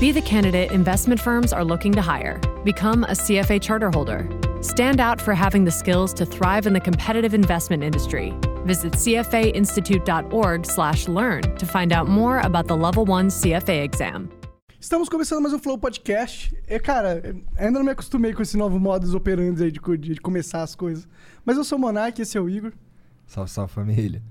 Be the candidate investment firms are looking to hire. Become a CFA charter holder. Stand out for having the skills to thrive in the competitive investment industry. Visit cfainstitute.org/learn to find out more about the Level 1 CFA exam. Estamos começando mais um Flow Podcast. É, cara, ainda não me acostumei com esse novo modus operandi aí de, co- de começar as coisas. Mas eu sou o Monark, esse é o Igor. Salve, salve família.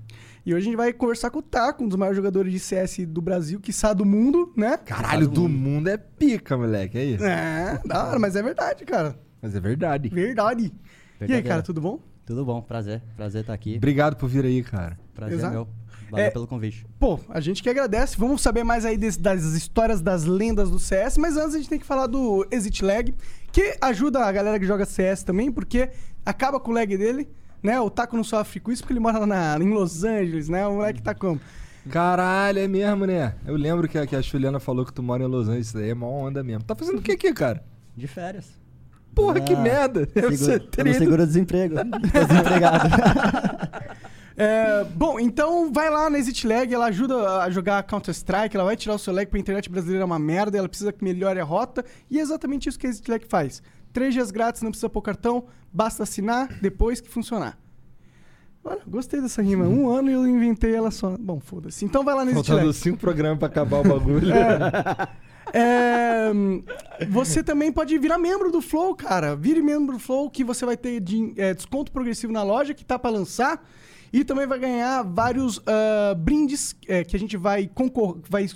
E hoje a gente vai conversar com o Taco, um dos maiores jogadores de CS do Brasil, que do mundo, né? Caralho, do mundo é pica, moleque. Aí. É, da hora, mas é verdade, cara. Mas é verdade. Verdade. E aí, cara, tudo bom? Tudo bom, prazer. Prazer estar aqui. Obrigado por vir aí, cara. Prazer Exato. meu. Valeu É- pelo convite. Pô, a gente que agradece. Vamos saber mais aí des- das histórias das lendas do CS, mas antes a gente tem que falar do Exit Lag, que ajuda a galera que joga CS também, porque acaba com o lag dele, né? O Taco não sofre com isso porque ele mora lá na- em Los Angeles, né? O moleque tá como? Caralho, é mesmo, né? Eu lembro que a, que a Juliana falou que tu mora em Los Angeles. Isso daí é mó onda mesmo. Tá fazendo o que aqui, cara? De férias. Porra, que Ah, merda. Deve ser Seguro, treta. seguro-desemprego. Tô desempregado. É, bom, então vai lá na Exit Lag, ela ajuda a jogar Counter-Strike, ela vai tirar o seu lag, porque a internet brasileira é uma merda, ela precisa que melhore a rota, e é exatamente isso que a Exit Lag faz. Três dias grátis, não precisa pôr cartão, basta assinar depois que funcionar. Olha, gostei dessa rima. Um ano e eu inventei ela só. Bom, foda-se. Então vai lá Exit Faltando cinco programas pra acabar o bagulho. É, hum, você também pode virar membro do Flow, cara. Vire membro do Flow que você vai ter de- é, desconto progressivo na loja que tá pra lançar. E também vai ganhar vários ah, brindes é, que a gente vai, concor vai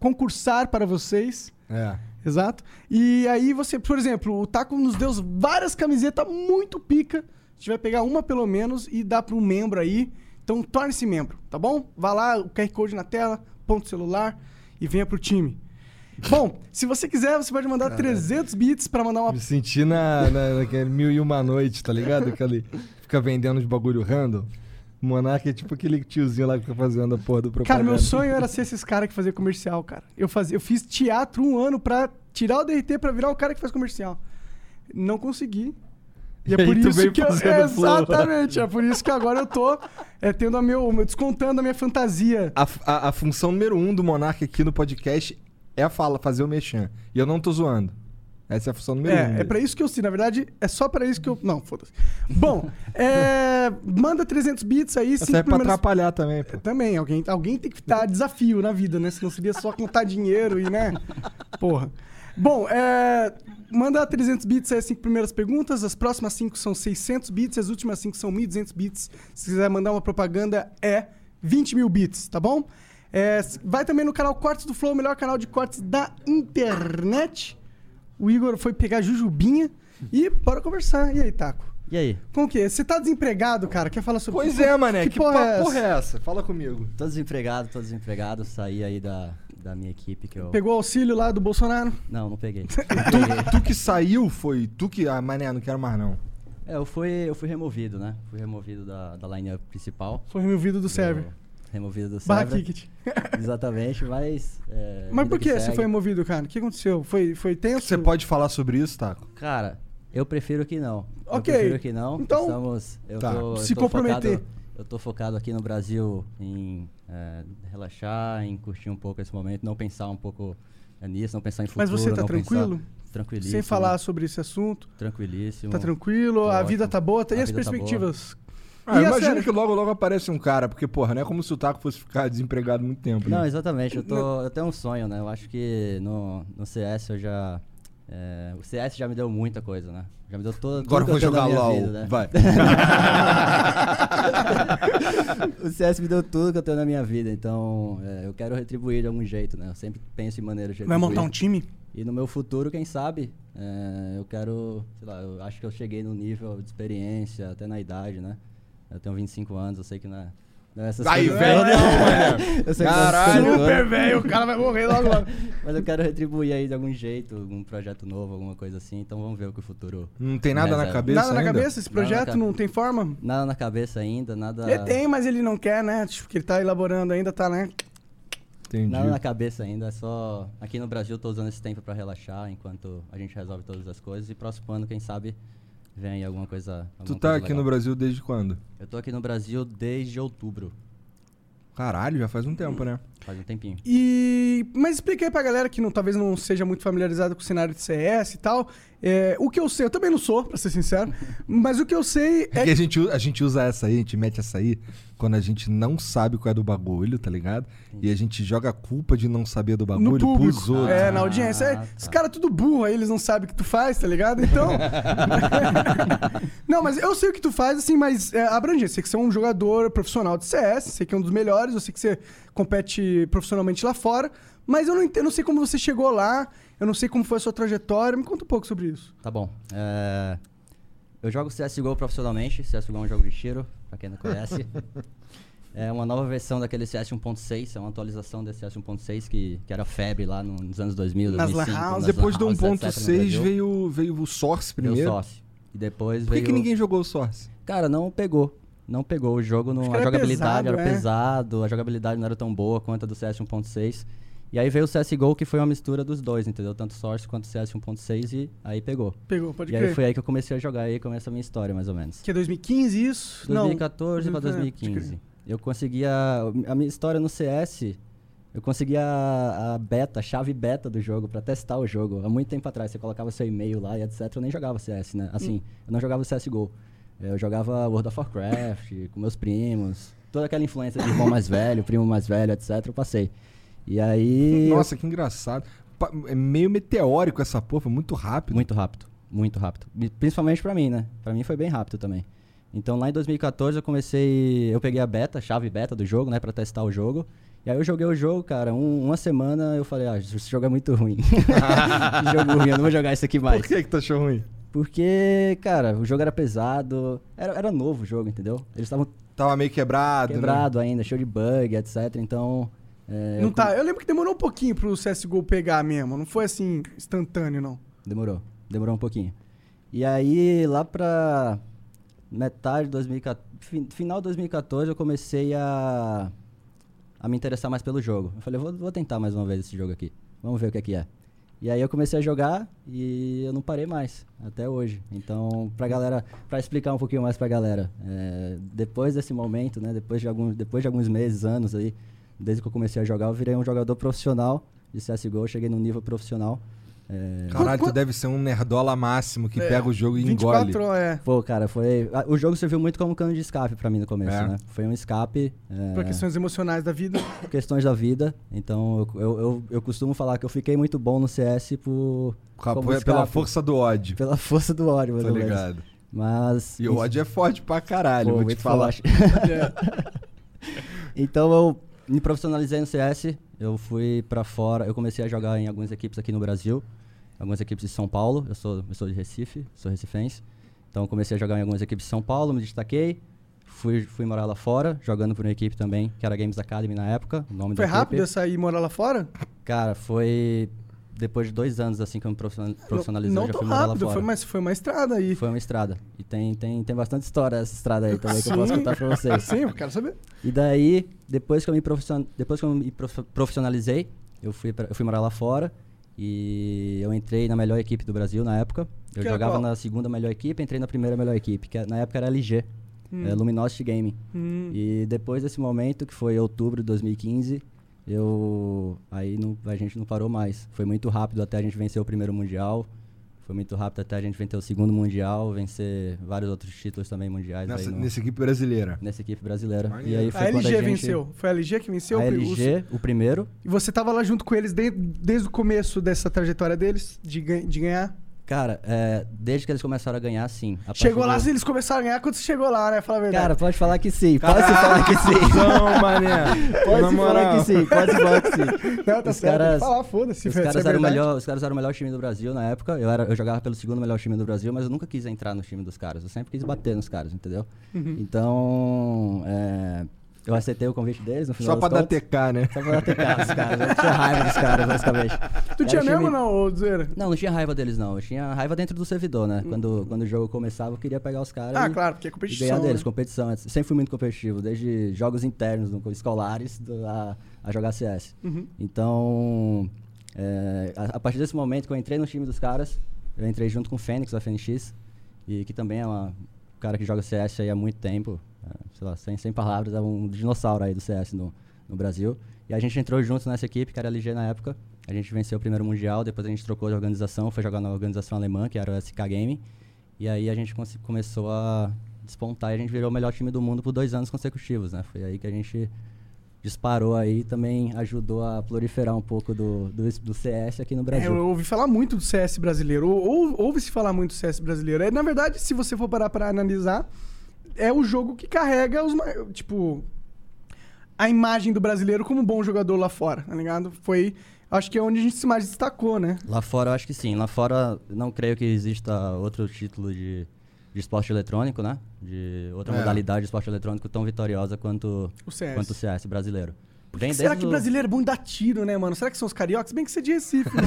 concursar para vocês. É. Exato. E aí você, por exemplo, o Taco nos deu várias camisetas muito pica. A gente vai pegar uma pelo menos e dar para um membro aí. Então torne-se membro, tá bom? Vá lá, o QR Code na tela, ponto celular e venha pro time. Bom, se você quiser, você pode mandar 300 bits para mandar uma Me senti na, na, naquele mil e uma noite, tá ligado? Aquele fica vendendo os bagulho random. O Monark é tipo aquele tiozinho lá que fica fazendo a porra do propaganda. Cara, meu sonho era ser esses caras que faziam comercial, cara. Eu, fazia, eu fiz teatro um ano pra tirar o DRT pra virar o cara que faz comercial. Não consegui. E é E aí por isso que eu, flow. Exatamente, é por isso que agora eu tô é, tendo a meu, descontando a minha fantasia. A, a, a função número um do Monark aqui no podcast é a fala, fazer o mexão. E eu não tô zoando. Essa é a função número um. É, é pra isso que eu sei. Na verdade, é só pra isso que eu. Não, foda-se. Bom, é, manda 300 bits aí. Cinco é pra atrapalhar também, pô. Também, alguém, alguém tem que dar desafio na vida, né? Senão seria só contar dinheiro e, né? Porra. Bom, é, manda 300 bits aí as cinco primeiras perguntas. As próximas cinco são 600 bits, as últimas cinco são 1.200 bits. Se quiser mandar uma propaganda, é 20 mil bits, tá bom? É, vai também no canal Cortes do Flow, o melhor canal de cortes da internet. O Igor foi pegar Jujubinha e bora conversar. E aí, Taco? E aí? Com o quê? Você tá desempregado, cara? Quer falar sobre Pois é, mané. Que, Que porra é porra, essa? é essa? Fala comigo. Tô desempregado, tô desempregado. Saí aí da, da minha equipe que eu... Pegou o auxílio lá do Bolsonaro? Não, não peguei. Peguei. Tu que saiu foi tu que. Ah, mané, não quero mais não. É, eu fui, eu fui removido, né? Fui removido da, da line-up principal. Foi removido do server. Eu- Removido do Barra server. Ticket. Exatamente, mas... é, Mas por que você segue. foi removido, cara? O que aconteceu? Foi, foi tenso? Você pode falar sobre isso, Taco? Cara, eu prefiro que não. Ok. Eu prefiro que não. Então, Estamos, eu tá. tô, eu Se tô comprometer. Focado, eu tô focado aqui no Brasil em é, relaxar, em curtir um pouco esse momento, não pensar um pouco é, nisso, não pensar em futuro. Mas você tá não tranquilo? Pensar, tranquilíssimo. Sem falar sobre esse assunto? Tranquilíssimo. Tá tranquilo? A vida ótimo. tá boa? E A as vida tá perspectivas? Ah, E imagina que logo, logo aparece um cara, porque, porra, não é como se o Taco fosse ficar desempregado muito tempo. Não, né? exatamente. Eu, tô, eu tenho um sonho, né? Eu acho que no, no CS eu já. É, o CS já me deu muita coisa, né? Já me deu todo, Agora vou jogar LOL. vida, né? Vai. o CS me deu tudo que eu tenho na minha vida, então é, eu quero retribuir de algum jeito, né? Eu sempre penso em maneiras de Vai montar um time? E no meu futuro, quem sabe, é, eu quero, sei lá, eu acho que eu cheguei no nível de experiência, até na idade, né? Eu tenho 25 anos, eu sei que não é, não essas Aí, coisas velho, não. Eu sei que não Caralho. todas. Super velho, o cara vai morrer logo logo. Mas eu quero retribuir aí de algum jeito, algum projeto novo, alguma coisa assim. Então vamos ver o que o futuro. Não tem nada na cabeça Nada na ainda? cabeça? Esse Nada na projeto ca- não tem forma? Nada na cabeça ainda, nada. Ele tem, mas ele não quer, né? Tipo, que ele tá elaborando ainda, tá, né? Entendi. Nada na cabeça ainda, é só. Aqui no Brasil tô usando esse tempo pra relaxar enquanto a gente resolve todas as coisas. E próximo ano, quem sabe, vem aí alguma coisa. Tu alguma tá coisa aqui no legal. Brasil desde quando? Eu tô aqui no Brasil desde outubro. Caralho, já faz um tempo, né? Faz um tempinho. E. Mas explica aí pra galera que não, talvez não seja muito familiarizada com o cenário de CS e tal. É, o que eu sei, eu também não sou, pra ser sincero. mas o que eu sei É é. que a gente, a gente usa essa aí, a gente mete essa aí quando a gente não sabe qual é do bagulho, tá ligado? E a gente joga a culpa de não saber do bagulho No público, pros outros. é, na audiência. É, Ah, Os tá. caras tudo burro aí, eles não sabem o que tu faz, tá ligado? Então. não, mas eu sei o que tu faz, assim, mas é, abrangente. Sei que você é um jogador profissional de CS, sei que é um dos melhores, eu sei que você compete profissionalmente lá fora, mas eu não, entendo, eu não sei como você chegou lá, eu não sei como foi a sua trajetória. Me conta um pouco sobre isso. Tá bom. É, Eu jogo CSGO profissionalmente. CSGO é um jogo de tiro, pra quem não conhece. é uma nova versão daquele CS 1.6, é uma atualização desse CS 1.6 que, que era febre lá no- nos anos 2000, Nas 2005. lan house, nas Depois do houses, etc. no 1.6 Brasil. veio, veio o Source Veio o primeiro. Source. E depois Por que, veio... que ninguém jogou o Source? Cara, não pegou. Não pegou. O jogo, não, a era jogabilidade pesado, era é. pesado, a jogabilidade não era tão boa quanto a do CS 1.6. E aí veio o CSGO, que foi uma mistura dos dois, entendeu? Tanto Source quanto CS 1.6 e aí pegou. Pegou, pode e crer. aí foi aí que eu comecei a jogar e aí começa a minha história, mais ou menos. Que é 2015 isso? 2014 não. pra É, pode 2015. crer. Eu conseguia. A minha história no CS, eu conseguia a, a beta, a chave beta do jogo pra testar o jogo. Há muito tempo atrás, você colocava seu e-mail lá e etc. Eu nem jogava CS, né? Assim, Hum. eu não jogava CSGO. Eu jogava World of Warcraft com meus primos. Toda aquela influência de irmão mais velho, primo mais velho, etc. Eu passei. E aí. Nossa, que engraçado. É meio meteórico essa porra, foi muito rápido. Muito rápido, muito rápido. Principalmente pra mim, né? Pra mim foi bem rápido também. Então lá em 2014 eu comecei, eu peguei a beta, a chave beta do jogo, né, Pra testar o jogo. E aí eu joguei o jogo, cara, um- uma semana eu falei, ah, esse jogo é muito ruim. que jogo ruim, eu não vou jogar isso aqui mais. Por que, que tu achou ruim? Porque, cara, o jogo era pesado, era, era novo o jogo, entendeu? Eles estavam Tava meio quebrado. né? quebrado ainda, cheio de bug, etc. Então. é, Não eu tá, eu lembro que demorou um pouquinho pro CSGO pegar mesmo. Não foi assim, instantâneo, não. Demorou. Demorou um pouquinho. E aí, lá pra metade de 2014, fin- final de 2014, eu comecei a, a me interessar mais pelo jogo. Eu falei, vou, vou tentar mais uma vez esse jogo aqui. Vamos ver o que é que é. E aí eu comecei a jogar e eu não parei mais, até hoje. Então, pra galera, pra explicar um pouquinho mais pra galera, é, depois desse momento, né, depois de, alguns, depois de alguns meses, anos aí, desde que eu comecei a jogar, eu virei um jogador profissional de CSGO, cheguei num nível profissional. É, Caralho, tu deve ser um nerdola máximo que É, pega o jogo e engole. 24 horas, é. Pô, cara, foi. a- O jogo serviu muito como cano de escape pra mim no começo, É. né? Foi um escape. É, Por questões emocionais da vida. questões da vida. Então, eu, eu, eu, eu costumo falar que eu fiquei muito bom no CS por. Pela força do ódio. Pela força do ódio, mais Tá ligado? Mas. E o ódio é forte pra caralho, Pô, vou te falar. É. então eu me profissionalizei no CS, eu fui pra fora, eu comecei a jogar em algumas equipes aqui no Brasil, algumas equipes de São Paulo, eu sou, eu sou de Recife, sou recifense. Então eu comecei a jogar em algumas equipes de São Paulo, me destaquei, fui, fui morar lá fora, jogando por uma equipe também, que era Games Academy na época, o nome Foi rápido equipe. eu sair e morar lá fora? Cara, foi depois de dois anos assim que eu me profissional- profissionalizei, não eu já fui morar lá rápido, fora. foi, mas foi uma estrada aí. Foi uma estrada. E tem, tem, tem bastante história essa estrada aí também que eu Sim. posso contar pra vocês. Sim, eu quero saber. E daí, depois que eu me, profission... depois que eu me prof- profissionalizei, eu fui, pra... eu fui morar lá fora e eu entrei na melhor equipe do Brasil na época. Eu Que é jogava na segunda melhor equipe, entrei na primeira melhor equipe, que na época era LG, Hum. é, Luminosity Gaming. Hum. E depois desse momento, que foi outubro de 2015, eu aí não, a gente não parou mais. Foi muito rápido até a gente vencer o primeiro mundial. Foi muito rápido até a gente vencer o segundo mundial, vencer vários outros títulos também mundiais Nessa, aí no- nessa equipe brasileira. nessa equipe brasileira. E aí foi A LG a gente... venceu. Foi a LG que venceu? A o- LG, o primeiro. E você tava lá junto com eles de- desde o começo dessa trajetória deles, de, de ganhar? Cara, é, desde que eles começaram a ganhar, sim. A Chegou lá, se eles começaram a ganhar, quando você chegou lá, né? Fala a verdade. Cara, pode falar que sim. Pode se falar que sim. Não, mané. Pode falar que sim. Pode falar que sim. não, tá os certo. caras- falar, foda-se. Os caras, é eram melhor, os caras eram o melhor time do Brasil na época. Eu, era, eu jogava pelo segundo melhor time do Brasil, mas eu nunca quis entrar no time dos caras. Eu sempre quis bater nos caras, entendeu? Uhum. Então, é, eu aceitei o convite deles no final Só pra dar contas. TK, né? Só pra dar TK dos caras. Eu tinha raiva dos caras, basicamente. Tu Era tinha time- mesmo ou não, ô Zoeira? Não, não tinha raiva deles, não. Eu tinha raiva dentro do servidor, né? Quando, quando o jogo começava, eu queria pegar os caras Ah, e, claro, porque é e competição. ganhar deles, né? competição. Eu sempre fui muito competitivo, desde jogos internos, no- escolares, do- a, a jogar CS. Uhum. Então, é, a, a partir desse momento que eu entrei no time dos caras, eu entrei junto com o Fênix, da FNX, e que também é um cara que joga CS aí há muito tempo. É, sei lá, sem, sem palavras, é um dinossauro aí do CS no, no Brasil. E a gente entrou juntos nessa equipe, que era LG na época. A gente venceu o primeiro Mundial, depois a gente trocou de organização, foi jogar na organização alemã, que era o SK Game. E aí a gente começou a despontar e a gente virou o melhor time do mundo por dois anos consecutivos, né? Foi aí que a gente disparou aí também ajudou a proliferar um pouco do, do, do CS aqui no É, Brasil. eu ouvi falar muito do CS brasileiro. Ou, ou- ouve-se falar muito do CS brasileiro. É, na verdade, se você for parar pra analisar, é o jogo que carrega os. Tipo. A imagem do brasileiro como bom jogador lá fora, tá ligado? Foi. Acho que é onde a gente se mais destacou, né? Lá fora eu acho que sim. Lá fora não creio que exista outro título de, de esporte eletrônico, né? De outra É. modalidade de esporte eletrônico tão vitoriosa quanto O CS. quanto o CS brasileiro. Vem Será que o- brasileiro é bom em dar tiro, né, mano? Será que são os cariocas? Bem que você é de Recife. né?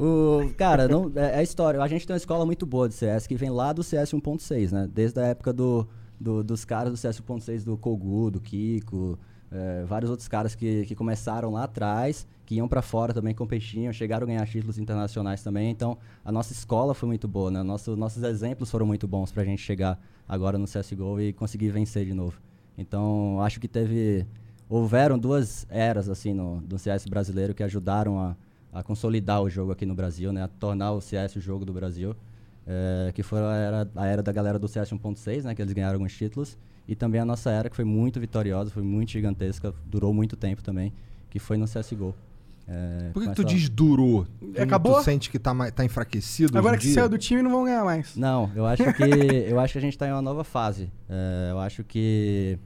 O, cara, não, é, é história. A gente tem uma escola muito boa de CS que vem lá do CS 1.6, né? Desde a época do, do- dos caras do CS 1.6, do Kogu, do Kiko, é, vários outros caras que, que começaram lá atrás, que iam pra fora também, competiam, chegaram a ganhar títulos internacionais também. Então, a nossa escola foi muito boa, né? Nosso, nossos exemplos foram muito bons pra gente chegar agora no CSGO e conseguir vencer de novo. Então, acho que teve... Houveram duas eras, assim, no, no CS brasileiro que ajudaram a, a consolidar o jogo aqui no Brasil, né? A tornar o CS o jogo do Brasil. eh, que foi a era, a era da galera do CS 1.6, né? Que eles ganharam alguns títulos. E também a nossa era, que foi muito vitoriosa, foi muito gigantesca, durou muito tempo também, que foi no CSGO. Eh, Por que, que tu essa- diz durou? Tu- Acabou? Tu sente que tá, tá enfraquecido Agora que saiu do time, não vão ganhar mais. Não, eu acho que eu acho que a gente está em uma nova fase. É, eu acho que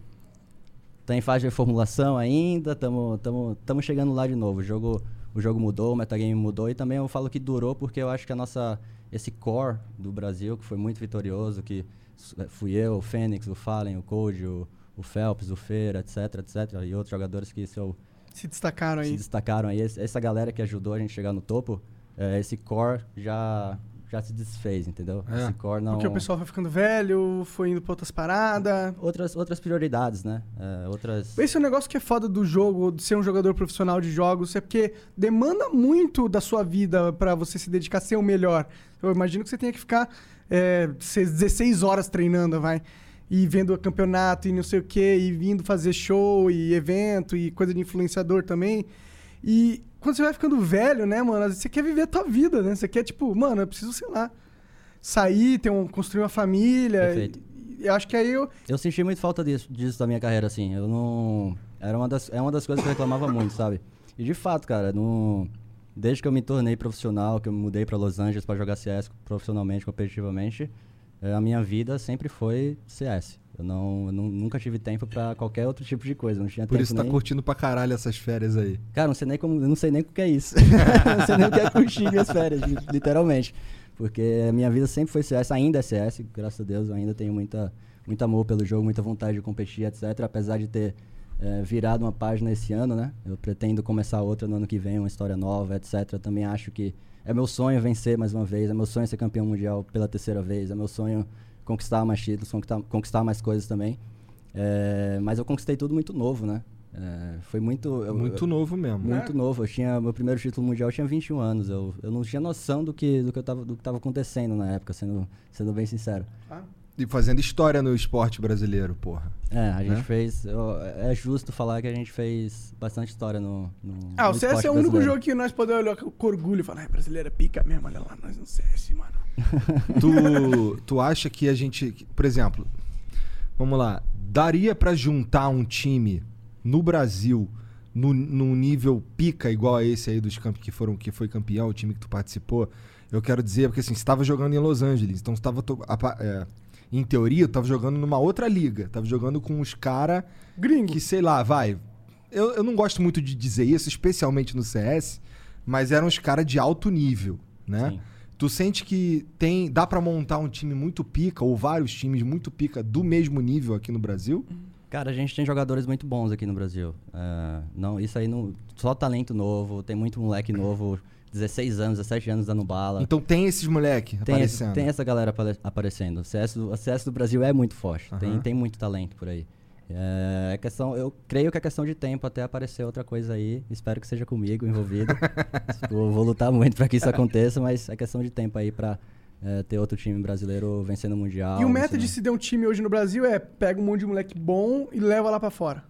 tá em fase de reformulação ainda, estamos chegando lá de novo. O jogo, o jogo mudou, o metagame mudou e também eu falo que durou porque eu acho que a nossa esse core do Brasil que foi muito vitorioso, que eh, fui eu, o Fênix, o Fallen, o Code, o, o Phelps, o Feira, etc, etc, e outros jogadores que se eu Se destacaram se aí. destacaram aí. Essa galera que ajudou a gente chegar no topo, eh, esse core já, já se desfez, entendeu? É. Esse core não... Porque o pessoal foi ficando velho, foi indo pra outras paradas. Outras, outras prioridades, né? Eh, outras... Esse é um negócio que é foda do jogo, de ser um jogador profissional de jogos, é porque demanda muito da sua vida pra você se dedicar a ser o melhor. Eu imagino que você tenha que ficar é, ser 16 horas treinando, vai. E vendo o campeonato e não sei o quê, e vindo fazer show e evento e coisa de influenciador também. E quando você vai ficando velho, né, mano, você quer viver a tua vida, né? Você quer, tipo, mano, eu preciso, sei lá, sair, ter um, construir uma família. Perfeito. E, e acho que aí eu, Eu senti muito falta disso, disso da minha carreira, assim. Eu não... Era uma das, é uma das coisas que eu reclamava muito, sabe? E de fato, cara, não... Desde que eu me tornei profissional, que eu mudei pra Los Angeles pra jogar CS profissionalmente, competitivamente, eh, a minha vida sempre foi CS. Eu não, eu nu- nunca tive tempo pra qualquer outro tipo de coisa. Não tinha Por isso tá nem... curtindo pra caralho essas férias aí. Cara, não sei nem como, eu não sei nem o que é isso. não sei nem o que é curtir minhas férias, li- literalmente. Porque a minha vida sempre foi CS, ainda é CS, graças a Deus, eu ainda tenho muita, muito amor pelo jogo, muita vontade de competir, etc. Apesar de ter eh, virado uma página esse ano, né? Eu pretendo começar outra no ano que vem, uma história nova, etc. Eu também acho que é meu sonho vencer mais uma vez, é meu sonho ser campeão mundial pela terceira vez, é meu sonho conquistar mais títulos, conquistar, conquistar mais coisas também. Eh, mas eu conquistei tudo muito novo, né? Eh, foi muito. eu- Muito novo mesmo. muito novo. Eu tinha meu primeiro título mundial, eu tinha 21 anos. Eu, eu não tinha noção do que do que eu tava do que tava acontecendo na época, sendo sendo bem sincero. E fazendo história no esporte brasileiro, porra. É, a gente Né? fez. é justo falar que a gente fez bastante história no. no Ah, no o CS esporte é o único brasileiro. jogo que nós podemos olhar com orgulho e falar, ah, brasileiro é pica mesmo, olha lá, nós no CS, mano. Tu, tu acha que a gente. Por exemplo, vamos lá. Daria pra juntar um time no Brasil no, num nível pica igual a esse aí dos campos que foram que foi campeão, o time que tu participou? Eu quero dizer, porque assim, você estava jogando em Los Angeles, então você tava. to- a pa- é, em teoria, tu tava jogando numa outra liga. Tava jogando com uns caras Gringo. que, sei lá, vai. Eu, eu não gosto muito de dizer isso, especialmente no CS, mas eram uns caras de alto nível, né? Sim. Tu sente que tem dá pra montar um time muito pica ou vários times muito pica do mesmo nível aqui no Brasil? Cara, a gente tem jogadores muito bons aqui no Brasil. É, não, isso aí não. Só talento novo, tem muito moleque novo, 16 anos, 17 anos dando bala. Então tem esses moleque Tem, esse- aparecendo. tem essa galera apare- aparecendo. O CS, do, o CS do Brasil é muito forte. Tem, Aham. tem muito talento por aí. É questão, eu creio que é questão de tempo até aparecer outra coisa aí. Espero que seja comigo envolvido. vou, vou lutar muito para que isso aconteça, mas é questão de tempo aí para é, ter outro time brasileiro vencendo o Mundial. E o método vencendo- de se der um time hoje no Brasil é pega um monte de moleque bom e leva lá pra fora.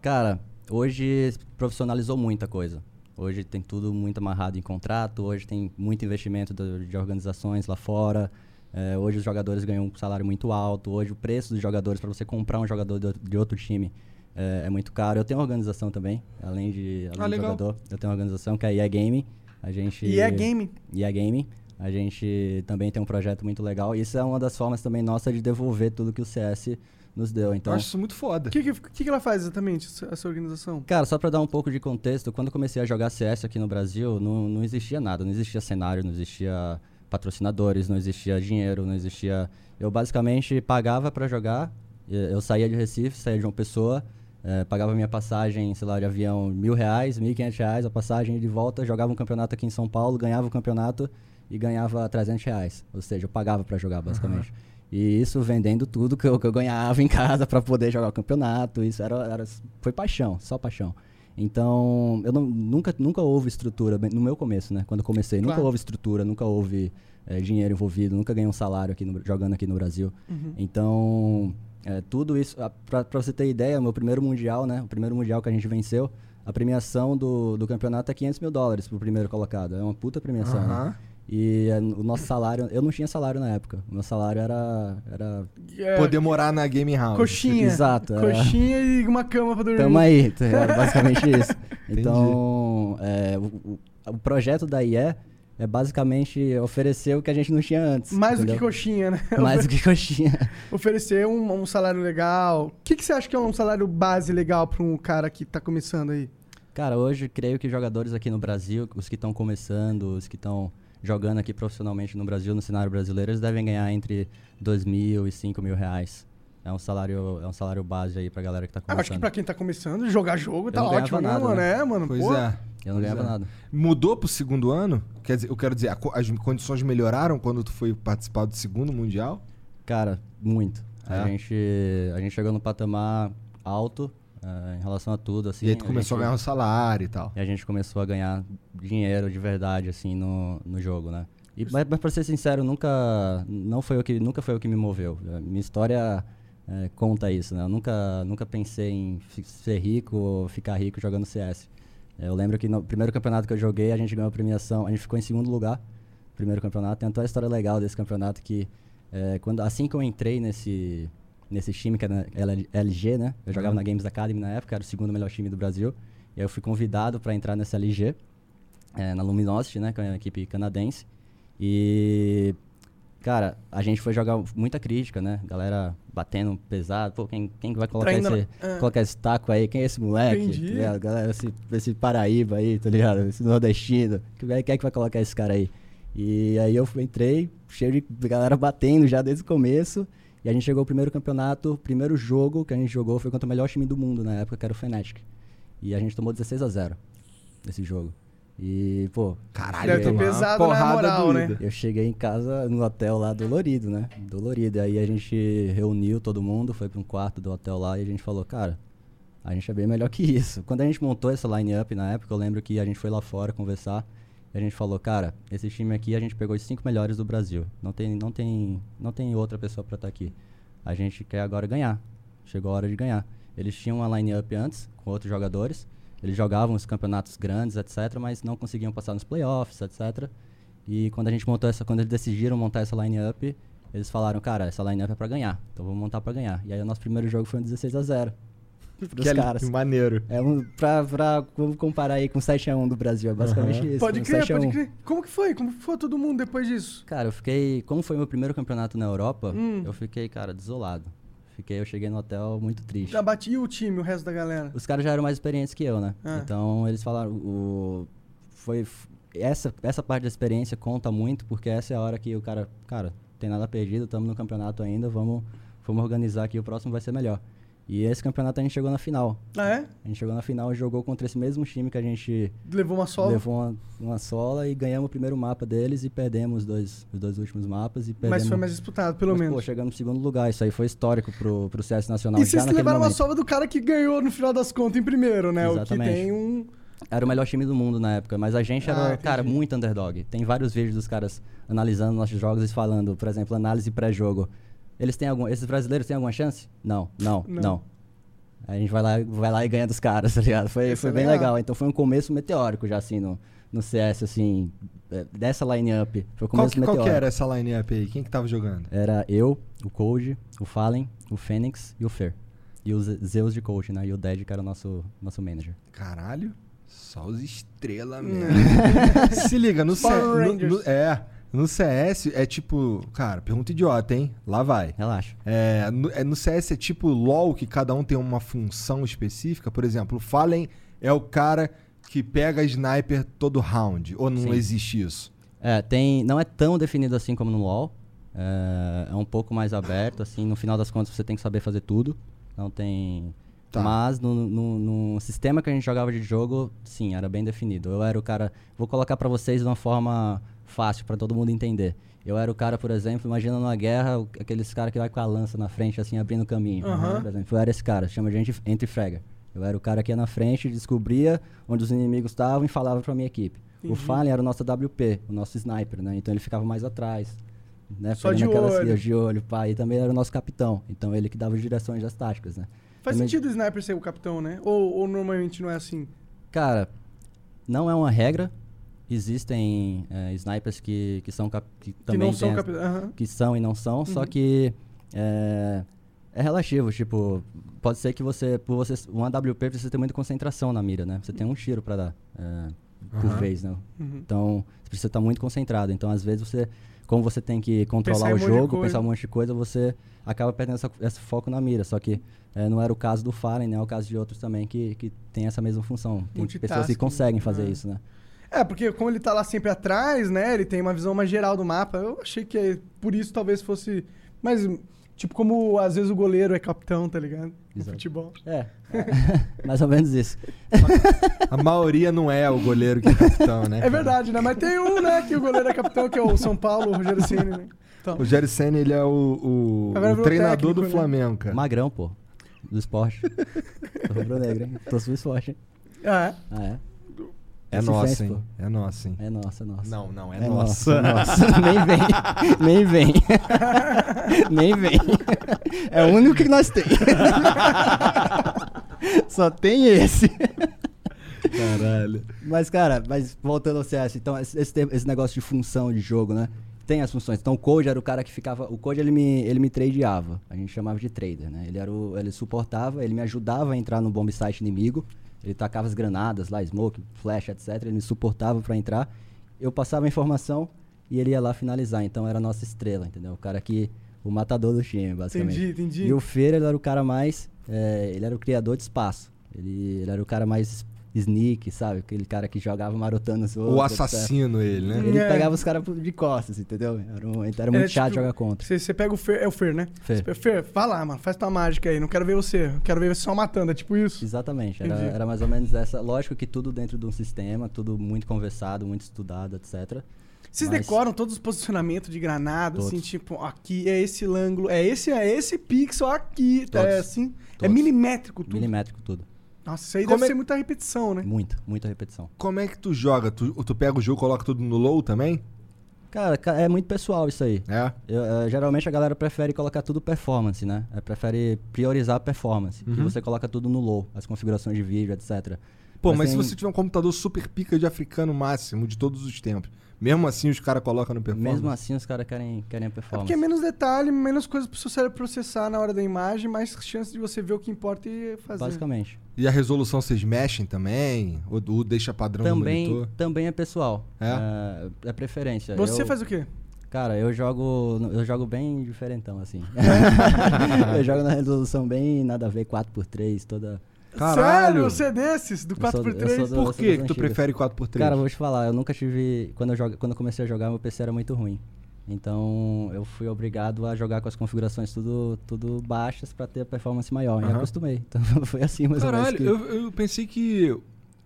Cara, hoje profissionalizou muita coisa. Hoje tem tudo muito amarrado em contrato, hoje tem muito investimento do- de organizações lá fora. É, hoje os jogadores ganham um salário muito alto. Hoje o preço dos jogadores, para você comprar um jogador de, outro- de outro time, é, é muito caro. Eu tenho uma organização também, além de, além Ah, legal. jogador. Eu tenho uma organização que é a EA Game. A gente, E é game. e a Game. A gente também tem um projeto muito legal. Isso é uma das formas também nossa de devolver tudo que o CS nos deu. Eu Então, acho isso muito foda. O que, que, que ela faz exatamente, essa- organização? Cara, só pra dar um pouco de contexto, quando eu comecei a jogar CS aqui no Brasil, não, não existia nada, não existia cenário, não existia patrocinadores, não existia dinheiro, não existia. Eu basicamente pagava pra jogar, eu saía de Recife, saía de uma pessoa, eh, pagava minha passagem, sei lá, de avião mil reais, mil e quinhentos reais, a passagem de volta, jogava um campeonato aqui em São Paulo, ganhava o campeonato e ganhava 300 reais. Ou seja, eu pagava pra jogar, basicamente. E isso vendendo tudo que eu, que eu ganhava em casa pra poder jogar o campeonato. Isso era, era, foi paixão, só paixão. Então, eu não, nunca, nunca houve estrutura, no meu começo, né? Quando eu comecei, nunca Claro. houve estrutura, nunca houve eh, dinheiro envolvido, nunca ganhei um salário aqui no- jogando aqui no Brasil. Então, eh, tudo isso, ah, pra, pra você ter ideia, meu primeiro mundial, né? O primeiro mundial que a gente venceu, a premiação do, do campeonato é 500 mil dólares pro primeiro colocado. É uma puta premiação, né? E eh, o nosso salário, eu não tinha salário na época. O meu salário era. era É, Poder morar na Game House. coxinha. Exato, é. Coxinha e uma cama pra dormir. Tamo aí, tá ligado? basicamente isso. Então, é, o, o- projeto da IE é basicamente oferecer o que a gente não tinha antes. Mais do que entendeu? coxinha, né? Mais do que coxinha. Oferecer um, um salário legal. O que, que você acha que é um salário base legal pra um cara que tá começando aí? Cara, hoje creio que jogadores aqui no Brasil, os que estão começando, os que estão jogando aqui profissionalmente no Brasil, no cenário brasileiro, eles devem ganhar entre 2 mil e 5 mil reais. É um salário, é um salário base aí pra galera que tá Ah, começando. acho que pra quem tá começando, jogar jogo tá não ganhava ótimo, né, nada, mano? né? É, mano. Pois pô. é. Eu não Pois ganhava é. nada. Mudou pro segundo ano? Quer dizer, eu quero dizer, as condições melhoraram quando tu foi participar do segundo mundial? Cara, muito. É? A, gente, a gente chegou no patamar alto eh, em relação a tudo, assim. e aí tu começou a, gente- ganhar um salário e tal. E a gente começou a ganhar dinheiro de verdade, assim, no, no jogo, né? E, mas, mas pra ser sincero, nunca, não foi o que, nunca foi o que me moveu. A minha história eh, conta isso, né? Eu nunca, nunca pensei em ser rico ou ficar rico jogando CS. Eh, Eu lembro que no primeiro campeonato que eu joguei, a gente ganhou a premiação, a gente ficou em segundo lugar primeiro campeonato. Tem até uma história legal desse campeonato que, eh, quando, assim que eu entrei nesse, nesse time, que era LG, né? Eu jogava Uhum. na Games Academy na época, era o segundo melhor time do Brasil. E aí eu fui convidado para entrar nessa LG, eh, na Luminosity, né? Que é uma equipe canadense. E, cara, a gente foi jogar muita crítica, né? Galera batendo pesado. Pô, quem, quem que vai colocar Traindo esse, é. colocar esse taco aí? Quem é esse moleque? Entendi. Tá? Galera, esse, esse Paraíba aí, tá ligado? Esse nordestino. Que- Quem é que vai colocar esse cara aí? E aí eu entrei, cheio de galera batendo já desde o começo. E a gente chegou ao primeiro campeonato, o primeiro jogo que a gente jogou foi contra o melhor time do mundo na época, que era o Fnatic. E a gente tomou 16 a 0 nesse jogo. E, pô, Caralho, Deve ter pesado na moral, né? eu cheguei em casa no hotel lá dolorido, né? Dolorido. E aí a gente reuniu todo mundo, foi para um quarto do hotel lá e a gente falou, cara, a gente é bem melhor que isso. Quando a gente montou essa line-up na época, eu lembro que a gente foi lá fora conversar a gente falou, cara, esse time aqui a gente pegou os cinco melhores do Brasil. Não tem, não tem, não tem outra pessoa para estar aqui. A gente quer agora ganhar. Chegou a hora de ganhar. Eles tinham uma line-up antes com outros jogadores. Eles jogavam os campeonatos grandes, etc, mas não conseguiam passar nos playoffs, etc. E quando a gente montou essa, quando eles decidiram montar essa line-up, eles falaram, cara, essa line-up é pra ganhar, então vamos montar pra ganhar. E aí o nosso primeiro jogo foi um 16 a 0 pros Que ali- caras. maneiro. É um, pra, pra vamos comparar aí com 7x1 do Brasil, é basicamente Aham. isso. Pode um crer, 7 a 1. pode crer. Como que foi? Como foi todo mundo depois disso? Cara, eu fiquei. Como foi meu primeiro campeonato na Europa, Hum. eu fiquei, cara, desolado. Fiquei, eu cheguei no hotel muito triste. Já bati e o time, o resto da galera? Os caras já eram mais experientes que eu, né? Ah. Então eles falaram. O, foi, essa, essa parte da experiência conta muito, porque essa é a hora que o cara. Cara, tem nada perdido, estamos no campeonato ainda, vamos, vamos organizar aqui, o próximo vai ser melhor. E esse campeonato a gente chegou na final. Ah, é? A gente chegou na final e jogou contra esse mesmo time que a gente Levou uma sola? levou uma, uma sola e ganhamos o primeiro mapa deles e perdemos os dois, os dois últimos mapas. E perdemos, Mas foi mais disputado, pelo Mas, menos. Pô, chegamos no segundo lugar. Isso aí foi histórico pro, pro CS Nacional. e vocês levaram uma momento. sova do cara que ganhou no final das contas em primeiro, né? O que Exatamente. tem um. era o melhor time do mundo na época, mas a gente Ah, era, entendi. cara, muito underdog. Tem vários vídeos dos caras analisando nossos jogos e falando, por exemplo, análise pré-jogo. Eles têm algum, esses brasileiros têm alguma chance? Não, não, Não. não. A gente vai lá, vai lá e ganha dos caras, tá ligado? Foi, foi é bem legal. legal. Então foi um começo meteórico já, assim, no, no CS, assim, é, dessa line-up. Foi o Qual começo que, qual meteórico. que era essa line-up aí? Quem que tava jogando? Era eu, o Cold, o Fallen, o Fênix e o Fer. E os Zeus de coach, né? E o Dead, que era o nosso, nosso manager. Caralho, só os estrelas mesmo. Se liga, no, no- no- É, no CS é tipo. Cara, pergunta idiota, hein? Lá vai. Relaxa. É, no, é, no CS é tipo LOL, que cada um tem uma função específica. Por exemplo, o Fallen é o cara que pega sniper todo round. Ou não Sim. existe isso? É, tem, não é tão definido assim como no LoL. É, é um pouco mais aberto, assim. No final das contas, você tem que saber fazer tudo. Não tem... Tá. Mas no, no- no sistema que a gente jogava de jogo, sim, era bem definido. Eu era o cara... Vou colocar pra vocês de uma forma fácil, pra todo mundo entender. Eu era o cara, por exemplo, imagina numa guerra, o- aqueles caras que vai com a lança na frente, assim, abrindo caminho. Aham. Por exemplo, eu era esse cara, chama de gente entre frega. Eu era o cara que ia na frente, descobria onde os inimigos estavam e falava pra minha equipe. Entendi. O Fallen era o nosso WP, o nosso sniper, né? Então ele ficava mais atrás. Né? Só Pegando de aquelas olho. de olho, pá. E também era o nosso capitão. Então ele que dava as direções das táticas, né? Faz Também- sentido o sniper ser o capitão, né? Ou, ou normalmente não é assim? Cara, não é uma regra. Existem é, snipers que, que são cap- que Que também são. Aham. que são e não são, só Uhum. que é, é relativo, tipo, pode ser que você, por você, um AWP precisa ter muita concentração na mira, né? Você tem um tiro pra dar é, por Aham. vez, né? Uhum. Então, você precisa estar muito concentrado. Então, às vezes você, como você tem que Pensar controlar em o jogo, pensar um monte de coisa, você acaba perdendo essa, esse foco na mira. Só que é, não era o caso do Fallen, né? É o caso de outros também que, que tem essa mesma função. Tem pessoas que conseguem fazer é. isso, né? É, porque como ele tá lá sempre atrás, né? Ele tem uma visão mais geral do mapa. Eu achei que é- por isso talvez fosse. Mas, tipo, como às vezes o goleiro é capitão, tá ligado? No Exato. futebol. É, mais ou menos isso. A maioria não é o goleiro que é capitão, né? É cara? verdade, né? Mas tem um, né, que o goleiro é capitão, que é o São Paulo, o Rogério Ceni, né? Então, O Jerry Senna, ele é o, o- o treinador técnico, do né? Flamengo, cara. Magrão, pô. Do esporte. Tô rubro-negro, hein? Tô sul esporte, hein? ah, é. Ah, é? É nossa, hein? É nossa, hein? É nossa, é nossa. Não, não, é, É nossa. nossa, nossa. Nem vem. Nem vem. Nem vem. É o único que nós tem. Só tem esse. Caralho. Mas, cara, mas voltando ao CS, então, esse, esse negócio de função de jogo, né? Tem as funções. Então, o Code era o cara que ficava. O Code ele me, ele me tradeava. A gente chamava de trader, né? Ele, era o, ele suportava, ele me ajudava a entrar no bomb site inimigo. Ele tacava as granadas lá, smoke, flash, etc. Ele me suportava pra entrar. Eu passava a informação e ele ia lá finalizar. Então, era a nossa estrela, entendeu? O cara que. O matador do time, basicamente. Entendi, entendi. E o Feira, ele era o cara mais. é, ele era o criador de espaço. Ele, ele era o cara mais sneak, sabe? Aquele cara que jogava marotando os outros. O etc. assassino, ele, né? Ele É. pegava os caras de costas, entendeu? Era, um- então era muito É, chato tipo, jogar contra. Você, pega o Fer, é o Fer, né? Fer. Pega- Fer, vai lá, mano, faz tua mágica aí, não quero ver você, quero ver você só matando, é tipo isso. Exatamente, era, era mais ou menos essa. Lógico que tudo dentro de um sistema, tudo muito conversado, muito estudado, etc. Vocês Mas- decoram todos os posicionamentos de granada, assim, Todos. tipo, aqui é esse ângulo, é esse, é esse pixel aqui, Todos. é assim, é Todos. milimétrico tudo. Milimétrico tudo. Nossa, isso aí Como deve é- ser muita repetição, né? Muito, muita repetição. Como é que tu joga? Tu, tu pega o jogo, coloca tudo no low também? Cara, ca- é muito pessoal isso aí. É. Eu, eh, geralmente a galera prefere colocar tudo performance, né? Eh, prefere priorizar a performance. Uhum. Que você coloca tudo no low, as configurações de vídeo, etc. Pô, mas, se tem- você tiver um computador super pica de africano máximo de todos os tempos, mesmo assim os caras colocam no performance? Mesmo assim, os caras querem, querem a É performance. porque é menos detalhe, menos coisa pro seu cérebro processar na hora da imagem, mais chance de você ver o que importa e fazer. Basicamente. E a resolução vocês mexem também? Ou, ou deixa padrão no Também, monitor? também é pessoal. É? É, é preferência. Você Eu- faz o quê? Cara, eu jogo. Eu jogo bem diferentão, assim. eu jogo na resolução bem nada a ver, 4x3, toda. Caralho! Sério? Você é desses? Do Eu sou- 4x3? eu sou Por sou que que tu antigas. prefere 4x3? Cara, eu vou te falar, eu nunca tive. Quando eu, jogo, quando eu comecei a jogar, meu PC era muito ruim. Então eu fui obrigado a jogar com as configurações tudo, tudo baixas pra ter a performance maior. E Aham. acostumei. Então foi assim mais ou Caralho, menos. que- eu, eu pensei que.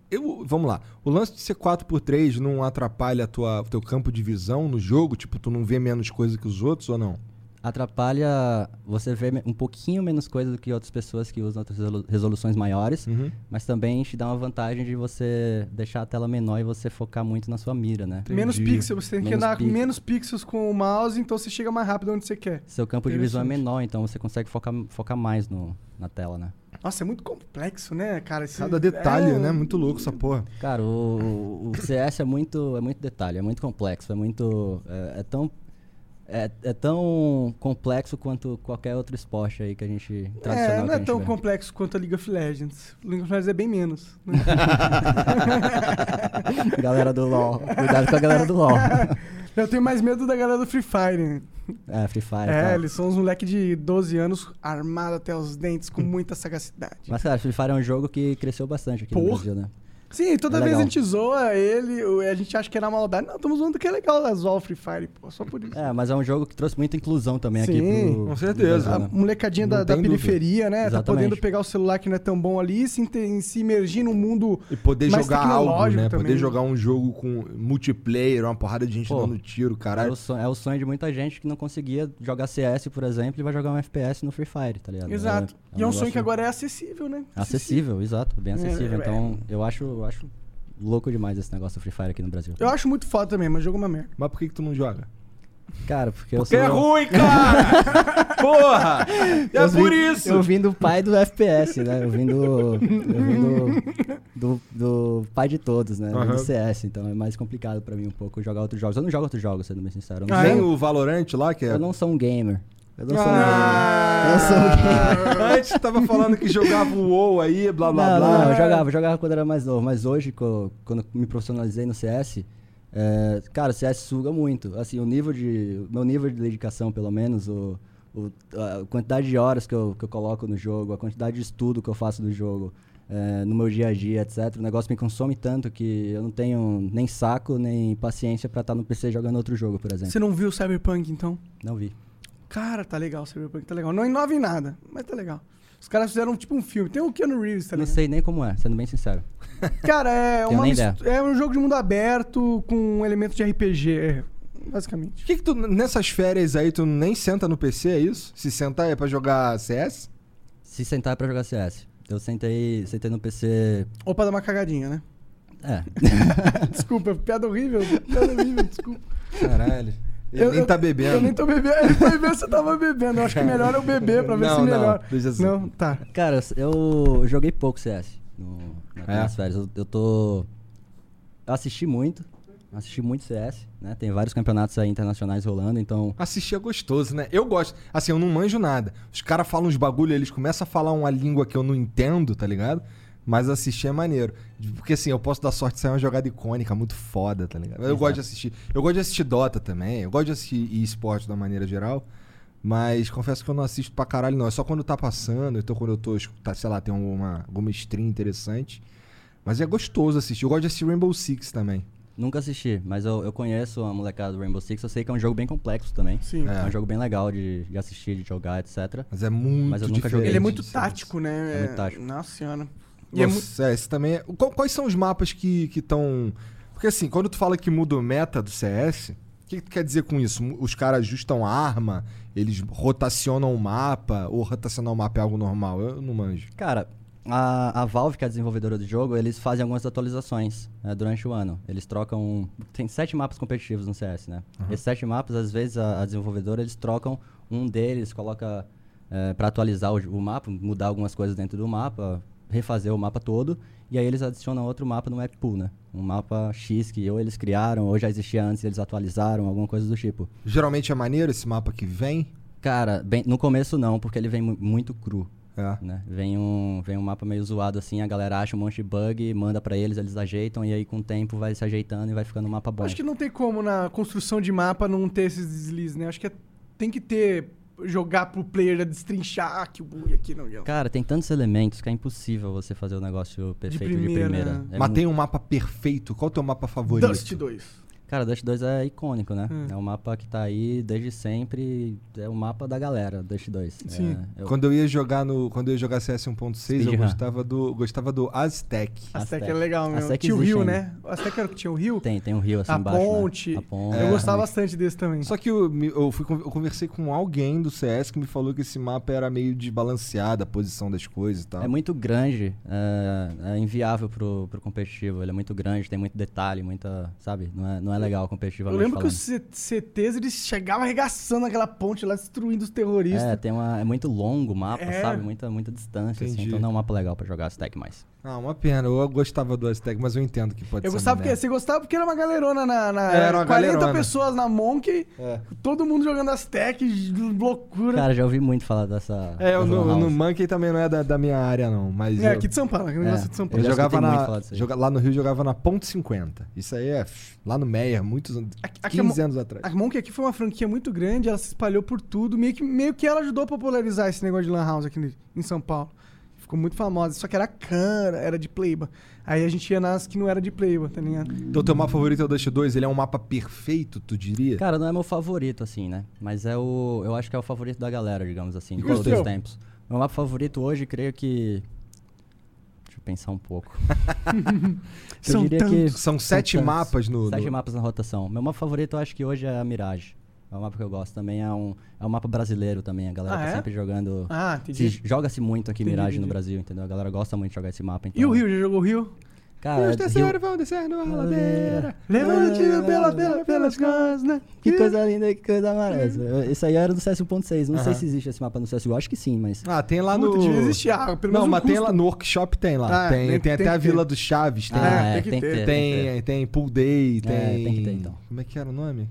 Eu, vamos lá. O lance de ser 4x3 não atrapalha a tua, o teu campo de visão no jogo? Tipo, tu não vê menos coisa que os outros ou não? Atrapalha você ver um pouquinho menos coisa do que outras pessoas que usam outras resolu- resoluções maiores, Uhum. mas também te dá uma vantagem de você deixar a tela menor e você focar muito na sua mira, né? Menos Entendi. pixels, você tem que Menos andar com pixels. menos pixels com o mouse, então você chega mais rápido onde você quer. Seu campo de visão é menor, então você consegue focar, focar mais no, na tela, né? Nossa, é muito complexo, né, cara? Esse- Cada detalhe, é- né? Muito louco essa porra. Cara, o, o- o CS é muito, é muito detalhe, é muito complexo, é muito. É, é tão. É, é tão complexo quanto qualquer outro esporte aí que a gente. Tradicional É, não é tão vê. complexo quanto a League of Legends. League of Legends é bem menos. né? galera do LoL. Cuidado com a galera do LoL. Eu tenho mais medo da galera do Free Fire. É, Free Fire. É, tá. eles são uns moleques de 12 anos armados até os dentes com muita sagacidade. Mas, cara, Free Fire é um jogo que cresceu bastante aqui no Porra. Brasil, né? Sim, toda É vez a gente zoa ele, a gente acha que é na maldade. Não, estamos zoando que é legal zoar o Free Fire, pô, só por isso. É, mas é um jogo que trouxe muita inclusão também aqui Sim, pro. com certeza. A né? molecadinha Não da, da periferia, né? Tá Exatamente. podendo pegar o celular que não é tão bom ali, se, se imergir num mundo. E poder Mais jogar algo, né? também. Poder jogar um jogo com multiplayer, uma porrada de gente Pô, dando tiro, É caralho. o, sonho, é o sonho de muita gente que não conseguia jogar CS, por exemplo, e vai jogar um FPS no Free Fire, tá ligado? Exato. e é um sonho que agora é acessível, né? Acessível, exato, bem É, acessível. é, então, eu acho, eu acho louco demais esse negócio do Free Fire aqui no Brasil. Eu acho muito foda também, mas jogo é uma merda. Mas por que, que tu não joga? Cara, porque eu Porque sou... é ruim, cara! Porra! É eu por vim- isso! Eu vim do pai do FPS, né? Eu vim do. Eu vim do, do, do pai de todos, né? Aham. Do CS, então é mais complicado pra mim um pouco jogar outros jogos. Eu não jogo outros jogos, sendo bem sincero. Eu não, Ah, Nem sou, o Valorant lá, que é. eu não sou um gamer. Eu não sou um Ah, um gamer. Antes tava falando que jogava o WoW aí, blá blá não, blá. não, eu jogava, eu jogava quando era mais novo, mas hoje, quando eu me profissionalizei no CS, é, cara, o CS suga muito. Assim, o nível de. Meu nível de dedicação, pelo menos, o, o- a quantidade de horas que eu, que eu coloco no jogo, a quantidade de estudo que eu faço do jogo, é, no meu dia a dia, etc. O negócio me consome tanto que eu não tenho nem saco, nem paciência pra estar no PC jogando outro jogo, por exemplo. Você não viu o Cyberpunk, então? Não vi. Cara, tá legal o Cyberpunk, tá legal. Não inova em nada, mas tá legal. Os caras fizeram tipo um filme. Tem o Keanu Reeves, tá não sei nem como é, sendo bem sincero. Cara, é, uma é um jogo de mundo aberto com elementos de RPG, é, basicamente. Por que, que tu, nessas férias aí, tu nem senta no PC, é isso? Se sentar é pra jogar CS? Se sentar é pra jogar CS. Eu sentei, sentei no PC. Ou pra dar uma cagadinha, né? É. Desculpa, piada horrível. Piada horrível, desculpa. Caralho. Ele nem tá bebendo. Eu nem tô bebendo. Ele foi ver se eu tava bebendo. Eu acho que melhor eu beber pra ver Não, se não, melhor. deixa assim. Não, tá. Cara, eu joguei pouco CS no, na- É? nas férias. Eu, eu tô. Eu assisti muito. Assisti muito CS, né? Tem vários campeonatos aí internacionais rolando, então. Assistir é gostoso, né? Eu gosto. Assim, eu não manjo nada. Os caras falam uns bagulho, eles começam a falar uma língua que eu não entendo, tá ligado? Mas assistir é maneiro. Porque assim, eu posso dar sorte de sair uma jogada icônica, muito foda, tá ligado? Eu Exato. gosto de assistir. Eu gosto de assistir Dota também. Eu gosto de assistir esporte da maneira geral. Mas confesso que eu não assisto pra caralho, não. É só quando tá passando, então quando eu tô, tá, sei lá, tem uma, alguma stream interessante. Mas é gostoso assistir. Eu gosto de assistir Rainbow Six também. Nunca assisti, mas eu, eu conheço a molecada do Rainbow Six. Eu sei que é um jogo bem complexo também. Sim. É, É. um jogo bem legal de, de assistir, de jogar, etc. Mas é muito Mas eu nunca joguei. Ele é muito tático, né? É muito tático. Nossa senhora. E é muito... Nossa, é, esse também é... Quais são os mapas que estão... Porque assim, quando tu fala que muda o meta do CS, o que, que tu quer dizer com isso? Os caras ajustam a arma, eles rotacionam o mapa, ou rotacionar o mapa é algo normal? Eu não manjo. Cara, a, a Valve, que é a desenvolvedora do jogo, eles fazem algumas atualizações né, durante o ano. Eles trocam. Tem sete mapas competitivos no CS, né? Esses sete mapas, às vezes, a, a desenvolvedora eles trocam um deles, coloca é, para atualizar o, o mapa, mudar algumas coisas dentro do mapa, refazer o mapa todo. E aí eles adicionam outro mapa no map pool, né? Um mapa X que ou eles criaram, ou já existia antes e eles atualizaram, alguma coisa do tipo. Geralmente é maneiro esse mapa que vem. Cara, bem, no começo não, porque ele vem mu- muito cru É. né? Vem um, vem um mapa meio zoado assim, a galera acha um monte de bug, manda pra eles, eles ajeitam e aí com o tempo vai se ajeitando e vai ficando um mapa bom. Acho que não tem como na construção de mapa não ter esses deslizes, né? Acho que é- tem que ter. Jogar pro player destrinchar ah, que o bug aqui não. Cara, tem tantos elementos que é impossível você fazer o negócio perfeito de primeira, primeira. né? É Mas mu- tem um mapa perfeito. Qual é o teu mapa favorito? Dust 2. Cara, Dust 2 é icônico, né? Hum. É um mapa que tá aí desde sempre. É o mapa da galera, Dust 2. Sim. É, eu- Quando eu ia jogar no, quando eu ia jogar CS 1.6, eu gostava do, gostava do Aztec. Aztec Aztec. é legal mesmo. Aztec Tinha o rio, ainda. né? O Aztec era o que tinha o rio? Tem, tem um rio assim a embaixo. né? ponte. A ponte. Eu É. gostava bastante desse também. Só que eu, eu, fui, eu conversei com alguém do CS que me falou que esse mapa era meio desbalanceado, a posição das coisas e tal. É muito grande, é, é inviável pro, pro competitivo. Ele é muito grande, tem muito detalhe, muita. Sabe? Não é, não é legal Eu competitivamente. lembro que falando. os C- CTs eles chegavam arregaçando aquela ponte lá, destruindo os terroristas. É, tem uma, é muito longo o mapa, É. sabe? Muita, muita distância, assim, Entendi. então não é um mapa legal pra jogar Aztec mais. Ah, uma pena. Eu gostava do Aztec, mas eu entendo que pode Eu ser gostava uma porque você gostava porque era uma galerona na, na era uma 40 galerona. pessoas na Monkey, É. todo mundo jogando Aztec, loucura. Cara, já ouvi muito falar dessa. É, eu no, no. Monkey também não é da, da minha área, não. Mas é, eu, aqui de São Paulo, aqui no negócio É, de São eu Paulo. já jogava escutei muito na. falar disso aí. joga- lá no Rio jogava na ponto 50. Isso aí é lá no Meyer, muitos anos. Aqui- aqui é 15 mo- anos atrás. A Monkey aqui foi uma franquia muito grande, ela se espalhou por tudo, meio que, meio que ela ajudou a popularizar esse negócio de Lan House aqui em São Paulo. Ficou muito famosa, só que era cana, era de Playba. Aí a gente ia nas que não era de Playba, tá ligado? Então, teu mapa favorito é o Dust 2? Ele é um mapa perfeito, tu diria? Cara, não é meu favorito, assim, né? Mas é o. Eu acho que é o favorito da galera, digamos assim, de todos os tempos. Meu mapa favorito hoje, creio que. Deixa eu pensar um pouco. Eu São diria que tantos. São sete tantos. mapas no. Sete no- mapas na rotação. Meu mapa favorito eu acho que hoje é a Mirage. É um mapa que eu gosto também. É um, é um mapa brasileiro também. A galera Ah, tá é? sempre jogando. Ah, entendi. Se- Joga-se muito aqui Entendi, Mirage no entendi. Brasil, entendeu? A galera gosta muito de jogar esse mapa. Então, E o Rio, já jogou o Rio? Cara, Os Rio- terceiros vão descer numa ladeira. Levante pela, pela, pelas costas, né? Que coisa linda, que coisa maravilhosa. Isso aí era do CS 1.6. Não sei Aham. se existe esse mapa no CSGO. Acho que sim, mas. Ah, tem lá Puta, no. devia existir água, pelo Não, menos um mas tem custo. lá no workshop tem lá. Ah, tem, tem- tem, tem até a que ter. Vila do Chaves, tem. ah, tem é, tem tem que ter. Tem, tem Pool Day, tem. É, tem que ter, então. Como é que era o nome?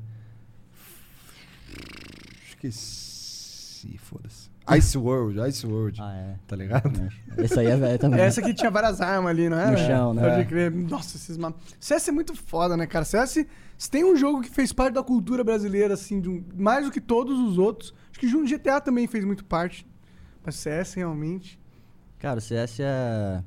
Esqueci, foda-se. Ice World, Ice World. Ah, é. Tá ligado? Esse aí é velho também. Essa aqui tinha várias armas ali, não era? No chão, né? Pode É. crer. Nossa, esses mapas. CS é muito foda, né, cara? CS, se tem um jogo que fez parte da cultura brasileira, assim, de um- mais do que todos os outros. Acho que o GTA também fez muito parte. Mas CS, realmente. Cara, o CS é.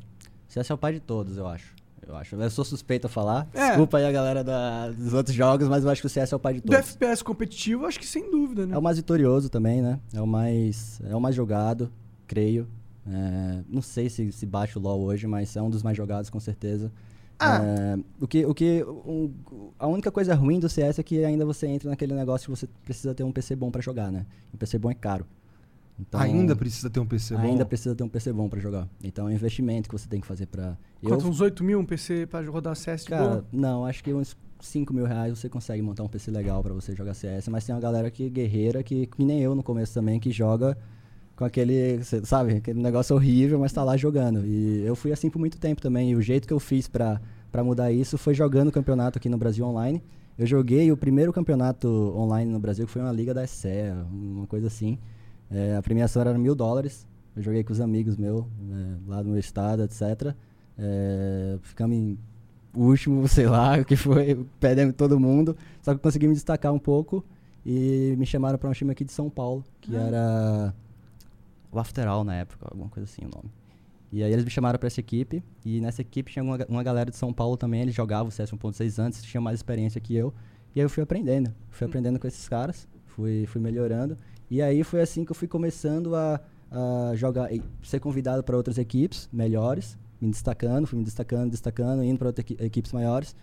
CS é o pai de todos, eu acho. Eu acho. Eu sou suspeito a falar. É. Desculpa aí a galera da- dos outros jogos, mas eu acho que o CS é o pai de Do todos. FPS competitivo, acho que sem dúvida, né? É o mais vitorioso também, né? É o mais, é o mais jogado, creio. É, não sei se, se bate o LoL hoje, mas é um dos mais jogados, com certeza. Ah. É, o que, o que, um- a única coisa ruim do CS é que ainda você entra naquele negócio que você precisa ter um PC bom pra jogar, né? Um PC bom é caro. Então, Ainda precisa ter um PC bom. ainda precisa ter um PC bom pra jogar. Então é um investimento que você tem que fazer pra. Eu, Quanto uns 8 mil um PC pra rodar CS de Cara, boa? não, acho que uns 5 mil reais você consegue montar um PC legal pra você jogar CS, mas tem uma galera que guerreira, que, que nem eu no começo também, que joga com aquele, sabe, aquele negócio horrível, mas tá lá jogando. E eu fui assim por muito tempo também, e o jeito que eu fiz pra, pra mudar isso foi jogando campeonato aqui no Brasil online. Eu joguei o primeiro campeonato online no Brasil, que foi uma liga da SE, uma coisa assim. É, a premiação era mil dólares. Eu joguei com os amigos meus, né, lá no meu estado, etc. É, ficamos em último, sei lá, o que foi, perdemos todo mundo. Só que consegui me destacar um pouco e me chamaram para um time aqui de São Paulo, que Ah. era o After All na época, alguma coisa assim o nome. E aí eles me chamaram para essa equipe, e nessa equipe tinha uma, uma galera de São Paulo também, eles jogavam o CS 1.6 antes, tinham mais experiência que eu. E aí eu fui aprendendo, fui aprendendo com esses caras, fui, fui melhorando. E aí foi assim que eu fui começando a, a jogar, e ser convidado para outras equipes melhores, me destacando, fui me destacando, destacando, indo para outras equi- equipes maiores.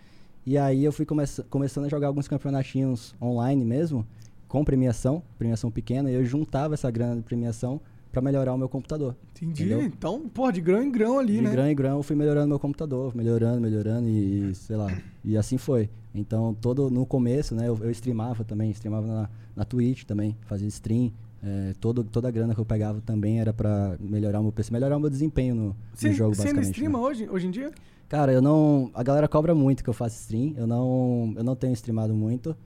E aí eu fui come começando a jogar alguns campeonatinhos online mesmo, com premiação, premiação pequena, e eu juntava essa grana de premiação para melhorar o meu computador. Entendi. entendeu? Então, pô, de grão em grão ali, De né? grão em grão eu fui melhorando meu computador, melhorando, melhorando e, sei lá, e assim foi. Então, todo no começo, né, eu, eu streamava também, streamava na, na Twitch também, fazia stream. é, todo, toda a grana que eu pegava também era pra melhorar o meu PC, melhorar o meu desempenho no, Você, no jogo, você ainda basicamente. streama né? hoje, hoje em dia? Cara, eu não. A galera cobra muito que eu faça stream. Eu não, eu não tenho streamado muito.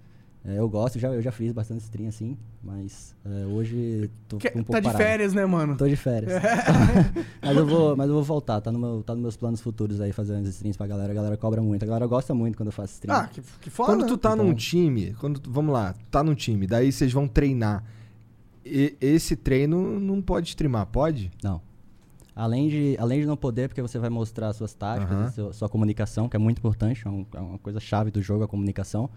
É, eu gosto, já, eu já fiz bastante stream assim, mas é, hoje tô Que- um pouco tá de parado. férias, né, mano? Tô de férias. mas, eu vou, mas eu vou voltar, tá, no meu, tá nos meus planos futuros aí fazer uns streams pra galera. A galera cobra muito. A galera gosta muito quando eu faço stream. Ah, que, que foda. Quando tu tá Então- num time, quando vamos lá, tu tá num time, daí vocês vão treinar. E- esse treino não pode streamar, pode? Não. além de, além de não poder, porque você vai mostrar suas táticas, Aham. seu- sua comunicação, que é muito importante, é, um- é uma coisa chave do jogo, a comunicação,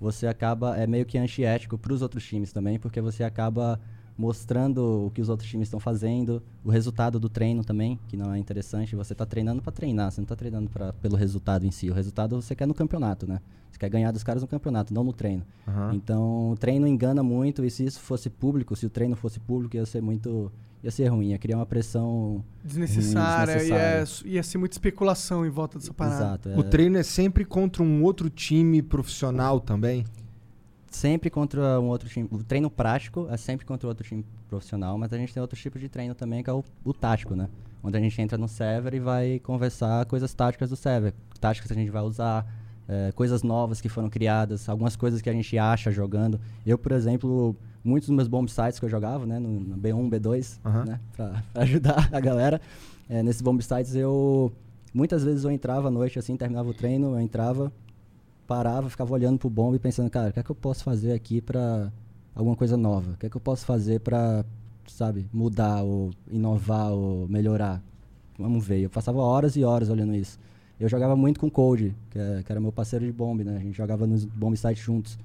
você acaba, é meio que antiético para os outros times também, porque você acaba mostrando o que os outros times estão fazendo, o resultado do treino também, que não é interessante. Você está treinando para treinar, você não está treinando pra, pelo resultado em si. O resultado você quer no campeonato, né? Você quer ganhar dos caras no campeonato, não no treino. Aham. Então, o treino engana muito e se isso fosse público, se o treino fosse público, ia ser muito ia ser ruim, ia criar uma pressão Desnecessária, desnecessária. Ia, ia ser muita especulação em volta dessa parada. exato. O é treino é sempre contra um outro time profissional também? sempre contra um outro time. O treino prático é sempre contra outro time profissional, mas a gente tem outros tipos de treino também, que é o, o tático, né? Onde a gente entra no server e vai conversar coisas táticas do server. Táticas que a gente vai usar, é, coisas novas que foram criadas, algumas coisas que a gente acha jogando. Eu, por exemplo, muitos dos meus bomb sites que eu jogava, né? No, no B1, B2, Aham. né? Pra, pra ajudar a galera. É, nesses bomb sites eu... Muitas vezes eu entrava à noite, assim, terminava o treino, eu entrava, parava, ficava olhando pro bomba e pensando, cara, o que é que eu posso fazer aqui pra alguma coisa nova? O que é que eu posso fazer pra, sabe, mudar ou inovar ou melhorar? Vamos ver. Eu passava horas e horas olhando isso. Eu jogava muito com Code, que, é- que era meu parceiro de bomb, né? A gente jogava nos bomb sites juntos.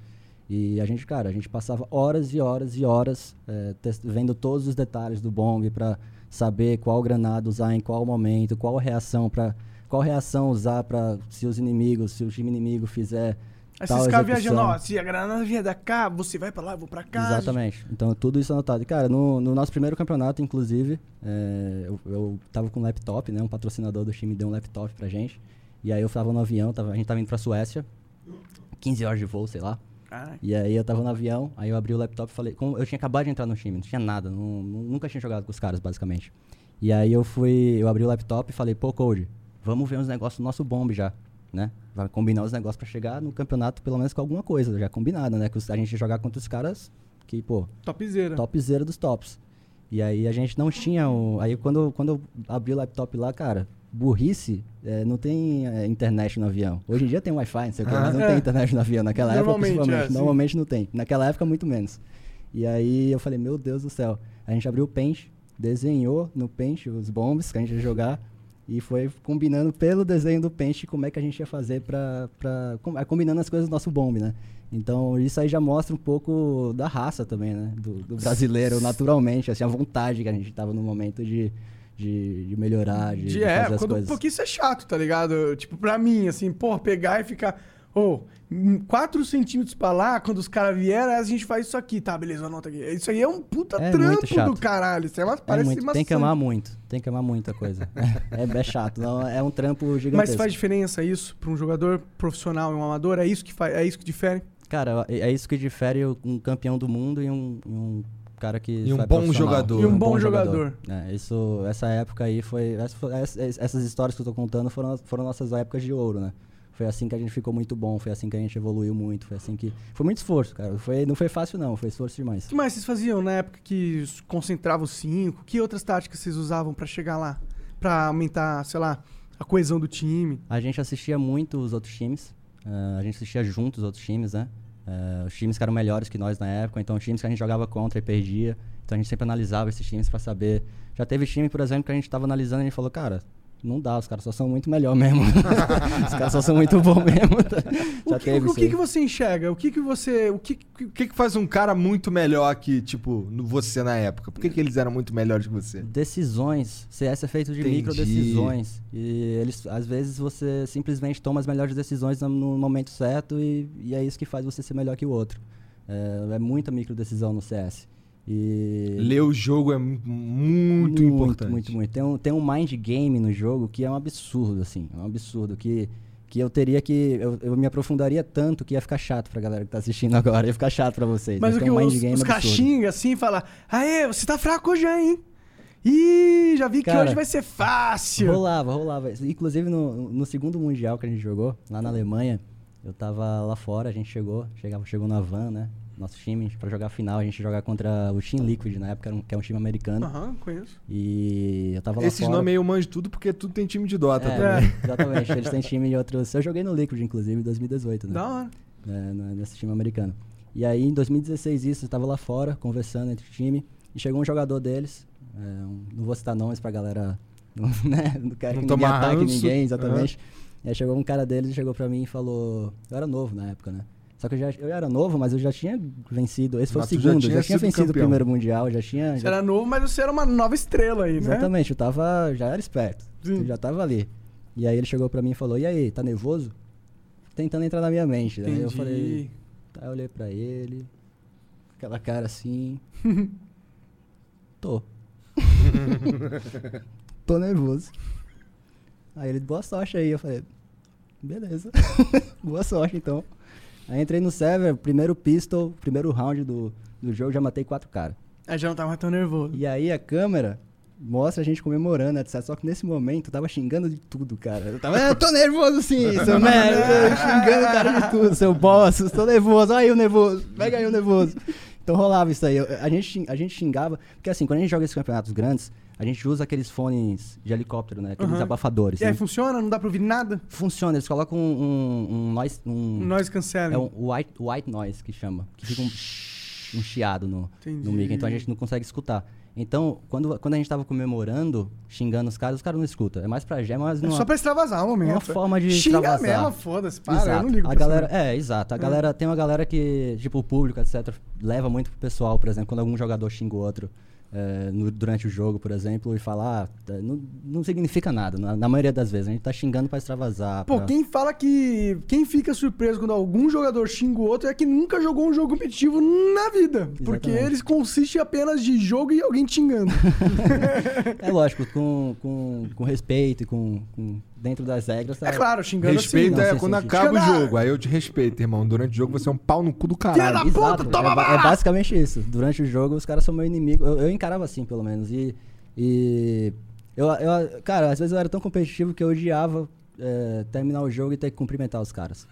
E a gente, cara, a gente passava horas e horas e horas tes- vendo todos os detalhes do bomb pra saber qual granada usar em qual momento, qual reação para qual reação usar para se os inimigos, se o time inimigo fizer Aí tal execução. viajando, ó, se a granada vier da cá, você vai pra lá, eu vou pra cá. Exatamente. Então, tudo isso anotado. E, cara, no, no nosso primeiro campeonato, inclusive, é, eu, eu tava com um laptop, né? Um patrocinador do time deu um laptop pra gente. E aí eu tava no avião, tava, a gente tava indo pra Suécia. 15 horas de voo, sei lá. E aí eu tava no avião, aí eu abri o laptop e falei... Como eu tinha acabado de entrar no time, não tinha nada. não- nunca tinha jogado com os caras, basicamente. E aí eu fui... Eu abri o laptop e falei, pô, Code, vamos ver uns negócios do nosso bomb já, né? Vai combinar os negócios pra chegar no campeonato, pelo menos com alguma coisa, já combinado, né? Que a gente jogar contra os caras que, pô, Topzera. topzera dos tops. E aí a gente não tinha o... Aí quando, quando eu abri o laptop lá, cara, burrice, é, não tem é, internet no avião. Hoje em dia tem Wi-Fi, não sei o que, Ah, mas não é. tem internet no avião. Naquela época, Normalmente, principalmente. é, normalmente não tem. Naquela época, muito menos. E aí eu falei, meu Deus do céu. A gente abriu o Paint, desenhou no Paint os bombs que a gente ia jogar. E foi combinando pelo desenho do Paint como é que a gente ia fazer é, combinando as coisas do nosso bomb, né? Então isso aí já mostra um pouco da raça também, né? Do, do brasileiro, naturalmente, assim, a vontade que a gente tava no momento de, de, de melhorar, de, De, de é, fazer as quando, coisas. porque isso é chato, tá ligado? Tipo, pra mim, assim, pô, pegar e ficar. Ô, 4 centímetros pra lá, quando os caras vieram, a gente faz isso aqui, tá? Beleza, anota aqui. Isso aí é um puta É muito trampo do caralho. Isso é uma, É parece muito, uma tem que amar muito, tem que amar muita coisa. é, é chato, não, é um trampo Mas gigantesco. faz diferença isso pra um jogador profissional e um amador? É isso que faz, é isso que difere? Cara, é é isso que difere um campeão do mundo e um, e um cara que E um bom jogador. E um bom jogador. É, isso, essa época aí foi, essa Essas histórias que eu tô contando foram, foram nossas épocas de ouro, né? Foi assim que a gente ficou muito bom, foi assim que a gente evoluiu muito, foi assim que... Foi muito esforço, cara. Foi, não foi fácil, não. Foi esforço demais. O que mais vocês faziam na época que s- concentrava os cinco? Que outras táticas vocês usavam pra chegar lá? Pra aumentar, sei lá, a coesão do time? A gente assistia muito os outros times. eh, a gente assistia junto os outros times, né? Eh, os times que eram melhores que nós na época. Então, os times que a gente jogava contra e perdia. Então, a gente sempre analisava esses times pra saber. Já teve time, por exemplo, que a gente tava analisando e a gente falou, cara, não dá, os caras só são muito melhor mesmo. os caras só são muito bons mesmo. Já o que, teve o que, que você enxerga? O que, que você. O que, que, que faz um cara muito melhor que, tipo, você na época? Por que, que eles eram muito melhores que você? Decisões. CS é feito de Entendi. micro decisões. E eles, às vezes você simplesmente toma as melhores decisões no- no momento certo e, e é isso que faz você ser melhor que o outro. É, é muita micro decisão no CS. E Ler o jogo é mu- muito, importante. Muito, muito. Tem um, tem um mind game no jogo que é um absurdo, assim. É um absurdo. Que, que eu teria que. Eu, eu me aprofundaria tanto que ia ficar chato pra galera que tá assistindo agora. Ia ficar chato pra vocês. Mas Mas o que tem um mind os, game os caixinhos assim fala, aê, você tá fraco hoje, hein? Ih, já vi que Cara, hoje vai ser fácil. Rolava, rolava. Inclusive no, no segundo mundial que a gente jogou, lá na Alemanha, eu tava lá fora, a gente chegou, chegava, chegou na van, né? Nosso time, pra jogar a final, a gente jogar contra o Team Liquid na época, que é um time americano. Aham, conheço. E eu tava lá Esses fora. nomes aí eu manjo tudo porque tudo tem time de Dota É, também. exatamente. Eles têm time de outros. Eu joguei no Liquid, inclusive, em 2018, né? Da hora. né, na- nesse time americano. E aí, em 2016, isso, eu tava lá fora, conversando entre o time, e chegou um jogador deles, é, um- não vou citar nomes pra galera Não, né? não quero Não que ninguém ataque ranço. ninguém, exatamente. E aí chegou um cara deles e chegou pra mim e falou. Eu era novo na época, né? Só que eu, já, eu era novo, mas eu já tinha vencido. Esse foi Mas o tu já segundo, tinha eu já tinha vencido o campeão. primeiro mundial, já tinha. Você já- era novo, mas você era uma nova estrela aí, né? Exatamente, eu tava. Já era esperto. Sim. Eu já tava ali. E aí ele chegou pra mim e falou: E aí, tá nervoso? Tentando entrar na minha mente. Aí eu Entendi. falei. Tá, eu olhei pra ele. Aquela cara assim. Tô. Tô nervoso. Aí ele, boa sorte aí. Eu falei, beleza. boa sorte então. Aí entrei no server, primeiro pistol, primeiro round do, do jogo, já matei quatro caras. Aí já não tava tão nervoso. E aí a câmera mostra a gente comemorando, etc. Só que nesse momento eu tava xingando de tudo, cara. Eu tava, eu tô nervoso sim, seu merda. xingando o cara de tudo, seu boss, tô nervoso, olha aí o nervoso, pega aí o nervoso. Então rolava isso aí. Eu- A gente, a gente xingava, porque assim, quando a gente joga esses campeonatos grandes, a gente usa aqueles fones de helicóptero, né? Aqueles Aham. abafadores. E aí né? funciona? Não dá pra ouvir nada? Funciona, eles colocam um, um, um noise. Um, cancela. é um white, white noise que chama. Que fica um, um chiado no, Entendi. no mic, então a gente não consegue escutar. Então, quando, quando a gente tava comemorando, xingando os caras, os caras não escutam. É mais pra gema, mas É não. só pra extravasar o momento. uma forma de Xinga extravasar. mesmo, foda-se. Para, eu Exato. não ligo a galera, É, exato. A galera, tem uma galera que, tipo, o público, etc., leva muito pro pessoal, por exemplo, quando algum jogador xinga o outro é, no- durante o jogo, por exemplo, e fala, ah, tá, não, não significa nada, na, na maioria das vezes. A gente tá xingando pra extravasar. Pô, pra- quem fala que. Quem fica surpreso quando algum jogador xinga o outro é que nunca jogou um jogo competitivo na vida. Porque Exatamente. eles consiste apenas de jogo e alguém xingando. É lógico, com, com, com respeito e com, com- dentro das regras. tá- É claro, xingando Respeito assim. é quando sim, acaba o jogo. Aí eu te respeito, irmão. Durante o jogo você é um pau no cu do Filha caralho. da puta, toma é, é basicamente isso. Durante o jogo, os caras são meu inimigo. Eu, eu encarava assim, pelo menos. E. e eu, eu, cara, às vezes eu era tão competitivo que eu odiava é, terminar o jogo e ter que cumprimentar os caras.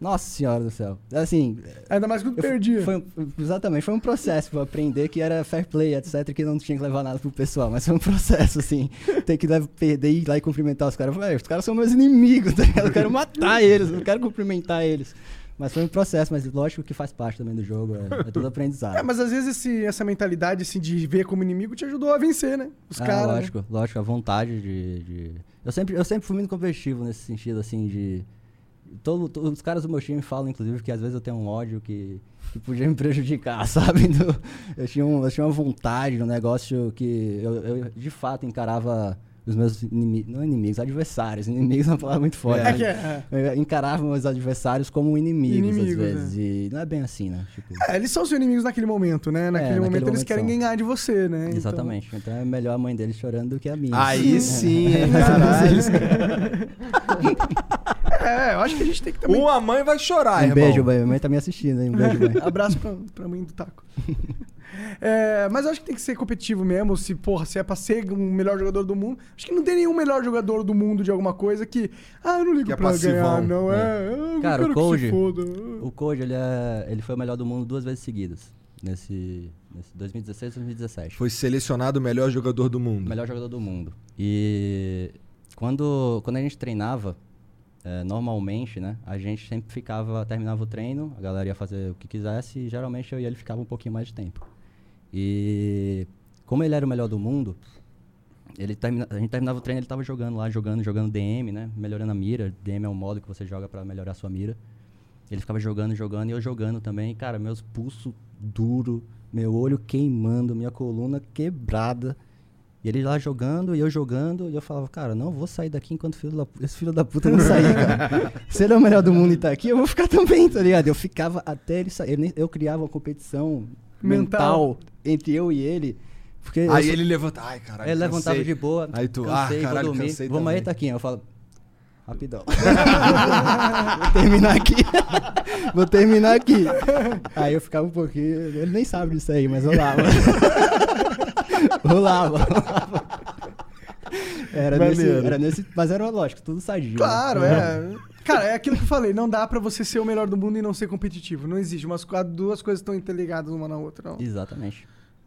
Nossa senhora do céu. Assim. Ainda mais quando eu- perdia. Foi, exatamente, foi um processo eu aprender que era fair play, etc, que não tinha que levar nada pro pessoal, mas foi um processo, assim, ter que levar- perder e ir lá e cumprimentar os caras. Eu falei, "É, os caras são meus inimigos, tá ligado? Eu quero matar eles, eu não quero cumprimentar eles. Mas foi um processo, mas lógico que faz parte também do jogo, é, é tudo aprendizado. É, mas às vezes esse- essa mentalidade assim, de ver como inimigo te ajudou a vencer, né? Os Ah, caras. né? lógico, lógico, a vontade de, de- Eu, sempre, eu sempre fui muito competitivo nesse sentido, assim, de. Todo, to- os caras do meu time falam, inclusive, que às vezes eu tenho um ódio que, que podia me prejudicar, sabe? Do- eu, tinha um, eu tinha uma vontade, um negócio que eu, eu, de fato encarava os meus inimigos, não inimigos, adversários. Inimigos é uma palavra muito forte. É né? que é. Eu encarava meus adversários como inimigos, Inimigos, às vezes. E não é bem assim, né? Tipo, É, eles são seus inimigos naquele momento, né? Naquele naquele momento eles momento querem são. ganhar de você, né? Então- Exatamente. Então é melhor a mãe deles chorando do que a minha. Aí sim, hein, caralho. É, eu acho que a gente tem que também. Uma mãe vai chorar, Um irmão. beijo, mãe. Minha mãe tá me assistindo, hein? Um beijo, mãe. Abraço pra, pra mãe do taco. É, mas eu acho que tem que ser competitivo mesmo. Se, porra, se é pra ser um melhor jogador do mundo. Acho que não tem nenhum melhor jogador do mundo de alguma coisa que. Ah, eu não ligo Que é pra passivão. ganhar, não. É. eu Cara, o Code- foda. O Code, ele, é, ele foi o melhor do mundo duas vezes seguidas. Nesse, nesse 2016 e 2017. Foi selecionado o melhor jogador do mundo. Melhor jogador do mundo. E quando, quando a gente treinava, é, normalmente, né? A gente sempre ficava, terminava o treino, a galera ia fazer o que quisesse e geralmente eu e ele ficava um pouquinho mais de tempo. E como ele era o melhor do mundo, ele termina, a gente terminava o treino, ele tava jogando lá, jogando, jogando DM, né? Melhorando a mira. DM é um modo que você joga pra melhorar a sua mira. Ele ficava jogando, jogando e eu jogando também. Cara, meus pulsos duro, meu olho queimando, minha coluna quebrada. E ele lá jogando e eu jogando, e eu falava, cara, não vou sair daqui enquanto filho da, esse filho da puta não sair, cara. Se ele é o melhor do mundo e tá aqui, eu vou ficar também, tá ligado? Eu ficava até ele sair. Eu Eu criava uma competição Mental. mental, entre eu e ele. Porque eu Aí sou- ele levanta. Ai, caralho. ele levantava cansei. de boa. Aí tu, cansei, ah, vou caralho, dormir. cansei Vamos aí, também. Taquinho. Eu falo, rapidão. vou terminar aqui. vou terminar aqui. Aí eu ficava um pouquinho. Ele nem sabe disso aí, mas rolava. Rolava, rolava. Era nesse, era nesse. Mas era lógico, tudo sadio. né? Claro, é. Cara, é aquilo que eu falei. Não dá pra você ser o melhor do mundo e não ser competitivo. Não existe. Umas, co- duas coisas estão interligadas uma na outra. Não. Exatamente.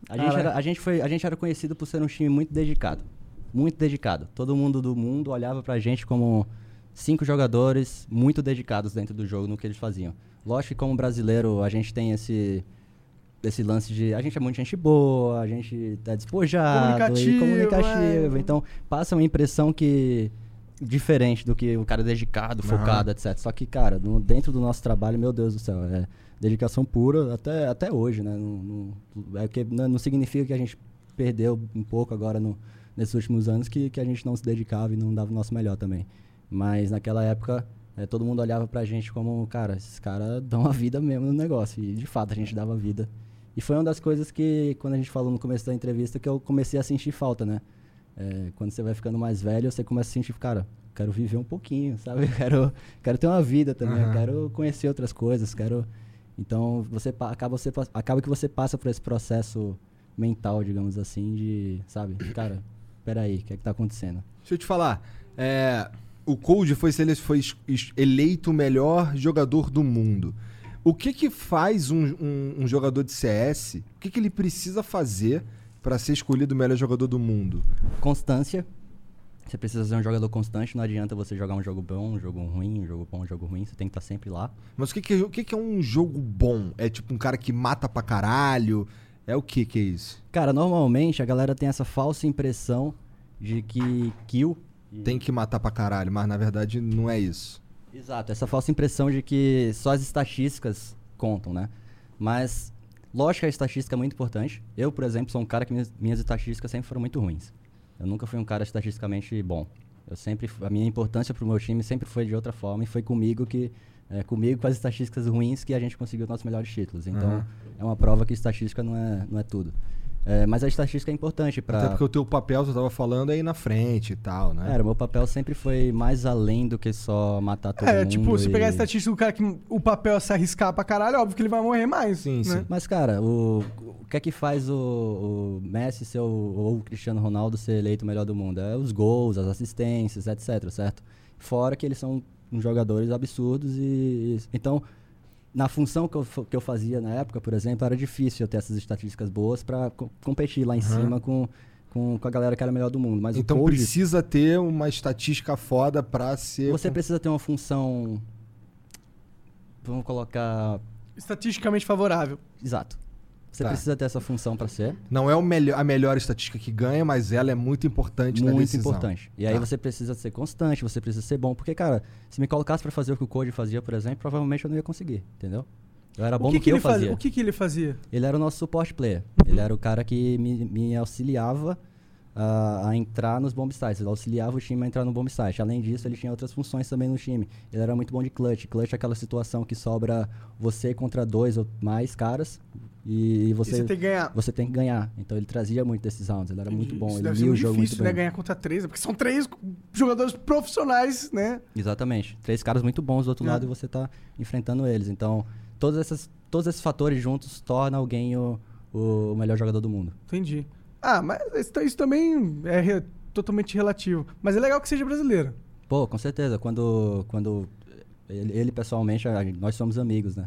A gente, era, a, gente foi, a gente era conhecido por ser um time muito dedicado. Muito dedicado. Todo mundo do mundo olhava pra gente como cinco jogadores muito dedicados dentro do jogo no que eles faziam. Lógico que como brasileiro a gente tem esse desse lance de a gente é muito gente boa, a gente é despojado Comunicativo, e comunicativo. é. Então passa uma impressão que diferente do que o cara dedicado, focado, etc. Só que, cara, no- dentro do nosso trabalho, meu Deus do céu, é dedicação pura até, até hoje, né? Não, não- é que não, não significa que a gente perdeu um pouco agora no, nesses últimos anos que, que a gente não se dedicava e não dava o nosso melhor também. Mas naquela época, é, todo mundo olhava pra gente como, cara, esses caras dão a vida mesmo no negócio. E de fato a gente dava vida. E foi uma das coisas que, quando a gente falou no começo da entrevista, que eu comecei a sentir falta, né? É, quando você vai ficando mais velho, você começa a sentir, cara, quero viver um pouquinho, sabe? Quero, quero ter uma vida também, eu Aham. quero conhecer outras coisas, quero... Então, você acaba, você, acaba que você passa por esse processo mental, digamos assim, de, sabe? Cara, peraí, o que é que tá acontecendo? Deixa eu te falar. é, o Cold foi, foi eleito o melhor jogador do mundo. O que que faz um, um- um jogador de CS? O que, que ele precisa fazer pra ser escolhido o melhor jogador do mundo? Constância. Você precisa ser um jogador constante, não adianta você jogar um jogo bom, um jogo ruim, um jogo bom, um jogo ruim, você tem que estar sempre lá. Mas o que, que, o que, que é um jogo bom? É tipo um cara que mata pra caralho? É o que que é isso? Cara, normalmente a galera tem essa falsa impressão de que kill. Tem que matar pra caralho, mas na verdade não é isso. Exato, essa falsa impressão de que só as estatísticas contam, né? Mas, lógico que a estatística é muito importante. Eu, por exemplo, sou um cara que minhas, minhas estatísticas sempre foram muito ruins. Eu nunca fui um cara estatisticamente bom. Eu sempre, a minha importância pro meu time sempre foi de outra forma e foi comigo que, é, comigo com as estatísticas ruins que a gente conseguiu os nossos melhores títulos. Então, Aham. é uma prova que estatística não é, não é tudo. É, mas a estatística é importante para Até porque o teu papel, você tava falando, é ir na frente e tal, né? Era, o meu papel sempre foi mais além do que só matar todo É, mundo. tipo, se e- pegar a estatística do cara que o papel é se arriscar pra caralho, óbvio que ele vai morrer mais. Sim, né? sim. Mas, cara, o, o que é que faz o, o Messi ser o, ou o Cristiano Ronaldo ser eleito o melhor do mundo? É os gols, as assistências, etc, certo? Fora que eles são uns jogadores absurdos e... Então, na função que eu, que eu fazia na época, por exemplo, era difícil eu ter essas estatísticas boas pra co- competir lá em Aham. cima com, com, com a galera que era melhor do mundo. Mas então precisa ter uma estatística foda pra ser. você precisa ter uma função... Vamos colocar... Estatisticamente favorável. Exato. Você Tá. precisa ter essa função pra ser. Não é o melhor, a melhor estatística que ganha, mas ela é muito importante na muito decisão. importante. E aí Tá. você precisa ser constante, você precisa ser bom. Porque, cara, se me colocasse pra fazer o que o Code fazia, por exemplo, provavelmente eu não ia conseguir, entendeu? Eu era bom o que, no que que, eu ele fazia? fazia. O que, que ele fazia? Ele era o nosso suporte player. Ele era o cara que me, me auxiliava a, a entrar nos bomb sites. Ele auxiliava o time a entrar no bomb site. Além disso, ele tinha outras funções também no time. Ele era muito bom de clutch. Clutch é aquela situação que sobra você contra dois ou mais caras e E você, você tem que ganhar. você tem que ganhar. Então ele trazia muito desses rounds. Ele era muito bom. Ele lia o muito jogo difícil, muito né? bem. Ganhar contra três, porque são três jogadores profissionais, né? Exatamente. Três caras muito bons do outro É. lado e você tá enfrentando eles. Então, todas essas, todos esses fatores juntos tornam alguém o, o melhor jogador do mundo. Entendi. Ah, mas isso, isso também é re- totalmente relativo. Mas é legal que seja brasileiro. Pô, com certeza. Quando, quando ele, ele, pessoalmente, nós somos amigos, né?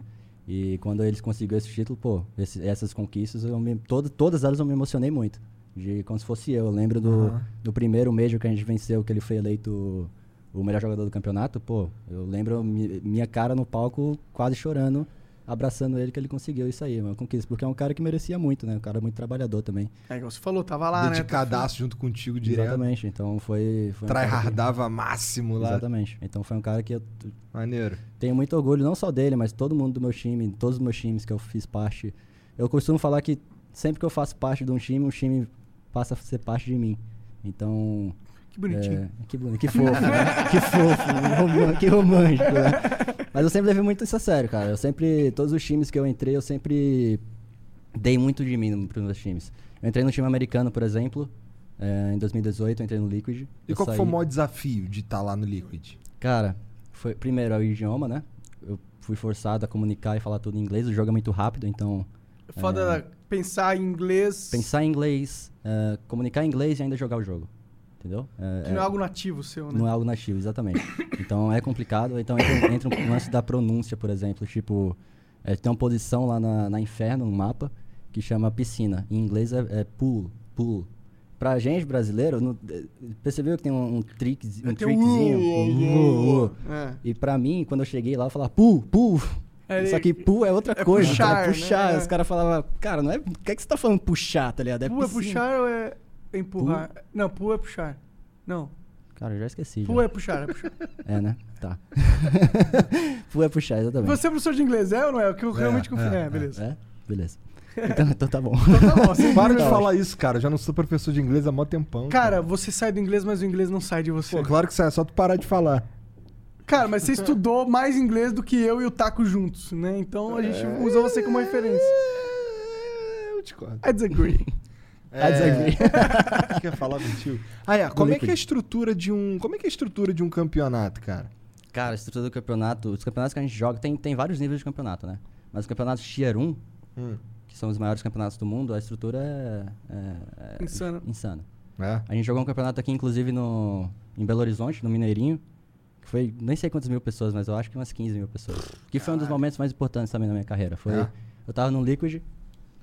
E quando eles conseguiram esse título, pô, esse- essas conquistas, eu me, todo, todas elas eu me emocionei muito. De como se fosse eu. Eu lembro do, Aham. do primeiro Major que a gente venceu, que ele foi eleito o melhor jogador do campeonato. Pô, eu lembro mi- minha cara no palco quase chorando, abraçando ele que ele conseguiu isso aí, uma conquista. Porque é um cara que merecia muito, né? Um cara muito trabalhador também. É igual você falou, tava lá, né? Dedicadaço junto contigo direto. Exatamente. Então foi. foi um cara que- Tryhardava máximo lá. Exatamente. Então foi um cara que eu Maneiro. tenho muito orgulho, não só dele, mas todo mundo do meu time, todos os meus times que eu fiz parte. Eu costumo falar que sempre que eu faço parte de um time, um time passa a ser parte de mim. Então. Que bonitinho. É, que, boni- que fofo, né? Que fofo, que romântico, né? Mas eu sempre levei muito isso a sério, cara. Eu sempre, todos os times que eu entrei, eu sempre dei muito de mim para os meus times. Eu entrei no time americano, por exemplo, é, em 2018, eu entrei no Liquid. E qual saí- foi o maior desafio de estar lá no Liquid? Cara, foi primeiro é o idioma, né? Eu fui forçado a comunicar e falar tudo em inglês. O jogo é muito rápido, então Foda pensar em inglês, pensar em inglês, é, comunicar em inglês e ainda jogar o jogo. Entendeu? É, que não é algo nativo seu, né? não é algo nativo, exatamente. Então é complicado. Então entra, entra um lance da pronúncia, por exemplo. Tipo, é, tem uma posição lá na, na Inferno, no mapa, que chama piscina. Em inglês é, é pool, pool. Pra gente brasileiro, é, percebeu que tem um, um, trick, um Tem trickzinho? um- Uh, uh. É. E pra mim, quando eu cheguei lá, eu falava, pu, pu. É, Só que pu é outra é coisa, puxar, é puxar. né? Os caras falavam, cara, não é. O que é que você tá falando puxar, tá ligado? É Pu é puxar ou é empurrar? Não, pu é puxar. Não, Cara, eu já esqueci. pu já. é puxar, é puxar. É, né? Tá. pu é puxar, exatamente. Você é professor de inglês, é ou não é? O que eu realmente confio. é, É, beleza. É? Beleza. Então, então tá bom. Então tá bom, Para de falar isso, cara. Eu já não sou professor de inglês há mó tempão. Cara, você sai do inglês, mas o inglês não sai de você. Pô, claro que sai, é só tu parar de falar. Cara, mas você estudou mais inglês do que eu e o Taco juntos, né? Então a gente É. usa você como referência. Eu discordo. I disagree. I disagree. Quer falar contigo? Ah, é. Como é que é a estrutura de um. Como é que é a estrutura de um campeonato, cara? Cara, a estrutura do campeonato, os campeonatos que a gente joga, tem, tem vários níveis de campeonato, né? Mas os campeonatos Tier 1, Hum. que são os maiores campeonatos do mundo, a estrutura é, é- é Insano. insana. É. A gente jogou um campeonato aqui, inclusive, no, em Belo Horizonte, no Mineirinho, que foi, nem sei quantas mil pessoas, mas eu acho que umas 15 mil pessoas. Que foi um dos momentos mais importantes também na minha carreira. Foi, É? Eu tava no Liquid,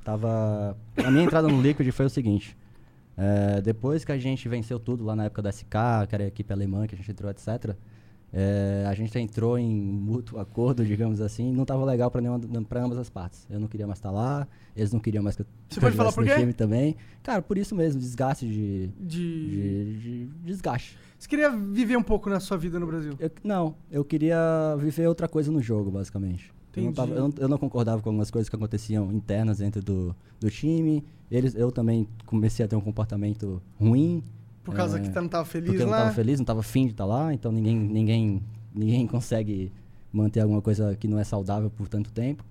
tava... A minha entrada no Liquid foi o seguinte, é, depois que a gente venceu tudo lá na época da SK, que era a equipe alemã que a gente entrou, etc., é, a gente entrou em mútuo acordo, digamos assim, não tava legal pra ambas as partes. Eu não queria mais estar lá, eles não queriam mais que eu Você pode falar por quê? time também. Cara, por isso mesmo, desgaste de, De... de, de desgaste. Você queria viver um pouco na sua vida no Brasil? Eu- não, eu queria viver outra coisa no jogo, basicamente. Eu não, tava- eu não- eu não concordava com algumas coisas que aconteciam internas dentro do, do time. Eles, eu também comecei a ter um comportamento ruim. Por causa é, que não tava feliz porque eu não lá? estava feliz, não estava afim de estar lá, então ninguém, ninguém, ninguém consegue manter alguma coisa que não é saudável por tanto tempo.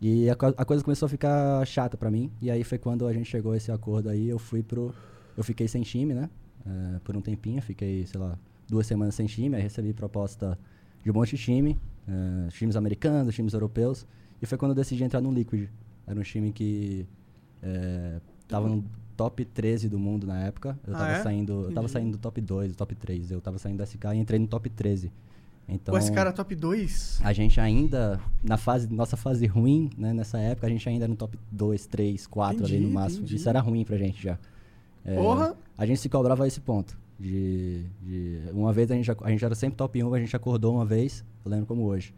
E a, a coisa começou a ficar chata pra mim. E aí foi quando a gente chegou a esse acordo aí, eu fui pro. Eu fiquei sem time, né? É, por um tempinho, fiquei, sei lá, duas semanas sem time, aí recebi proposta de um monte de time, é, times americanos, times europeus. E foi quando eu decidi entrar no Liquid. Era um time que é, tava no top 13 do mundo na época. Eu Ah, tava é? saindo. Eu tava saindo do top 2, do top 3. Eu tava saindo da SK e entrei no top 13. Então, Pô, esse cara top 2? a gente ainda, na fase, nossa fase ruim, né, nessa época, a gente ainda era no top 2, 3, 4 ali Entendi, no máximo. entendi. Isso era ruim pra gente já. É, Porra! A gente se cobrava a esse ponto. De, de- uma vez a gente, a gente era sempre top 1, a gente acordou uma vez, eu lembro como hoje.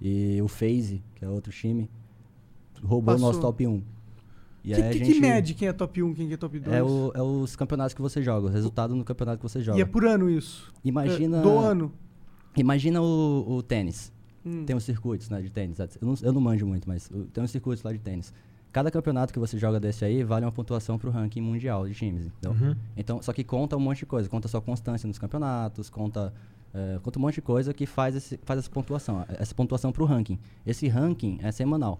E o FaZe, que é outro time, roubou o nosso top 1. E que, gente, que mede quem é top 1, quem é top 2? É, o- é os campeonatos que você joga, o resultado no campeonato que você joga. E é por ano isso? Imagina, É, do ano. imagina o, o tênis. Hum. Tem os circuitos né, de tênis. Eu não, eu não manjo muito, mas tem uns circuitos lá de tênis. Cada campeonato que você joga desse aí vale uma pontuação pro ranking mundial de times. Então, Uhum. então só que conta um monte de coisa. Conta sua constância nos campeonatos, conta, eh, conta um monte de coisa que faz, esse, faz essa pontuação. Essa pontuação pro ranking. Esse ranking é semanal.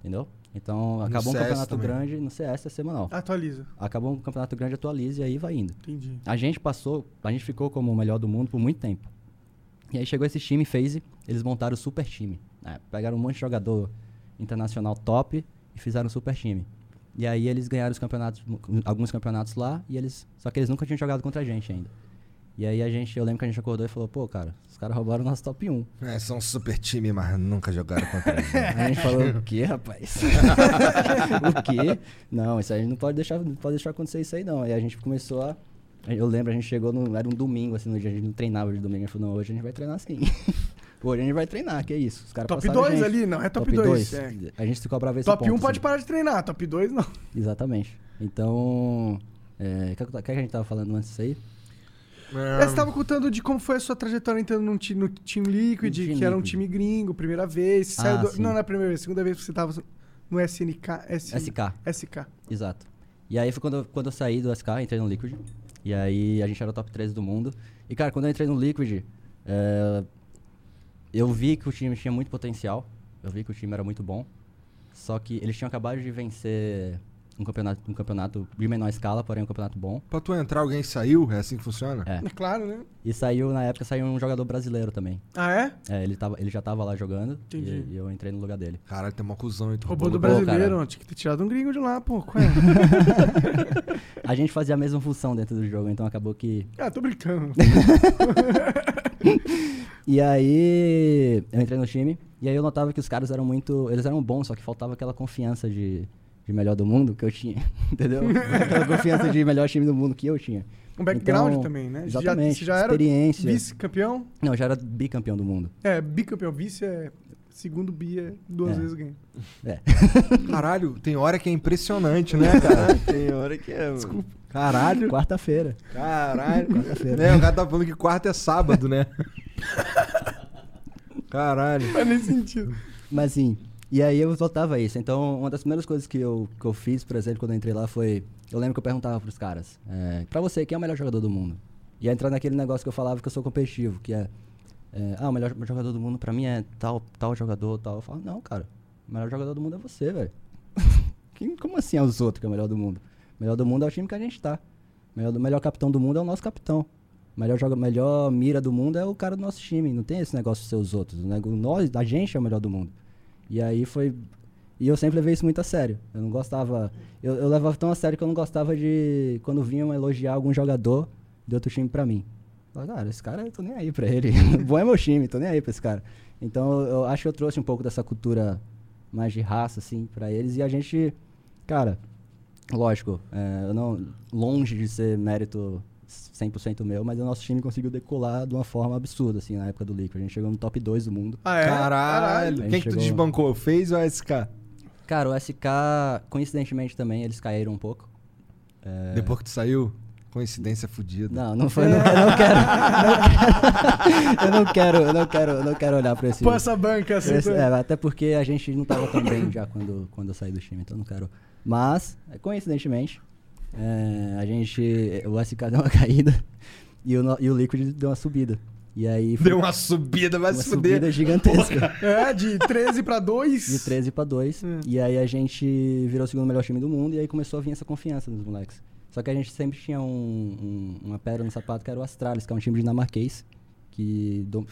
Entendeu? Então, acabou um campeonato também. grande, no CS é semanal. Atualiza. Acabou um campeonato grande, atualiza e aí vai indo. Entendi. A gente passou, a gente ficou como o melhor do mundo por muito tempo. E aí chegou esse time, FaZe, eles montaram o super time. né? Pegaram um monte de jogador internacional top e fizeram um super time. E aí eles ganharam os campeonatos, alguns campeonatos lá, e eles. Só que eles nunca tinham jogado contra a gente ainda. E aí a gente, eu lembro que a gente acordou e falou, pô, cara, os caras roubaram o nosso top 1. É, são um super time, mas nunca jogaram contra eles. né? Aí a gente falou, o quê, rapaz? o quê? Não, isso aí a gente não pode deixar, não pode deixar acontecer isso aí, não. Aí a gente começou a. Eu lembro, a gente chegou no. Era um domingo, assim, no dia, a gente não treinava de domingo. A gente falou, não, hoje a gente vai treinar sim. hoje a gente vai treinar, que é isso. Os caras Top passaram a 2 gente. ali, não é top, Top 2. 2. É. A gente se cobrava esse Top 1 ponto, pode assim. parar de treinar, top 2 não. Exatamente. Então. é, O que, que a gente tava falando antes disso aí? É, Você tava contando de como foi a sua trajetória entrando ti- no Team Liquid, No Team que era um Liquid. time gringo, primeira vez. Ah, saiu do- não, não é a primeira vez, segunda vez que você tava no SNK. S... SK. SK. Exato. E aí foi quando, eu- quando eu saí do SK, entrei no Liquid. E aí a gente era o top 13 do mundo. E cara, quando eu entrei no Liquid, é, eu vi que o time tinha muito potencial. Eu vi que o time era muito bom. Só que eles tinham acabado de vencer um campeonato, um campeonato de menor escala, porém um campeonato bom. Pra tu entrar, alguém saiu? É assim que funciona? É. É claro, né? E saiu, na época, saiu um jogador brasileiro também. Ah, é? É, ele, tava, ele já tava lá jogando. Entendi. E, e eu entrei no lugar dele. Caralho, tem uma cuzão e tu Roubou do brasileiro, tinha que ter tirado um gringo de lá, pô. Qual é? A gente fazia a mesma função dentro do jogo, então acabou que ah, tô brincando. E aí eu entrei no time e aí eu notava que os caras eram muito. Eles eram bons, só que faltava aquela confiança de, de melhor do mundo que eu tinha. Entendeu? aquela confiança de melhor time do mundo que eu tinha. Um background Então, também, né? Já- Exatamente. você já era experiência. vice-campeão? Não, já era bicampeão do mundo. É, bicampeão. Vice é Segundo bi é duas É. vezes ganha. Caralho, tem hora que é impressionante, né, cara? Tem hora que é. Desculpa. Caralho. Quarta-feira. Caralho. Quarta-feira. É, o cara tá falando que quarta é sábado, né? Caralho. Faz nem sentido. Mas sim, e aí eu voltava a isso. Então, uma das primeiras coisas que eu, que eu fiz, por exemplo, quando eu entrei lá foi... Eu lembro que eu perguntava pros caras, é, pra você, quem é o melhor jogador do mundo? E aí entrar naquele negócio que eu falava que eu sou competitivo, que é... é, ah, o melhor jogador do mundo pra mim é tal, tal jogador, tal. Eu falo, não, cara, o melhor jogador do mundo é você, velho. Quem- Como assim é os outros que é o melhor do mundo? Melhor do mundo é o time que a gente tá. Melhor, melhor capitão do mundo é o nosso capitão. Melhor, joga, melhor mira do mundo é o cara do nosso time. Não tem esse negócio de ser os outros. Nego- Nós, a gente é o melhor do mundo. E aí foi. E eu sempre levei isso muito a sério. Eu não gostava. Eu, eu levava tão a sério que eu não gostava de. Quando vinham elogiar algum jogador de outro time pra mim. Eu cara, esse cara, eu tô nem aí pra ele. Bom é meu time, tô nem aí pra esse cara. Então eu, eu acho que eu trouxe um pouco dessa cultura mais de raça, assim, pra eles. E a gente. Cara, lógico, é, eu não. Longe de ser mérito 100% meu, mas o nosso time conseguiu decolar de uma forma absurda, assim, na época do Liquid. A gente chegou no top 2 do mundo. Ah, é? Caralho. Quem que tu Chegou- desbancou? Fez ou SK? Cara, o SK, coincidentemente também, eles caíram um pouco. É, Depois que tu saiu? Coincidência fodida. Não, não foi. Não, eu não quero. não quero- eu não quero, eu não quero, eu não quero olhar pra esse. Pô, essa banca assim. esse- é, até porque a gente não tava tão bem já quando, quando eu saí do time, então eu não quero. Mas, coincidentemente, é, a gente. O SK deu uma caída e o, e o Liquid deu uma subida. E aí foi Deu uma subida, vai uma se fuder. subida gigantesca. É, de 13 pra 2. De 13 pra 2. É. E aí a gente virou o segundo melhor time do mundo e aí começou a vir essa confiança nos moleques. Só que a gente sempre tinha um, um- uma pedra no sapato que era o Astralis, que é um time dinamarquês. Que do-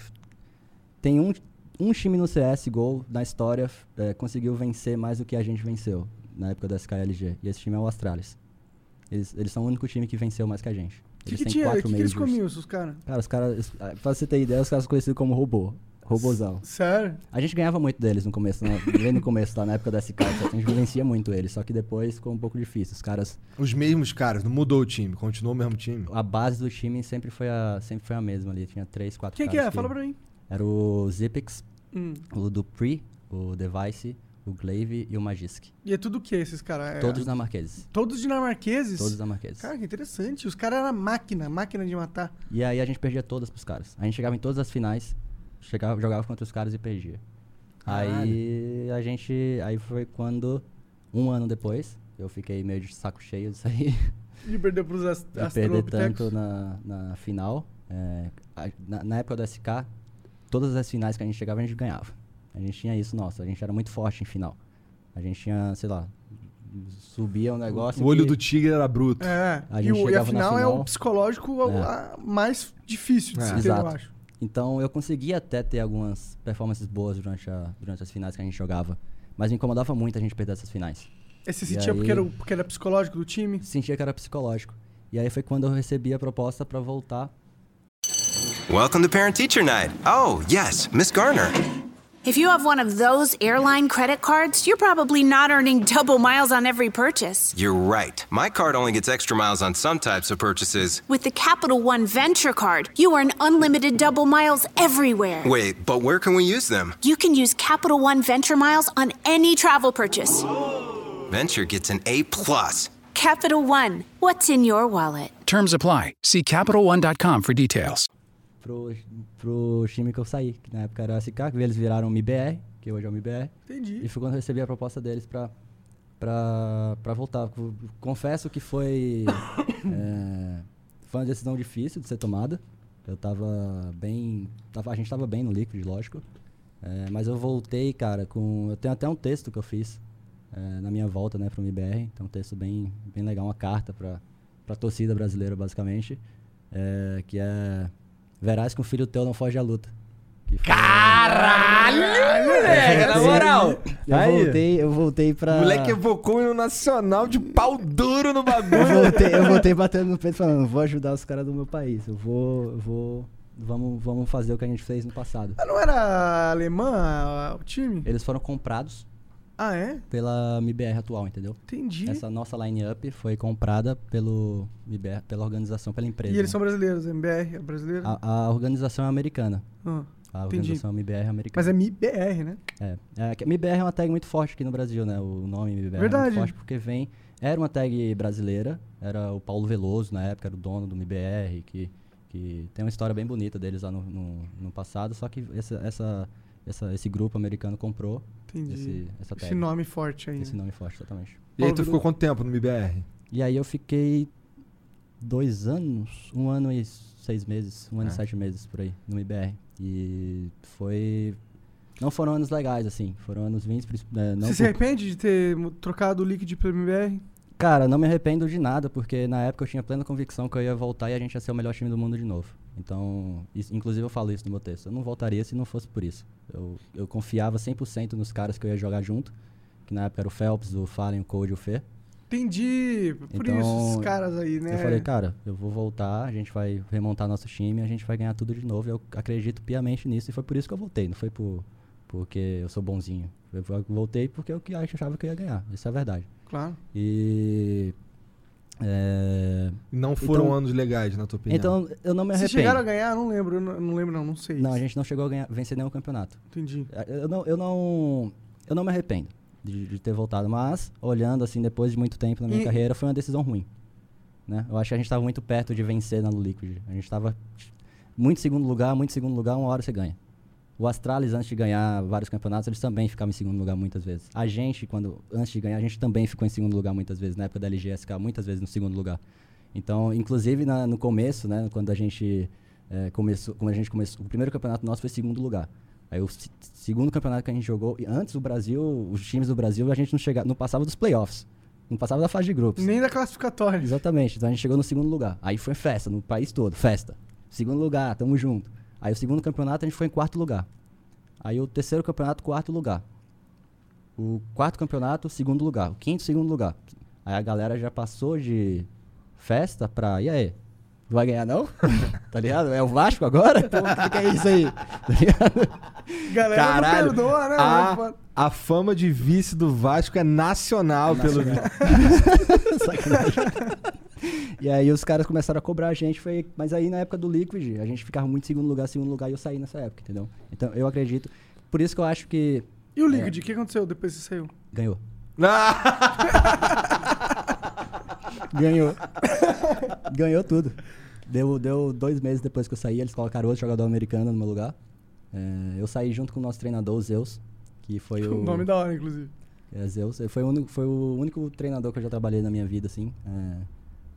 tem um, um time no CSGO na história é, conseguiu vencer mais do que a gente venceu na época da SKLG. E esse time é o Astralis. Eles, eles são o único time que venceu mais que a gente. Que, Eles que têm tinha? O que, quatro que eles comiam, esses caras? Cara, os caras. ah, Pra você ter ideia, os caras são conhecidos como robô. Robozão. Sério? A gente ganhava muito deles no começo, né? bem no começo, lá na época da SK, a gente vencia muito eles, só que depois ficou um pouco difícil. Os caras, Os mesmos caras, não mudou o time, continuou o mesmo time. a base do time sempre foi a, sempre foi a mesma ali, tinha três, quatro Quem que é? Fala pra mim. Era o Zipix, Hum. o Dupree, o Device, o Glaive e o Magisk. E é tudo o que esses caras? É, Todos dinamarqueses. Todos dinamarqueses? Todos dinamarqueses. Cara, que interessante. Os caras eram máquina, máquina de matar. E aí a gente perdia todas pros caras. A gente chegava em todas as finais, chegava, jogava contra os caras e perdia. Aí a gente. Aí foi quando, um ano depois, eu fiquei meio de saco cheio disso aí. E perdeu pros ast de perder tanto na, na final. É, na, na época do SK, todas as finais que a gente chegava, a gente ganhava. A gente tinha isso, nossa, a gente era muito forte em final. A gente tinha, sei lá, subia um negócio. O olho que- do tigre era bruto. É, A e, gente o, e a chegava na final é o psicológico É. a- mais difícil de É. se ter, Exato. eu acho. Então eu conseguia até ter algumas performances boas durante, a, durante as finais que a gente jogava. Mas me incomodava muito a gente perder essas finais. Esse E sentia aí- porque, era, o- porque era psicológico do time? Sentia que era psicológico. E aí foi quando eu recebi a proposta pra voltar. Welcome to Parent Teacher Night. Oh, yes, Miss Garner. If you have one of those airline credit cards, you're probably not earning double miles on every purchase. You're right. My card only gets extra miles on some types of purchases. With the Capital One Venture Card, you earn unlimited double miles everywhere. Wait, but where can we use them? You can use Capital One Venture Miles on any travel purchase. Venture gets an A plus. Capital One, what's in your wallet? Terms apply. See CapitalOne.com for details. Pro, pro time que eu saí, que na época era a SK, que eles viraram o MIBR, que hoje é o MIBR. Entendi. E foi quando eu recebi a proposta deles pra, pra, pra voltar. Co- Confesso que foi, é, foi uma decisão difícil de ser tomada. Eu tava bem. Tava, a gente tava bem no Liquid, lógico. É, mas eu voltei, cara, com. Eu tenho até um texto que eu fiz é, na minha volta, né, pro MIBR. Então, um texto bem, bem legal, uma carta pra, pra torcida brasileira, basicamente. é, que é. Verás que um filho teu não foge à luta. Caralho, moleque, na moral. Eu Aí. voltei, eu voltei pra. O moleque evocou o nacional de pau duro no Eu bagulho. voltei, eu voltei batendo no peito falando, vou ajudar os caras do meu país. Eu vou. Eu vou. Vamos, vamos fazer o que a gente fez no passado. Mas não era alemã o time? Eles foram comprados Ah, é? pela MIBR atual, entendeu? Entendi. Essa nossa line-up foi comprada pelo MIBR, pela organização, pela empresa. E eles né? são brasileiros, MBR é brasileiro? a, a organização é americana. Ah. A Entendi. organização MBR americana. Mas é MIBR, né? É, é MBR é uma tag muito forte aqui no Brasil, né? O nome MBR é Verdade. muito forte porque vem... Era uma tag brasileira, era o Paulo Veloso, na época, era o dono do MBR, que, que tem uma história bem bonita deles lá no, no, no passado, só que essa, essa, essa, esse grupo americano comprou Entendi. esse, essa tag. Esse nome forte aí. Esse nome forte, exatamente. E aí tu ficou quanto tempo no MBR? E aí eu fiquei dois anos, um ano e seis meses, um ano É. e sete meses por aí, no MBR. E foi... Não foram anos legais, assim, foram anos 20, princip- é, não Você se por- arrepende de ter trocado o Liquid pelo MBR? Cara, não me arrependo de nada, porque na época eu tinha plena convicção que eu ia voltar e a gente ia ser o melhor time do mundo de novo. Então, isso- inclusive eu falo isso no meu texto. Eu não voltaria se não fosse por isso. Eu, eu confiava 100% nos caras que eu ia jogar junto, que na época era o Phelps, o Fallen, o Code e o Fê. Entendi. Por Então, isso, esses caras aí, né? Eu falei, cara, eu vou voltar, a gente vai remontar nosso time, a gente vai ganhar tudo de novo. Eu acredito piamente nisso e foi por isso que eu voltei, não foi por, porque eu sou bonzinho. Eu vo- voltei porque eu que achava que eu ia ganhar, isso é verdade. Claro. E. é, Não foram Então- anos legais, na tua opinião? então, eu não me Vocês arrependo. chegaram a ganhar? Eu não lembro. Eu não, não lembro, não. Não sei. Não, a gente não chegou a ganhar, vencer nenhum campeonato. Entendi. Eu não, eu não, eu não me arrependo de, de ter voltado, mas olhando assim depois de muito tempo na minha E- carreira, foi uma decisão ruim. Né? Eu acho que a gente estava muito perto de vencer na Liquid. A gente estava muito segundo lugar, muito segundo lugar, uma hora você ganha. O Astralis, antes de ganhar vários campeonatos, eles também ficavam em segundo lugar muitas vezes. A gente, quando antes de ganhar, a gente também ficou em segundo lugar muitas vezes. Na época da LGSK, muitas vezes no segundo lugar. Então, inclusive na- no começo, né, quando a gente eh, começou, quando a gente começou, o primeiro campeonato nosso foi segundo lugar. Aí o se- segundo campeonato que a gente jogou, e antes o Brasil, os times do Brasil, a gente não chegava, não passava dos playoffs, não passava da fase de grupos. Nem da classificatória. Exatamente. Então a gente chegou no segundo lugar. Aí foi festa no país todo, festa. Segundo lugar, tamo junto. Aí o segundo campeonato a gente foi em quarto lugar. Aí o terceiro campeonato, quarto lugar. O quarto campeonato, segundo lugar. O quinto, segundo lugar. Aí a galera já passou de festa pra. E aí? Vai ganhar não? tá ligado? É o Vasco agora? Pô, o que, que é isso aí? Tá ligado? Galera Caralho, não perdoa, né? a, a fama de vice do Vasco é nacional, pelo Sacanagem. E aí os caras começaram a cobrar a gente, foi, mas aí na época do Liquid, a gente ficava muito em segundo lugar, segundo lugar, e eu saí nessa época, entendeu? Então eu acredito, por isso que eu acho que E o Liquid? O que aconteceu depois que você saiu? ganhou. Ganhou. ganhou tudo. Deu, deu dois meses depois que eu saí, eles colocaram outro jogador americano no meu lugar. É, eu saí junto com o nosso treinador, o Zeus, que foi o... O nome da hora, inclusive. É, Zeus. Foi o, único, foi o único treinador que eu já trabalhei na minha vida, assim. É,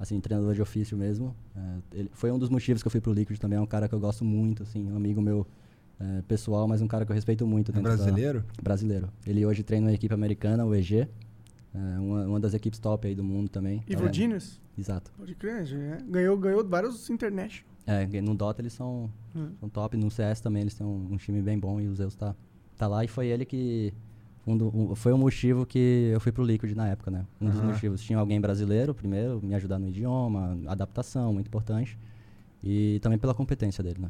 assim, treinador de ofício mesmo. É, ele, foi um dos motivos que eu fui pro Liquid também. É um cara que eu gosto muito, assim, um amigo meu é, pessoal, mas um cara que eu respeito muito. É dentro da- brasileiro? brasileiro. Ele hoje treina uma equipe americana, o EG. é, uma, uma das equipes top aí do mundo também. É, Genius? Exato. Pode crer, já é. Ganhou, ganhou vários International. É, no Dota eles são, Hum. são top, no CS também eles têm um, um time bem bom e o Zeus tá, tá lá e foi ele que. Um do- um- foi o motivo que eu fui pro Liquid na época, né? Um dos Aham. motivos. Tinha alguém brasileiro, primeiro, me ajudar no idioma, adaptação, muito importante. E também pela competência dele, né?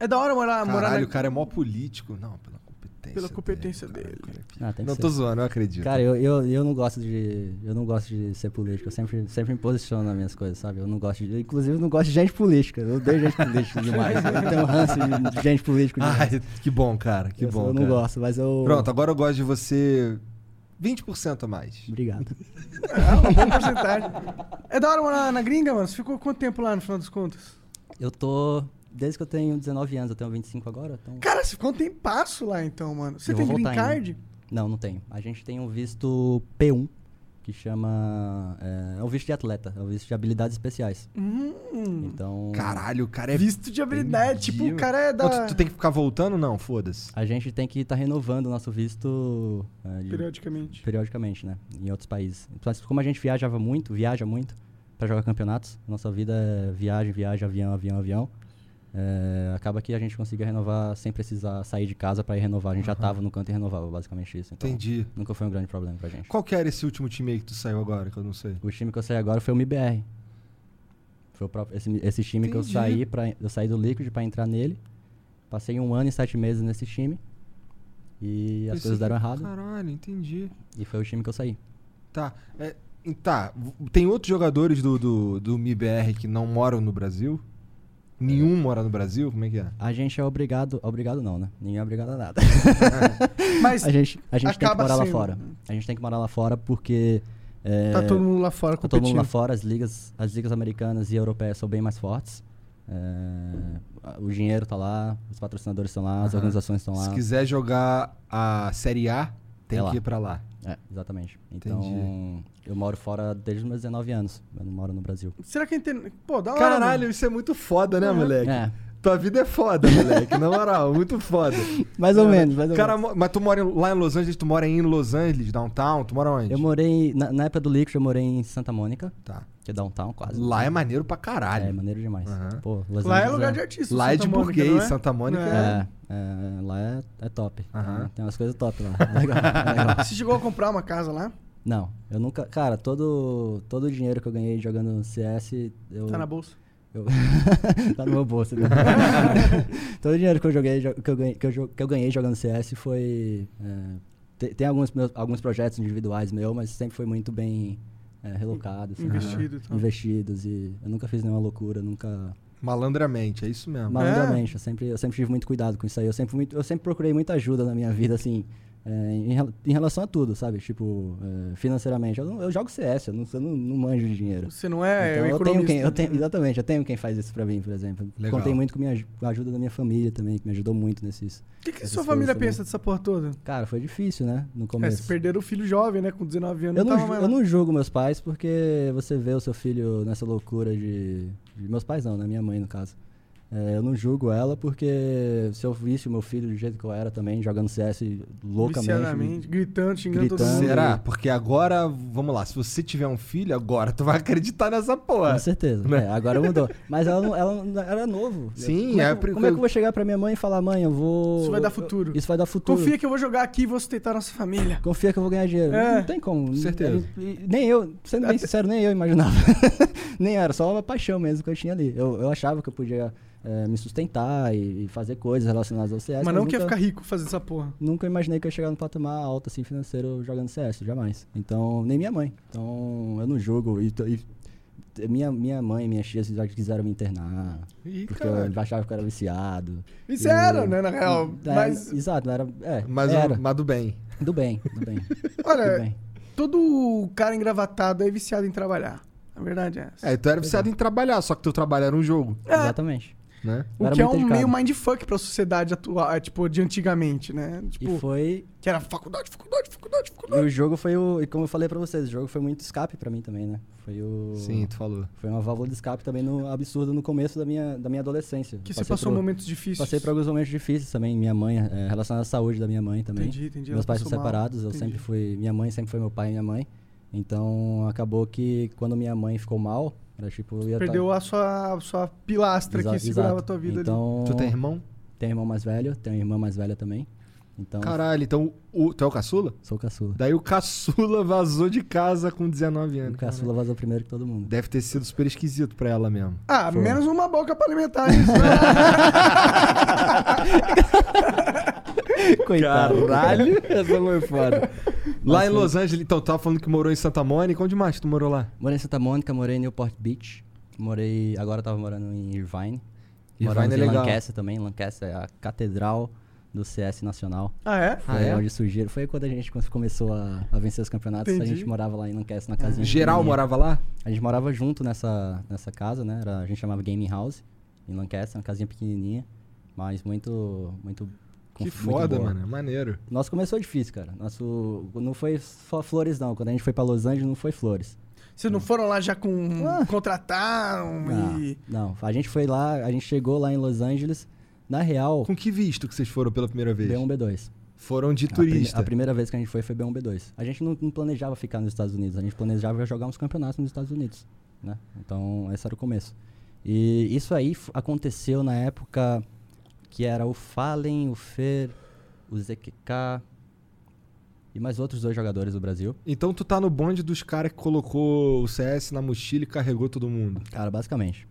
É da hora morar, morar Caralho, na... o cara é mó político. Não, pela competência Pela competência dele. que Não, ser. tô zoando, eu acredito. Cara, eu, eu, eu não gosto de. Eu não gosto de ser político. Eu sempre, sempre me posiciono nas minhas coisas, sabe? Eu não gosto de. Inclusive, eu não gosto de gente política. Eu odeio gente política demais. Eu tenho ranço de, gente política demais. Ai, que bom, cara, que eu, bom, Eu não cara. gosto, mas eu. Pronto, agora eu gosto de você 20% a mais. Obrigado. É uma boa porcentagem. É da hora morar na gringa, mano? Você ficou quanto tempo lá, no final das contas? Eu tô. Desde que eu tenho 19 anos, eu tenho 25 agora. Então... Cara, você ficou um tempasso lá, então, mano. Você Eu tem vou green voltar card? Não, não tenho. A gente tem um visto P1, que chama. É, é um visto de atleta, é um visto de habilidades especiais. Hum, Então. Caralho, o cara é. visto de habilidade. Entendi. Tipo, o cara é da... Tu, tu tem que ficar voltando? Não, foda-se. A gente tem que estar renovando o nosso visto é, de- Periodicamente. periodicamente, né? Em outros países. Mas como a gente viajava muito, viaja muito pra jogar campeonatos, nossa vida é viagem, viagem, avião, avião, avião. É, acaba que a gente consiga renovar sem precisar sair de casa pra ir renovar. A gente já tava no canto e renovava, basicamente isso. Então, Entendi. Nunca foi um grande problema pra gente. Qual que era esse último time aí que tu saiu agora, que eu não sei? O time que eu saí agora foi o MBR. Foi o próprio, esse, esse time que eu Entendi. saí para eu saí do Liquid pra entrar nele. Passei um ano e sete meses nesse time. E as Esse coisas deram errado. Caralho, entendi. E foi o time que eu saí. Tá. é, tá. Tem outros jogadores do, do, do MIBR que não moram no Brasil? Nenhum mora no Brasil? Como é que é? A gente é obrigado. Obrigado não, né? Ninguém é obrigado a nada. Mas a gente, a gente tem que morar lá sendo. fora. A gente tem que morar lá fora porque. é, tá todo mundo lá fora tá todo competindo. mundo lá fora, as ligas, as ligas americanas e europeias são bem mais fortes. É, o dinheiro tá lá, os patrocinadores estão lá, as organizações estão lá. Se quiser jogar a Série A, tem É que lá. ir pra lá. É, exatamente. Então, Entendi. eu moro fora desde os meus 19 anos. Eu não moro no Brasil. Será que entende? Pô, da hora. Caralho, isso é muito foda, né, moleque? É, Tua vida é foda, moleque. Na moral, muito foda. mais ou menos, mais ou Cara, menos. mas tu mora em- lá em Los Angeles, tu mora em Los Angeles, downtown, tu mora onde? Eu morei, na, na época do Liquid, eu morei em Santa Mônica, Tá. que é downtown quase. Lá é maneiro pra caralho. É, maneiro demais. Aham. Pô, Los Lá é Angeles lugar de artista. Lá é Santa de Mônica, burguês, é? Santa Mônica É. É, é, lá é, é top. Aham. Tem umas coisas top lá. É legal, é legal. Você chegou a comprar uma casa lá? Não, eu nunca. Cara, todo, todo o dinheiro que eu ganhei jogando CS, eu. Tá na bolsa. Eu- tá no meu bolso. Né? todo o dinheiro que eu joguei, jo- que eu ganhei, que eu, jo- que eu ganhei jogando CS foi. é, te- tem alguns, meus, alguns projetos individuais meu, mas sempre foi muito bem é, relocado. assim, Investido e tal. Investidos e eu nunca fiz nenhuma loucura, nunca. Malandramente, é isso mesmo. Malandramente, eu sempre, eu sempre tive muito cuidado com isso aí. Eu sempre, muito, eu sempre procurei muita ajuda na minha vida, assim, é, em, em relação a tudo, sabe? Tipo, é, financeiramente. Eu, não- eu jogo CS, eu não, eu não, não manjo de dinheiro. Você não é então, eu tenho quem, eu tenho, exatamente, eu tenho quem faz isso pra mim, por exemplo. Legal. Contei muito com, minha, com a ajuda da minha família também, que me ajudou muito nesses. O que, que sua família também. pensa dessa porra toda? Cara, foi difícil, né? No É, começo. se perderam o filho jovem, né? Com 19 anos. Eu não, mais eu não julgo meus pais porque você vê o seu filho nessa loucura de. de- meus pais não, né? Minha mãe, no caso. É, eu não julgo ela porque se eu visse o meu filho do jeito que eu era também, jogando CS loucamente. Gritando, xingando todo Gritando. mundo. Será? Porque agora, vamos lá, se você tiver um filho, agora tu vai acreditar nessa porra. Com certeza. Né? É, agora mudou. Mas ela, não- ela não- era novo. Sim, como é, é que, porque- como é que eu vou chegar pra minha mãe e falar, mãe, eu vou. Isso vai dar eu- futuro. Isso vai dar futuro. Confia que eu vou jogar aqui e vou sustentar nossa família. Confia que eu vou ganhar dinheiro. É. Não tem como. Com certeza. E- Nem eu, sendo bem sincero, nem eu imaginava. nem era, só uma paixão mesmo que eu tinha ali. Eu, eu achava que eu podia eh, me sustentar e, e fazer coisas relacionadas ao CS. Mas não quer ficar rico fazendo essa porra. Nunca imaginei que eu ia chegar num patamar alto assim financeiro jogando CS, jamais. Então, nem minha mãe. Então, eu não julgo. E, e minha, minha mãe e minha tia já quiseram me internar. Ih, porque caralho. eu achava que eu era viciado. Isso E- era, né, na real. É, Mas, Exato, era. É, Mas, era. mas do bem. Do bem, do bem. olha, do bem. todo cara engravatado é viciado em trabalhar. A verdade é essa. É, tu era viciado em trabalhar, só que teu trabalho era um jogo, Exatamente. Né? O era que é um meio mindfuck pra sociedade atual, é, tipo, de antigamente, né? Tipo, E foi. que era faculdade, faculdade, faculdade, E faculdade. o jogo foi o. E como eu falei pra vocês, o jogo foi muito escape pra mim também, né? Foi o. Sim, tu falou. Foi uma válvula de escape também no absurdo no começo da minha, da minha adolescência. Que você Passei passou por- momentos difíceis. Passei por alguns momentos difíceis também. Minha mãe, é, relacionado à saúde da minha mãe também. Entendi, entendi. Meus pais são passou mal. separados, eu Entendi. sempre fui. Minha mãe sempre foi meu pai e minha mãe. Então acabou que quando minha mãe ficou mal, era tipo. Eu ia Perdeu tá... a sua, a sua pilastra Exa- que segurava exato. a tua vida ali. então, Tu tem irmão? Tenho irmão mais velho, tenho irmã mais velha também. Então, Caralho, então o, tu é o caçula? sou caçula. Daí o caçula vazou de casa com 19 anos. O caçula vazou primeiro que todo mundo. Deve ter sido super esquisito pra ela mesmo. Ah, Foi. menos uma boca pra alimentar isso. né? Coitado. Caralho, essa foi foda. Lá em Los Angeles, então, tu tava falando que morou em Santa Mônica. Onde mais tu morou lá? Morei em Santa Mônica, morei em Newport Beach. Morei. Agora eu tava morando em Irvine. Irvine é em legal. Lancaster também. Lancaster é a catedral do CS nacional. ah, é? Ah, Foi é? onde surgiram. Foi quando a gente começou a, a vencer os campeonatos. Entendi. A gente morava lá em Lancaster, na casinha. Geral morava lá? A gente morava junto nessa, nessa casa, né? Era, a gente chamava Gaming House, em Lancaster, uma casinha pequenininha, mas muito, muito... Que muito foda, boa. mano. Maneiro. Nosso começou difícil, cara. Nosso, não foi só flores, não. Quando a gente foi pra Los Angeles, não foi flores. Vocês não foram lá já com. Ah. Contrataram Não, e. não. A gente foi lá, a gente chegou lá em Los Angeles, na real, Com que visto que vocês foram pela primeira vez? B1, B2. Foram de A, turista. a primeira vez que a gente foi foi B1, B2. A gente não, não planejava ficar nos Estados Unidos, a gente planejava jogar uns campeonatos nos Estados Unidos, né? Então, esse era o começo. E isso aí aconteceu na época que era o Fallen, o Fer, o ZQK e mais outros dois jogadores do Brasil. Então tu tá no bonde dos caras que colocou o CS na mochila e carregou todo mundo. Cara, basicamente.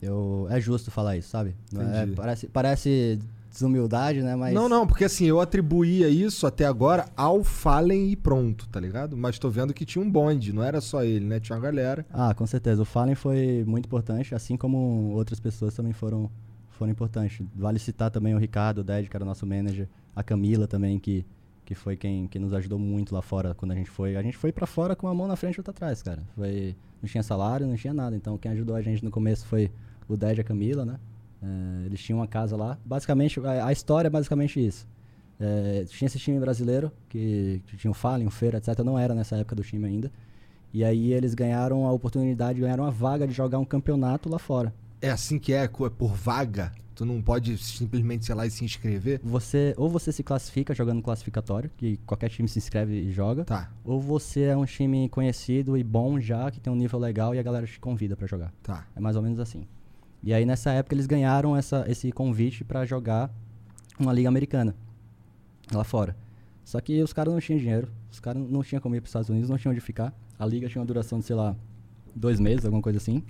Eu, é justo falar isso, sabe? É- parece, parece desumildade, né? Mas Não, não, porque assim, eu atribuía isso até agora ao Fallen e pronto, tá ligado? Mas tô vendo que tinha um bonde, não era só ele, né? Tinha uma galera. Ah, com certeza. O Fallen foi muito importante, assim como outras pessoas também foram, foram importantes. Vale citar também o Ricardo, o Ded, que era o nosso manager, a Camila também, que, que foi quem, quem nos ajudou muito lá fora quando a gente foi. A gente foi pra fora com uma mão na frente e outra atrás, cara. Foi, não tinha salário, não tinha nada. Então quem ajudou a gente no começo foi o Ded e a Camila, né? É, eles tinham uma casa lá. Basicamente, a, a história é basicamente isso. É, tinha esse time brasileiro, que, que tinha o Fallen, o Feira, etc. Não era nessa época do time ainda. E aí eles ganharam a oportunidade, ganharam a vaga de jogar um campeonato lá fora. É assim que é, é por vaga. Tu não pode simplesmente, sei lá, e se inscrever. Você ou você se classifica jogando classificatório, que qualquer time se inscreve e joga, Tá, ou você é um time conhecido e bom já, que tem um nível legal e a galera te convida pra jogar. tá. É mais ou menos assim. E aí nessa época eles ganharam essa, esse convite pra jogar uma liga americana lá fora. Só que os caras não tinham dinheiro, os caras não tinham como ir pros Estados Unidos, não tinham onde ficar. A liga tinha uma duração de, sei lá, dois meses, alguma coisa assim.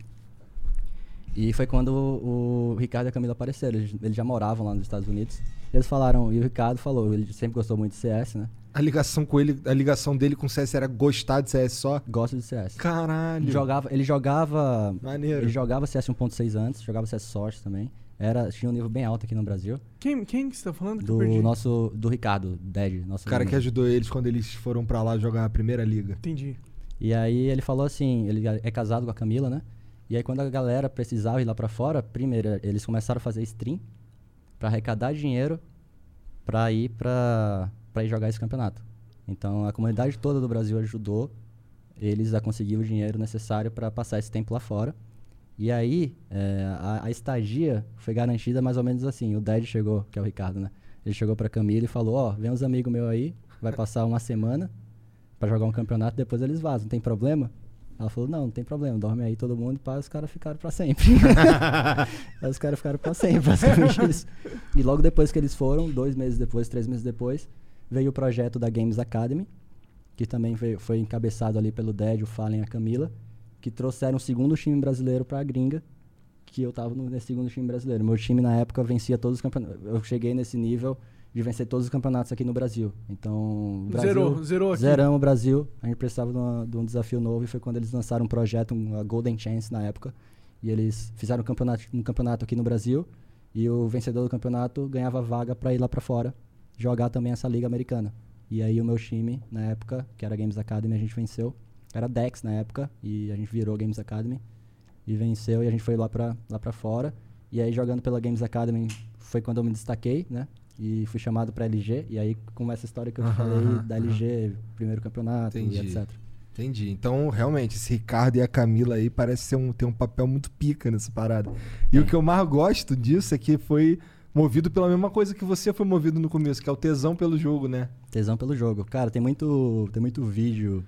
E foi quando o, o Ricardo e a Camila apareceram. Eles, eles já moravam lá nos Estados Unidos. Eles falaram, e o Ricardo falou, ele sempre gostou muito de CS, né? A ligação com ele, a ligação dele com o CS era gostar de CS só? Gosta de CS. Caralho. Ele jogava, ele jogava Maneiro. Ele jogava CS 1.6 antes, jogava CS Source também. Era, tinha um nível bem alto aqui no Brasil. Quem, quem que você tá falando? que eu Do nosso. Do Ricardo, Dead, nosso O cara que ajudou eles quando eles foram pra lá jogar a primeira liga. Entendi. E aí ele falou assim, ele é casado com a Camila, né? E aí quando a galera precisava ir lá pra fora, primeiro eles começaram a fazer stream pra arrecadar dinheiro pra ir pra ir jogar esse campeonato. Então a comunidade toda do Brasil ajudou eles a conseguir o dinheiro necessário pra passar esse tempo lá fora. E aí é, a, a estadia foi garantida mais ou menos assim. O Dad chegou, que é o Ricardo, né? Ele chegou pra Camila e falou, ó, vem uns amigos meus aí, vai passar uma semana pra jogar um campeonato, depois eles vazam, não tem problema? Ela falou, não, não tem problema, dorme aí todo mundo e pá, os caras ficaram pra sempre. aí os caras ficaram pra sempre, basicamente isso. E logo depois que eles foram, dois meses depois, três meses depois, veio o projeto da Games Academy, que também veio- foi encabeçado ali pelo Ded, o Fallen e a Camila, que trouxeram o segundo time brasileiro pra gringa, que eu tava no, nesse segundo time brasileiro. Meu time na época vencia todos os campeonatos. Eu cheguei nesse nível de vencer todos os campeonatos aqui no Brasil. Então, o Brasil, Zerou, zerou aqui. Zeramos o Brasil. A gente precisava de, uma- de um desafio novo e foi quando eles lançaram um projeto, uma Golden Chance na época. E eles fizeram um campeonato, um campeonato aqui no Brasil. E o vencedor do campeonato ganhava vaga pra ir lá pra fora jogar também essa liga americana. E aí o meu time, na época, que era Games Academy, a gente venceu. Era Dex na época, e a gente virou Games Academy. E venceu, e a gente foi lá pra, lá pra fora. E aí jogando pela Games Academy foi quando eu me destaquei, né? E fui chamado pra LG. E aí começa a história que eu te falei da LG, primeiro campeonato Entendi. e etc. Entendi. Então, realmente, esse Ricardo e a Camila aí parece ser um, ter um papel muito pica nessa parada. E o que eu mais gosto disso é que foi movido pela mesma coisa que você foi movido no começo, que é o tesão pelo jogo, né? Tesão pelo jogo. Cara, tem muito, tem muito vídeo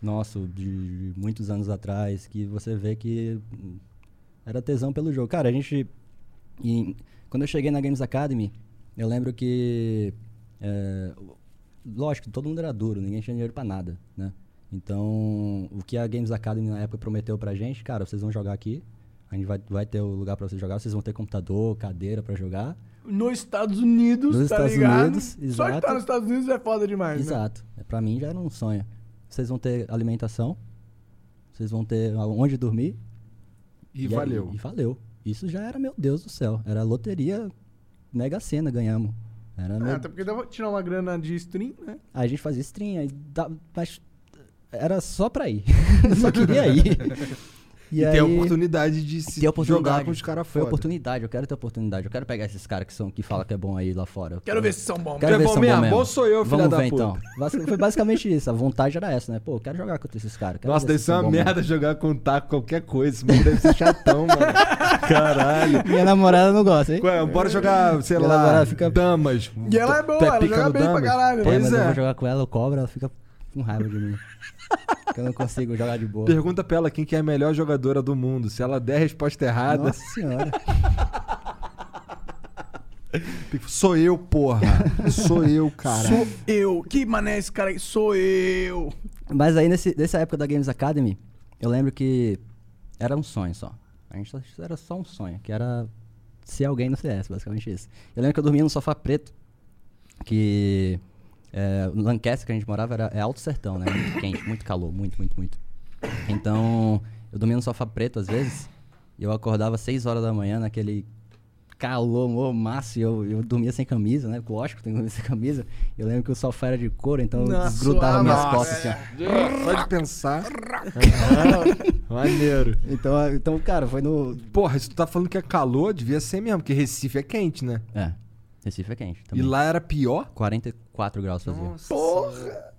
nosso de muitos anos atrás que você vê que era tesão pelo jogo. Cara, a gente. e quando eu cheguei na Games Academy, eu lembro que. é, lógico, todo mundo era duro, ninguém tinha dinheiro pra nada, né? Então, o que a Games Academy na época prometeu pra gente, cara, vocês vão jogar aqui, a gente vai, vai ter o lugar pra vocês jogar, vocês vão ter computador, cadeira pra jogar. Nos Estados Unidos, Nos tá Estados ligado? Unidos, Só de exato. estar nos Estados Unidos é foda demais, né? Exato. É, Pra mim já era um sonho. Vocês vão ter alimentação, vocês vão ter onde dormir. E, aí- valeu. e valeu. Isso já era, meu Deus do céu. Era loteria mega cena, ganhamos. Era meu- até porque dava pra tirar uma grana de stream, né? Aí a gente fazia stream, aí dá- mas era só pra ir. só queria ir. E, ter a oportunidade de se oportunidade. jogar com os caras Foi foda. oportunidade, eu quero ter oportunidade. Eu quero pegar esses caras que, são, que falam que é bom aí lá fora. Eu Quero ver se são bons. Quero é ver bom se são mesmo? bom mesmo. Bom sou eu, filha Vamos da ver puta. então. Foi basicamente isso. A vontade era essa, né? Pô, eu quero jogar contra esses caras. Nossa, deve se ser uma bons mesmo. merda jogar com taco, qualquer coisa. Esse maluco deve ser chatão, mano. Caralho. Minha namorada não gosta, hein? Ué, bora jogar, sei Minha lá, namorada fica- damas. E ela é boa, tu ela joga bem pra damas? caralho, né? É, Pois mas eu é. vou jogar com ela, eu cobro, ela fica com raiva de mim. Porque eu não consigo jogar de boa. Pergunta pra ela quem que é a melhor jogadora do mundo. Se ela der a resposta errada, Nossa senhora. sou eu, porra. Sou eu, cara. Sou eu. Que mané esse cara aí? Sou eu. Mas aí, nesse, nessa época da Games Academy, eu lembro que era um sonho só. A gente era só um sonho, que era ser alguém no CS, basicamente isso. Eu lembro que eu dormia no sofá preto, que é, no Lancaster que a gente morava era, é alto sertão, né? Muito quente, muito calor, muito, muito, muito. Então, eu dormia no sofá preto às vezes, e eu acordava às 6 horas da manhã naquele calor, mó massa, e eu, eu dormia sem camisa, né? Lógico, tem que dormir sem camisa. Eu lembro que o sofá era de couro, então eu desgrudava suave. minhas Nossa. costas assim, ó. Só de pensar. Ah, Maneiro. Então, então, cara, foi no. Porra, se tu tá falando que é calor, devia ser mesmo, porque Recife é quente, né? É, Recife é quente. E Também. lá era pior? 44 graus fazia. Porra!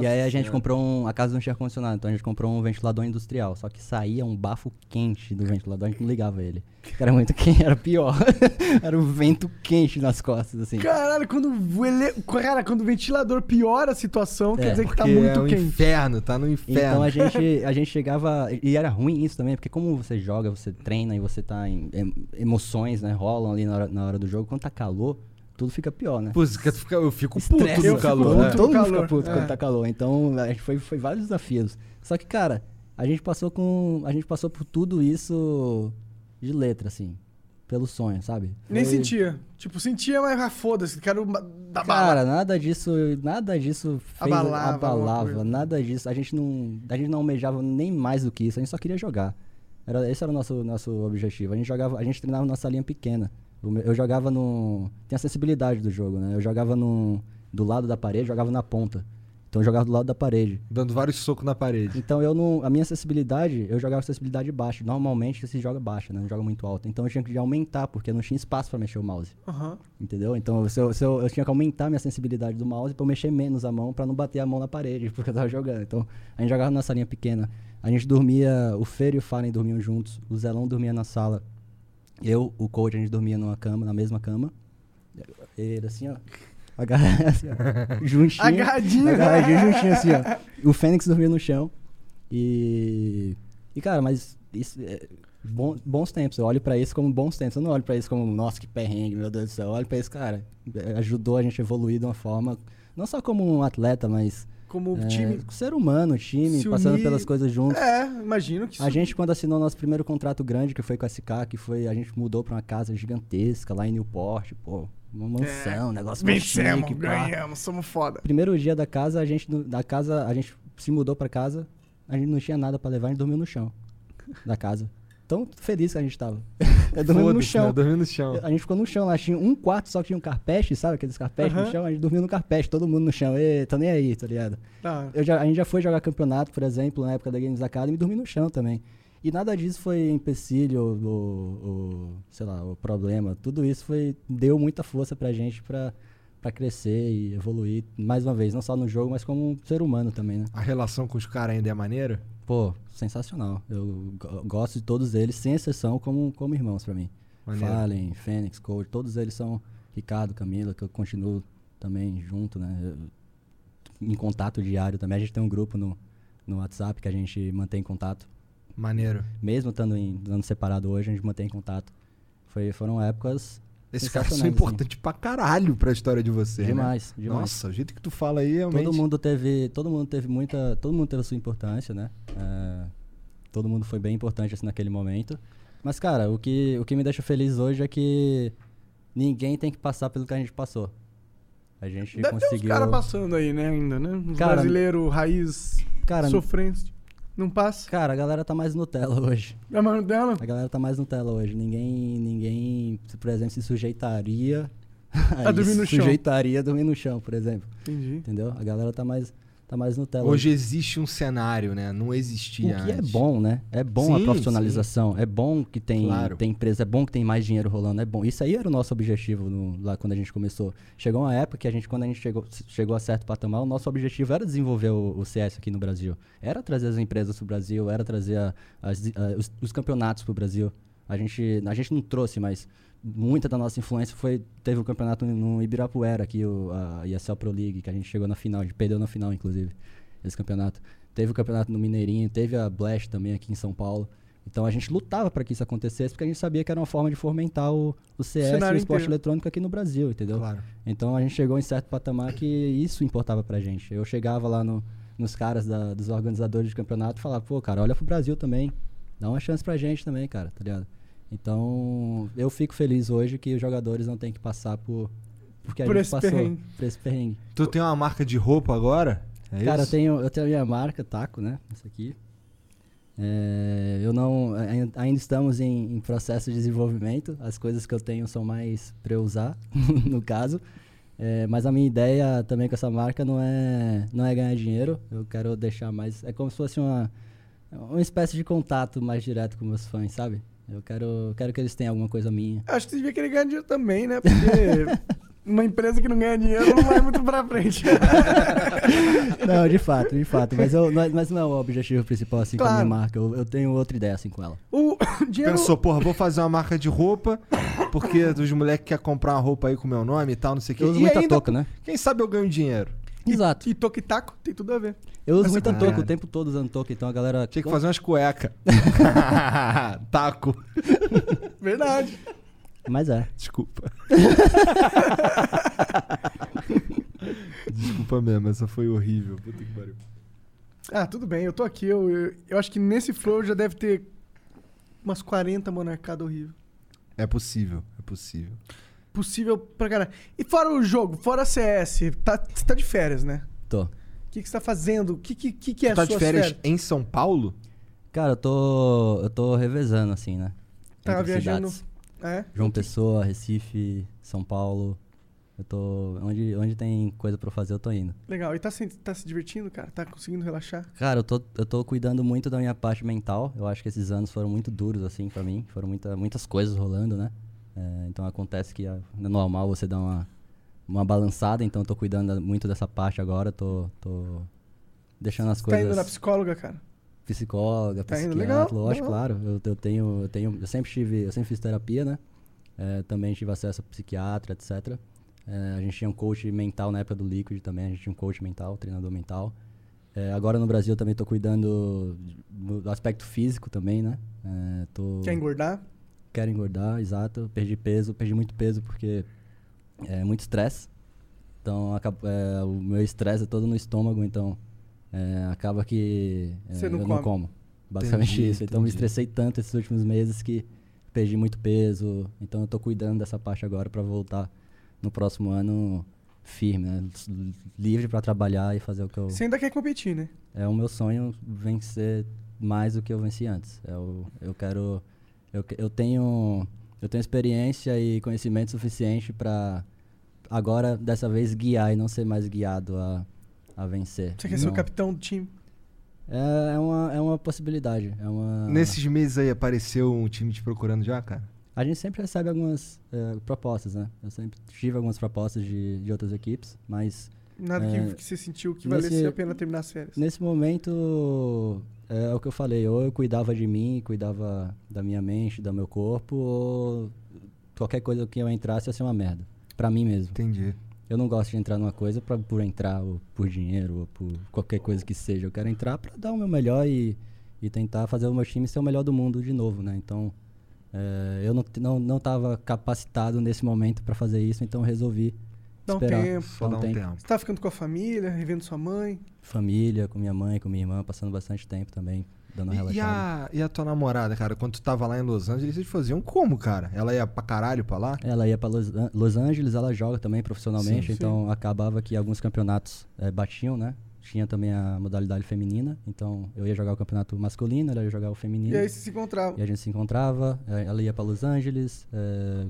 E aí a gente comprou um. A casa não tinha ar-condicionado, então a gente comprou um ventilador industrial. Só que saía um bafo quente do ventilador, a gente não ligava ele. Era muito quente, era pior. era o vento quente nas costas, assim. Caralho, quando o, ele... Cara, quando o ventilador piora a situação, quer É, dizer que tá muito é um quente. inferno, tá no inferno. Então a gente, a gente chegava. E era ruim isso também, porque como você joga, você treina e você tá em. em- emoções, né? Rolam ali na hora, na hora do jogo. Quando tá calor, tudo fica pior, né? Pô, eu fico puto Estresse, no calor. puto. né? Todo mundo calor, fica puto é. quando tá calor. Então, a gente foi, foi vários desafios. Só que, cara, a gente passou com. A gente passou por tudo isso de letra, assim. Pelo sonho, sabe? Nem Foi- sentia. Tipo, sentia, mas ah, foda-se, quero dar Cara, bala. nada disso, nada disso fez, Abalava abalava, nada disso. A gente não, a gente não almejava nem mais do que isso, a gente só queria jogar. Era, esse era o nosso, nosso objetivo. A gente jogava, a gente treinava nossa linha pequena. Eu jogava no, tem a sensibilidade do jogo, né? Eu jogava no, do lado da parede, jogava na ponta. Então eu jogava do lado da parede. Dando vários socos na parede. Então eu não. A minha acessibilidade, eu jogava acessibilidade baixa. Normalmente se joga baixa, né? Não joga muito alta. Então eu tinha que aumentar, porque não tinha espaço pra mexer o mouse. Aham. Entendeu? Então se eu, se eu, eu tinha que aumentar minha sensibilidade do mouse pra eu mexer menos a mão pra não bater a mão na parede, porque eu tava jogando. Então a gente jogava na salinha pequena. A gente dormia, o Fer e o Fallen dormiam juntos, o Zelão dormia na sala. Eu, o Coach, a gente dormia numa cama, na mesma cama. Ele assim, ó. Agarrado, assim, ó. Juntinho. Agarradinho. Agarradinho, juntinho, assim, ó. O Fênix dormia no chão. E. E, cara, mas isso. é- bom- bons tempos. Eu olho pra isso como bons tempos. Eu não olho pra isso como, nossa, que perrengue, meu Deus do céu. Eu olho pra isso, cara. Ajudou a gente a evoluir de uma forma. Não só como um atleta, mas. Como é, time. Ser humano, time, Se passando unir. pelas coisas juntos. É, imagino que A gente, quando assinou nosso primeiro contrato grande, que foi com a SK, que foi. A gente mudou pra uma casa gigantesca lá em Newport, pô. Uma mansão, um negócio Vencemos, chique, pá. ganhamos, somos foda. Primeiro dia da casa, a gente da casa, a gente se mudou pra casa, a gente não tinha nada pra levar, a gente dormiu no chão da casa. Tão feliz que a gente tava. Eu dormi no chão. né? Dormindo no chão. A gente ficou no chão lá, tinha um quarto só que tinha um carpete, sabe? Aqueles carpetes Aham. no chão, a gente dormiu no carpete, todo mundo no chão. Ê, tô nem aí, tá ligado? Tá. Eu já, a gente já foi jogar campeonato, por exemplo, na época da Games Academy, e dormi no chão também. E nada disso foi empecilho ou, ou, sei lá, o problema. Tudo isso foi deu muita força pra gente pra, pra crescer e evoluir, mais uma vez, não só no jogo, mas como um ser humano também, né? A relação com os caras ainda é maneira? Pô, sensacional. Eu go- gosto de todos eles, sem exceção, como, como irmãos pra mim. Maneiro. Fallen, Fênix, Cold, todos eles são Ricardo, Camila, que eu continuo também junto, né? Eu- em contato diário também. A gente tem um grupo no, no WhatsApp que a gente mantém contato. Maneiro. Mesmo estando em estando separado hoje, a gente mantém contato. Foi, foram épocas Esses caras são sensacionais, importantes pra caralho pra história de você, né? demais, demais. Nossa, o jeito que tu fala aí realmente... Todo mundo teve, todo mundo teve muita, todo mundo teve a sua importância, né? É, todo mundo foi bem importante assim naquele momento. Mas cara, o que, o que me deixa feliz hoje é que ninguém tem que passar pelo que a gente passou. A gente Deve ter uns conseguiu. caras passando aí, né, ainda, né? Uns Cara, brasileiro raiz Cara, sofrente. Não passa? cara, a galera tá mais Nutella hoje. A mano dela? A galera tá mais Nutella hoje. Ninguém, ninguém, por exemplo, se sujeitaria A dormir no se chão. Sujeitaria a dormir no chão, por exemplo. Entendi. Entendeu? A galera tá mais, tá mais Nutella Hoje existe um cenário, né? Não existia O que é antes. bom, né? É bom a Sim, profissionalização. É bom que tem, Claro. tem empresa, é bom que tem mais dinheiro rolando. É bom. Isso aí era o nosso objetivo no- lá quando a gente começou. Chegou uma época que a gente, quando a gente chegou, chegou a certo patamar, o nosso objetivo era desenvolver o, o CS aqui no Brasil. Era trazer as empresas pro Brasil, era trazer a- as- a- os, os campeonatos pro Brasil. A gente, a gente não trouxe, mas muita da nossa influência foi. Teve o campeonato no Ibirapuera aqui, o, a ESL Pro League, que a gente chegou na final, a gente perdeu na final, inclusive, esse campeonato. Teve o campeonato no Mineirinho, teve a Blast também aqui em São Paulo. Então a gente lutava para que isso acontecesse, porque a gente sabia que era uma forma de fomentar o, o CS e Cenário o esporte inteiro. eletrônico aqui no Brasil, entendeu? Claro. Então a gente chegou em certo patamar que isso importava pra gente. Eu chegava lá no- nos caras da- dos organizadores de campeonato e falava, pô, cara, olha pro Brasil também. Dá uma chance pra gente também, cara, tá ligado? Então, eu fico feliz hoje que os jogadores não têm que passar por porque a Por gente esse passou perrengue. por esse perrengue. Tu tem uma marca de roupa agora? É Cara, eu isso? tenho, eu tenho a minha marca, Taco, né? Isso aqui. É, eu não. ai- Ainda estamos em, em processo de desenvolvimento. As coisas que eu tenho são mais para eu usar, no caso. É, mas a minha ideia também com essa marca não é, não é ganhar dinheiro. Eu quero deixar mais. É como se fosse uma, uma espécie de contato mais direto com meus fãs, sabe? Eu quero, quero que eles tenham alguma coisa minha. Acho que você devia querer ganhar dinheiro também, né? Porque uma empresa que não ganha dinheiro não vai muito pra frente. Não, de fato, de fato. Mas, eu, não é- mas não é o objetivo principal assim com a Claro. minha marca. Eu, eu tenho outra ideia assim com ela. O dinheiro. Pensou, porra, vou fazer uma marca de roupa, porque os moleques querem comprar uma roupa aí com meu nome e tal, não sei o quê. Eu uso e muita ainda, touca, né? Quem sabe eu ganho dinheiro? Exato. E toque taco tem tudo a ver. Eu uso Mas- muita touca, Caralho. o tempo todo usando touca, então a galera. Tinha que fazer umas cuecas. Taco. Verdade. Mas é. Desculpa. Desculpa mesmo, essa foi horrível. Puta que pariu. Ah, tudo bem, eu tô aqui. Eu, eu, eu acho que nesse flow já deve ter umas 40 monarcadas horrível. É possível, é possível. Possível pra caralho. E fora o jogo, fora a CS, tá, você tá de férias, né? Tô. O que, que você tá fazendo? O que, que, que, que é tu tá suas de férias férias? em São Paulo? Cara, eu tô. Eu tô revezando, assim, né? Tá Entre viajando. cidades. É? João Pessoa, Recife, São Paulo. Eu tô. Onde, onde tem coisa pra eu fazer, eu tô indo. Legal. E tá se, tá se divertindo, cara? Tá conseguindo relaxar? Cara, eu tô, eu tô cuidando muito da minha parte mental. Eu acho que esses anos foram muito duros, assim, pra mim. Foram muita, muitas coisas rolando, né? É, então acontece que é normal você dar uma, uma balançada. Então eu tô cuidando muito dessa parte agora. Tô, tô deixando as Tá coisas. indo na psicóloga, cara? psicóloga, Tá psiquiatra, legal, lógico, legal. claro. Eu, eu tenho, eu tenho, eu sempre tive, eu sempre fiz terapia, né? É, também tive acesso a psiquiatra, etc. É, a gente tinha um coach mental na época do Liquid também, a gente tinha um coach mental, treinador mental. É, agora no Brasil eu também tô cuidando do do aspecto físico também, né? É, tô, Quer engordar? Quero engordar, exato. Perdi peso, perdi muito peso porque é muito estresse. Então acaba- é, o meu estresse é todo no estômago, então é, acaba que é, Você não eu come. não como. Basicamente Entendi, isso. Então me estressei tanto esses últimos meses que perdi muito peso. Então eu tô cuidando dessa parte agora pra voltar no próximo ano firme, né? Livre pra trabalhar e fazer o que eu. Você ainda quer competir, né? É o meu sonho vencer mais do que eu venci antes. Eu, eu quero. Eu, eu tenho. Eu tenho experiência e conhecimento suficiente pra agora, dessa vez, guiar e não ser mais guiado a, a vencer. Você quer ser o Não. capitão do time? É, é uma, é uma possibilidade. É uma... Nesses meses aí apareceu um time te procurando já, cara? A gente sempre recebe algumas eh, propostas, né? Eu sempre tive algumas propostas de, de outras equipes, mas Nada É, que, que você sentiu que nesse- valesse a pena terminar as férias. Nesse momento, é o que eu falei, ou eu cuidava de mim, cuidava da minha mente, do meu corpo, ou qualquer coisa que eu entrasse ia ser uma merda. Pra mim mesmo. Entendi. Eu não gosto de entrar numa coisa pra, por entrar, ou por dinheiro, ou por qualquer coisa que seja. Eu quero entrar pra dar o meu melhor e, e tentar fazer o meu time ser o melhor do mundo de novo, né? Então, é, eu não, não, não tava capacitado nesse momento pra fazer isso, então resolvi Dá um esperar. tempo. Só Dá um um tempo. tempo. Você tá ficando com a família, revendo sua mãe. Família, com minha mãe, com minha irmã, passando bastante tempo também, dando uma E, e relaxada. a, e a tua namorada, cara, quando tu tava lá em Los Angeles, vocês faziam como, cara? Ela ia pra caralho pra lá? Ela ia para Los, An- Los Angeles, ela joga também profissionalmente, Sim, então acabava que alguns campeonatos eh, batiam, né? Tinha também a modalidade feminina, então eu ia jogar o campeonato masculino, ela ia jogar o feminino. E aí você se encontrava. E a gente se encontrava, eh, ela ia para Los Angeles, eh,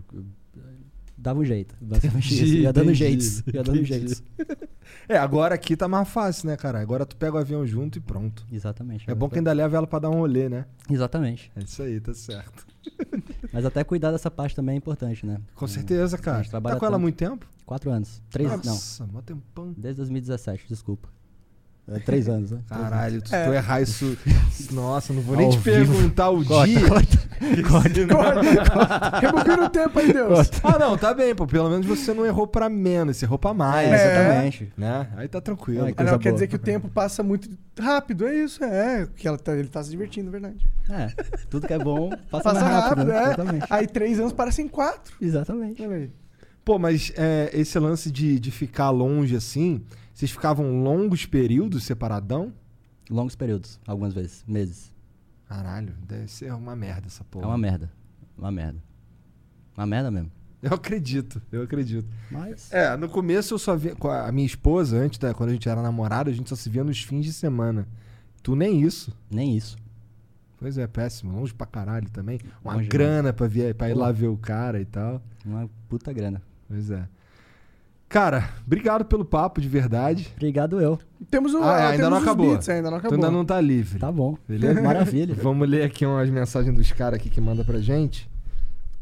dava um jeito, basicamente isso. Ia dando entendi, jeitos, ia dando entendi. jeitos. É, agora aqui tá mais fácil, né, cara? Agora tu pega o avião junto e pronto. Exatamente. É bom que ainda leva ela pra dar um rolê, né? Exatamente. É isso aí, tá certo. Mas até cuidar dessa parte também é importante, né? Com certeza, cara. Tá com ela há tanto. muito tempo? Quatro anos. Três, não. Nossa, mó tempão. Desde 2017, desculpa. É, três anos, né? Caralho, tu, É. tu errar isso. Nossa, não vou Ao nem te vivo. perguntar o Corta, dia. Rebobina o tempo aí, Deus. Ah, não, tá bem, pô. Pelo menos você não errou pra menos, você errou pra mais. É, exatamente. Né? Aí tá tranquilo. Ah, Coisa não, quer boa. dizer que o tempo passa muito rápido, é isso, é. Que ela tá, ele tá se divertindo, verdade. É, tudo que é bom passa, Passa mais rápido, rápido, né? é. Exatamente. Aí três anos parecem quatro. Exatamente. Olha aí. Pô, mas é, esse lance de, de ficar longe assim, vocês ficavam longos períodos separadão? Longos períodos, algumas vezes, meses. Caralho, deve ser uma merda essa porra. É uma merda. uma merda. Uma merda mesmo. Eu acredito, eu acredito. Mas. É, no começo eu só via. Com a minha esposa, antes, da, quando a gente era namorado, a gente só se via nos fins de semana. Tu nem isso. Nem isso. Pois é, péssimo. Longe pra caralho também. Uma Longe grana pra, vir, pra ir lá ver o cara e tal. Uma puta grana. Pois é. Cara, obrigado pelo papo, de verdade. Obrigado eu. Temos o, Ah, é, ah, ainda temos não acabou. beats, ainda não Tu acabou. ainda não tá livre. Tá bom. Beleza? Maravilha. Vamos ler aqui umas mensagens dos caras aqui que manda pra gente.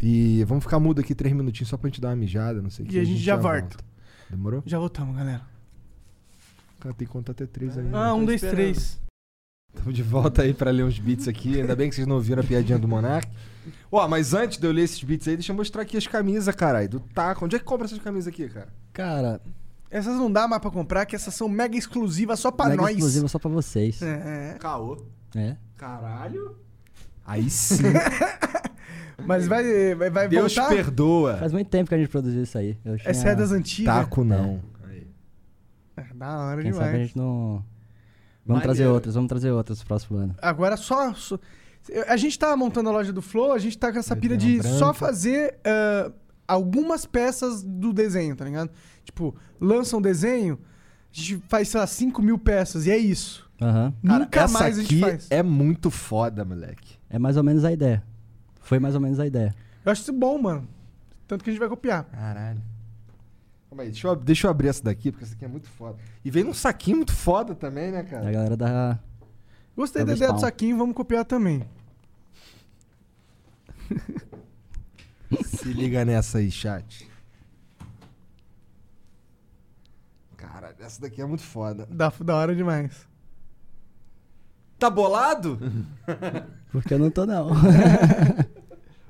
E vamos ficar mudo aqui três minutinhos só pra gente dar uma mijada, não sei o que. E a gente já volta. Demorou? Já voltamos, galera. Cara, tem que contar até três aí. Ah, um, dois, três. Estamos de volta aí pra ler uns beats aqui. Ainda bem que vocês não ouviram a piadinha do Monark. Ó, mas antes de eu ler esses beats aí, deixa eu mostrar aqui as camisas, caralho. Do Taco. Onde é que compra essas camisas aqui, cara? Cara, Essas não dá mais pra comprar, que essas são mega exclusivas só pra mega nós. exclusiva só pra vocês. É, é. Caô. É. Caralho. Aí sim. Mas vai, vai, vai Deus voltar? perdoa. Faz muito tempo que a gente produziu isso aí. Eu tinha... Essa é das antigas. Taco não. Aí. É, da hora Quem demais. sabe a gente não. Vamos Maneiro. trazer outras, vamos trazer outras no próximo ano. Agora só, só- A gente tá montando a loja do Flow, a gente tá com essa Vai pira de branca. só fazer ah, algumas peças do desenho, tá ligado? Tipo, lança um desenho, a gente faz, sei lá, 5 mil peças e é isso. Aham. Cara, Nunca essa mais a gente aqui faz. é muito foda, moleque. É mais ou menos a ideia. Foi mais ou menos a ideia. Eu acho isso bom, mano. Tanto que a gente vai copiar. Caralho. Calma aí, deixa eu, deixa eu abrir essa daqui, porque essa aqui é muito foda. E vem num saquinho muito foda também, né, A cara? galera da. Gostei da ideia do saquinho, vamos copiar também. Se liga nessa aí, chat. Cara, essa daqui é muito foda. Da, da hora demais. Tá bolado? Porque eu não tô, não.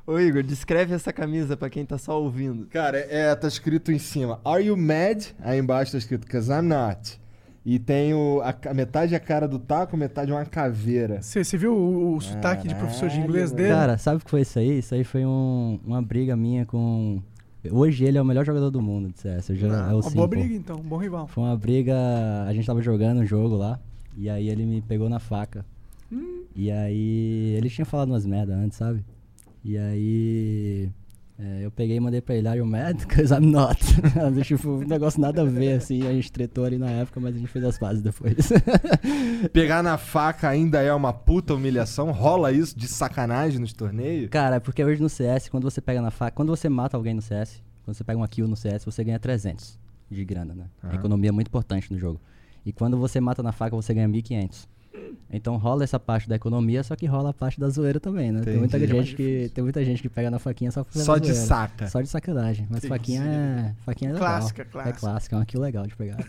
Ô Igor, descreve essa camisa pra quem tá só ouvindo. Cara, é, tá escrito em cima, Are you mad? Aí embaixo tá escrito, Cause I'm not. E tem o, a, metade é a cara do taco, metade é uma caveira. Você você viu o, o sotaque de professor de inglês Caralho, dele? Cara, sabe o que foi isso aí? Isso aí foi um- uma briga minha com. Hoje ele é o melhor jogador do mundo de CS. Eu já, Ah, é o uma boa briga, então. Bom rival. Foi uma briga. A gente tava jogando um jogo lá. E aí ele me pegou na faca. Hum. E aí. Ele tinha falado umas merda antes, sabe? E aí. é, eu peguei e mandei pra ele, Are you mad? Cause I'm not. tipo, um negócio nada a ver, assim. A gente tretou ali na época, mas a gente fez as pazes depois. Pegar na faca ainda é uma puta humilhação? Rola isso de sacanagem nos torneios? Cara, porque hoje no CS, quando você pega na faca. Quando você mata alguém no CS, quando você pega uma kill no CS, você ganha 300 de grana, né? A Aham. economia é muito importante no jogo. E quando você mata na faca, você ganha 1.500. Então rola essa parte da economia, só que rola a parte da zoeira também, né? Tem muita, Entendi. gente que, tem muita gente que pega na faquinha só pra fazer Só de zoeira. saca. Só de sacanagem. Mas faquinha é. Faquinha é legal. Clássica, É clássica. clássica, é uma kill legal de pegar.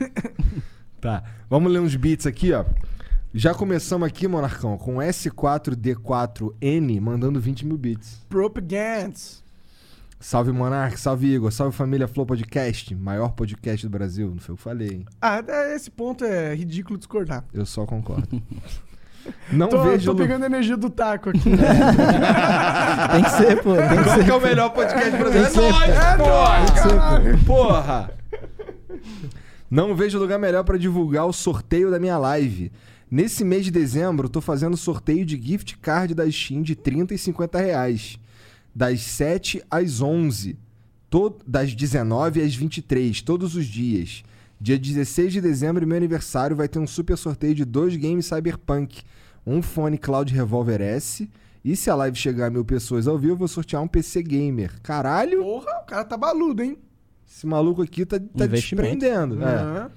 Tá, vamos ler uns beats aqui, ó. Já começamos aqui, Monarcão, com S4D4N mandando 20 mil bits. Propaganda. Salve Monark, salve Igor, salve família Flow Podcast, maior podcast do Brasil. Não foi eu que falei, hein? Ah, é, esse ponto é ridículo discordar. Eu só concordo. Não tô, vejo. tô pegando a energia do taco aqui. tem que ser, pô. Tem que Qual ser. que é o melhor podcast brasileiro? É nóis, É porra! Porra! Não vejo lugar melhor pra divulgar o sorteio da minha live. Nesse mês de dezembro, tô fazendo sorteio de gift card da Steam de 30 e 50 reais. Das 7 às 11. To- das 19 às 23, todos os dias. Dia 16 de dezembro, meu aniversário, vai ter um super sorteio de dois games Cyberpunk. Um fone Cloud Revolver S. E se a live chegar a mil pessoas ao vivo, eu vou sortear um PC Gamer. Caralho! Porra, o cara tá baludo, hein? Esse maluco aqui tá, tá desprendendo. É. Aham.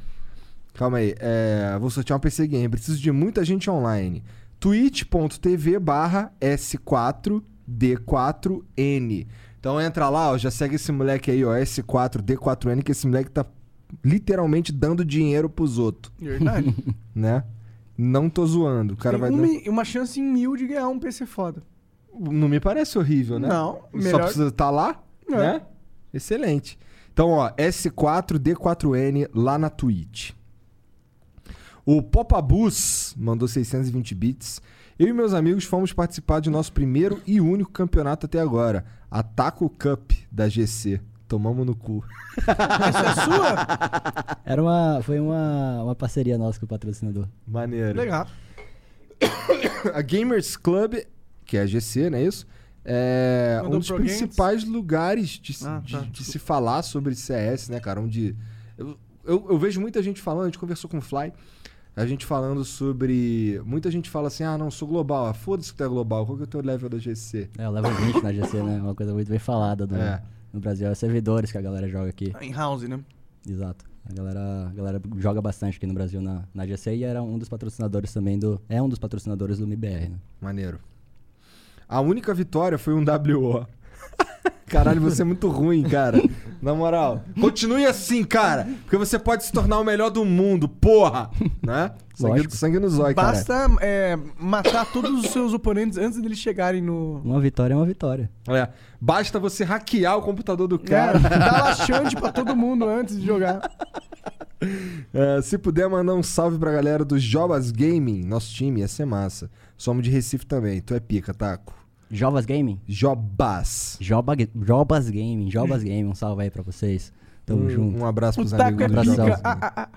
Calma aí. É, vou sortear um PC Game. Preciso de muita gente online. twitch.tv barra S4D4N. Então entra lá, ó, já segue esse moleque aí, ó, S4D4N, que esse moleque tá literalmente dando dinheiro pros outros, Verdade. né? Não tô zoando. O cara Tem vai uma, uma chance em mil de ganhar um PC foda. Não me parece horrível, né? Não, Só melhor- precisa estar lá, É. né? Excelente. Então, ó, S4D4N lá na Twitch. O Popabus mandou 620 bits. Eu e meus amigos fomos participar de nosso primeiro e único campeonato até agora, a Taco Cup da GC. Tomamos no cu. Essa é sua? Era uma, foi uma, uma parceria nossa com o patrocinador. Maneiro. Legal. A Gamers Club, que é a GC, não é isso? é um Mandou dos pro Games? principais lugares de, se- Ah, de- tá, de se falar sobre CS, né, cara? Onde. Eu, eu, eu vejo muita gente falando, a gente conversou com o Fly, a gente falando sobre. Muita gente fala assim: ah, não, sou global. Ah, foda-se que tu é global, qual que é o teu level da GC? É, o level 20 na GC, né? Uma coisa muito bem falada do, É. no Brasil. É os servidores que a galera joga aqui. Em house, né? Exato. A galera, a galera joga bastante aqui no Brasil na, na GC e era um dos patrocinadores também do. É um dos patrocinadores do MIBR, né? Maneiro. A única vitória foi um WO. Caralho, você é muito ruim, cara. Na moral. Continue assim, cara. Porque você pode se tornar o melhor do mundo, porra! Né? Sangue, Lógico. sangue no zóio, cara. Basta é, matar todos os seus oponentes antes deles chegarem no. Uma vitória é uma vitória. É. Basta você hackear o computador do Cara, cara. dá laxante pra todo mundo antes de jogar. É, se puder mandar um salve pra galera do Jobas Gaming, nosso time, ia ser massa. Somos de Recife também. Tu é pica, Taco. Jovas Gaming? Jobas. Joba, Jobas Gaming, Jobas Gaming, um salve aí pra vocês. Tamo um, junto. um abraço O pros taco amigos é do pica. Ah, ah, ah.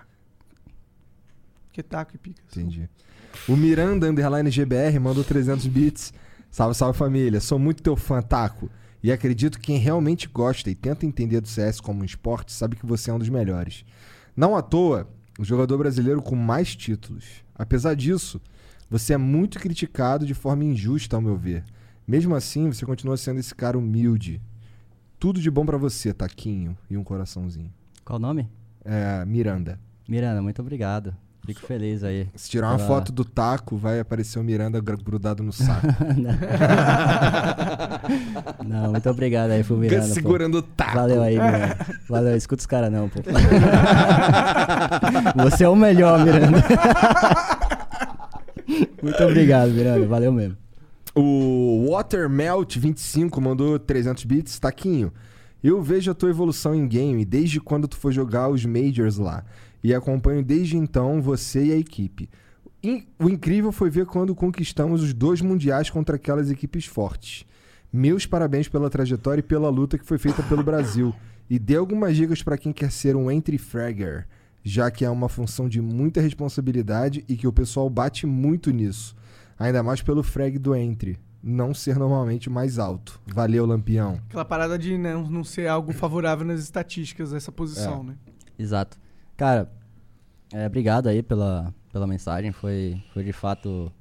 Que taco e pica. Entendi. O Miranda Underline GBR mandou 300 bits. Salve, salve família. Sou muito teu fã, Taco. E acredito que quem realmente gosta e tenta entender do CS como um esporte sabe que você é um dos melhores. Não à toa, o jogador brasileiro com mais títulos. Apesar disso, você é muito criticado de forma injusta, ao meu ver. Mesmo assim, você continua sendo esse cara humilde. Tudo de bom pra você, Taquinho. E um coraçãozinho. Qual o nome? É, Miranda. Miranda, muito obrigado. Fico feliz aí. Se tirar uma Pela- foto do taco, vai aparecer o Miranda gr- grudado no saco. Não, muito obrigado aí pro Miranda. pô. Segurando o taco. Valeu aí, Miranda. Valeu, escuta os caras não, pô. Você é o melhor, Miranda. Muito obrigado, Miranda. Valeu mesmo. O Watermelt25 mandou 300 bits. Taquinho, eu vejo a tua evolução em game desde quando tu foi jogar os Majors lá. E acompanho desde então você e a equipe. O incrível foi ver quando conquistamos os dois mundiais contra aquelas equipes fortes. Meus parabéns pela trajetória e pela luta que foi feita pelo Brasil. E dê algumas dicas para quem quer ser um entry fragger, já que é uma função de muita responsabilidade e que o pessoal bate muito nisso. Ainda mais pelo frag do entry, não ser normalmente o mais alto. Valeu, Lampião. Aquela parada de não, não ser algo favorável nas estatísticas dessa posição, É. né? Exato. Cara, é, obrigado aí pela, pela mensagem. Foi, foi de fato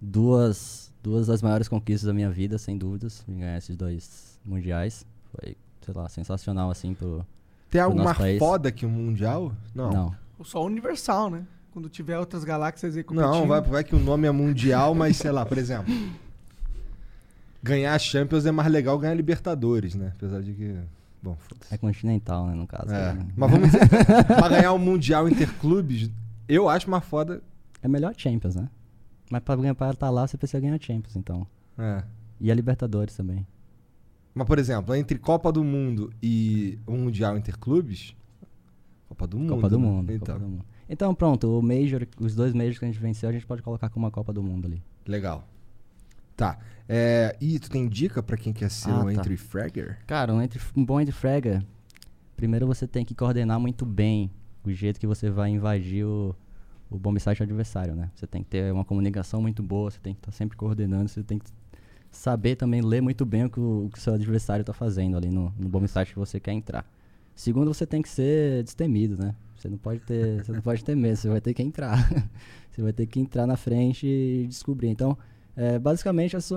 duas, duas das maiores conquistas da minha vida, sem dúvidas. em Ganhar esses dois mundiais. Foi, sei lá, sensacional assim pro. Tem algo nosso mais país. foda que o Mundial? Não. Não. Só universal, né? Quando tiver outras galáxias aí competindo. Não, vai, vai que o nome é Mundial, mas sei lá, por exemplo. Ganhar a Champions é mais legal ganhar a Libertadores, né? Apesar de que. Bom, foda-se. É continental, né, no caso. É. né? Mas vamos dizer, pra ganhar o Mundial Interclubes, eu acho mais foda. É melhor Champions, né? Mas pra ganhar para estar lá, você precisa ganhar Champions, então. É. E a Libertadores também. Mas, por exemplo, entre Copa do Mundo e o Mundial Interclubes. Copa do Mundo. Copa do né? Mundo. Então, Copa do Mundo. Então, pronto, o Major, os dois Majors que a gente venceu, a gente pode colocar como uma Copa do Mundo ali. legal. Tá. É, e tu tem dica pra quem quer ser Ah, um tá. Entry Fragger? Cara, um, entre, um bom entre fragger, primeiro você tem que coordenar muito bem o jeito que você vai invadir o, o bomb site adversário, né? Você tem que ter uma comunicação muito boa, você tem que estar sempre coordenando, você tem que saber também ler muito bem o que o, o que o seu adversário está fazendo ali no, no bomb site que você quer entrar. Segundo, você tem que ser destemido, né? Você não pode ter, você não pode ter medo, você vai ter que entrar. você vai ter que entrar na frente e descobrir. Então, é, basicamente, as,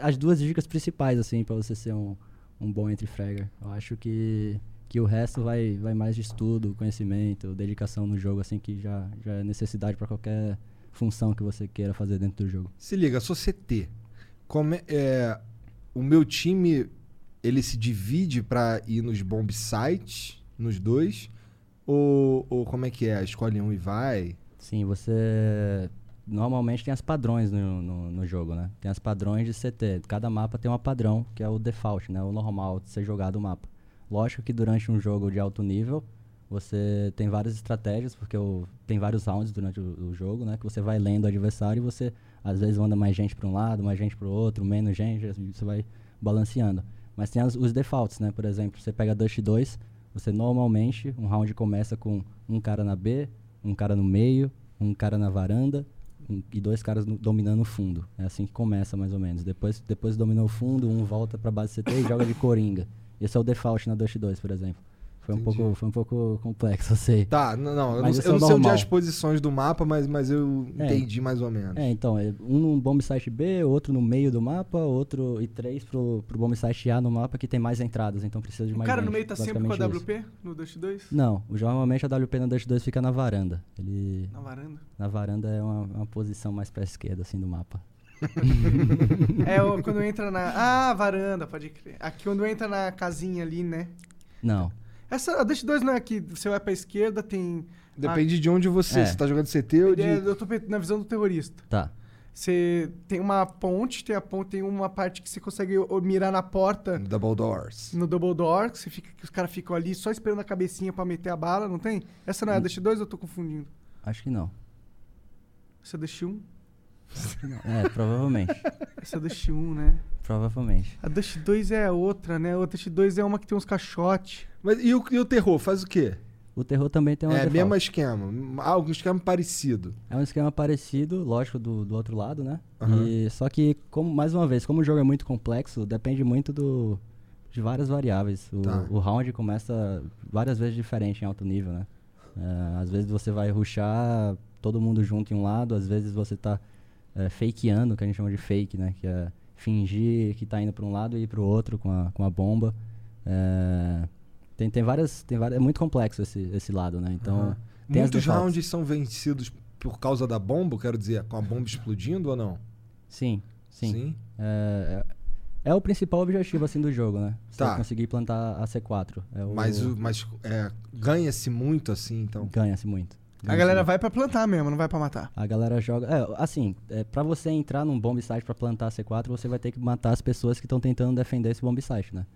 as duas dicas principais, assim, para você ser um, um bom entry fragger. Eu acho que, que o resto vai, vai mais de estudo, conhecimento, dedicação no jogo, assim, que já, já é necessidade para qualquer função que você queira fazer dentro do jogo. Se liga, sou CT. Como é, é, o meu time ele se divide pra ir nos bomb sites, nos dois? Ou, ou como é que é? Escolhe um e vai? Sim, você normalmente tem as padrões no, no, no jogo, né? Tem as padrões de CT. Cada mapa tem um padrão, que é o default, né? O normal de ser jogado o mapa. Lógico que durante um jogo de alto nível, você tem várias estratégias, porque o- tem vários rounds durante o, o jogo, né? Que você vai lendo o adversário e você, às vezes, manda mais gente para um lado, mais gente para o outro, menos gente, você vai balanceando. Mas tem as- os defaults, né? Por exemplo, você pega Dust 2, você normalmente, um round começa com um cara na B, um cara no meio, um cara na varanda, um- e dois caras no- dominando o fundo. É assim que começa, mais ou menos. Depois, depois dominou o fundo, um volta pra base CT e joga de coringa. Esse é o default na Dust 2, por exemplo. Foi um, pouco, foi um pouco complexo, eu sei. Tá, não, não, eu não, eu não o sei onde é as posições do mapa, mas, mas eu É. entendi mais ou menos. É, então, é um no bomb site B, outro no meio do mapa, outro e três pro, pro bomb site A no mapa que tem mais entradas, então precisa de O mais cara no meio tá sempre com a isso. WP no Dust 2? Não, o- normalmente a WP na Dust 2 fica na varanda. Ele Na varanda. na varanda é uma, uma posição mais pra esquerda assim do mapa. É o- quando entra na. Ah, varanda, pode crer. Aqui quando entra na casinha ali, né? Não. Essa, a Dust 2 não é aqui. Você vai pra esquerda, tem. Depende de onde você. É. Você tá jogando CT ou de. É, eu tô na visão do terrorista. Tá. Você tem uma ponte, tem a ponte, tem uma parte que você consegue mirar na porta Double Doors. no Double Door, que, você fica, que os caras ficam ali só esperando a cabecinha pra meter a bala, não tem? Essa não é a Dust 2 ou eu tô confundindo? Acho que não. Essa é a Dust 1? Acho que não. É, provavelmente. Essa é a Dust 1, né? provavelmente. A Dust 2 é a outra, né? A Dust 2 é uma que tem uns caixotes. Mas e o, e o terror? Faz o quê? O terror também tem uma é, default. mesmo esquema. Algum esquema parecido. É um esquema parecido, lógico, do, do outro lado, né? Aham. E, só que, como, mais uma vez, como o jogo é muito complexo, depende muito do, de várias variáveis. O, Tá. o round começa várias vezes diferente em alto nível, né? É, às vezes você vai rushar todo mundo junto em um lado, às vezes você tá é, fakeando, que a gente chama de fake, né? Que é fingir que tá indo para um lado e ir para o outro com a, com a bomba. É, tem, tem várias, tem várias... É muito complexo esse, esse lado, né? Então, as Muitos rounds são vencidos por causa da bomba, quero dizer, com a bomba explodindo ou não? Sim, sim. É, é, é o principal objetivo assim do jogo, né? Você Tá. conseguir plantar a C4. É o, Mas, o- mas é, ganha-se muito assim, então. ganha-se muito. A galera vai pra plantar mesmo, não vai pra matar. A galera joga. É, assim, é, para você entrar num bomb site pra plantar a C4, você vai ter que matar as pessoas que estão tentando defender esse bomb site, né?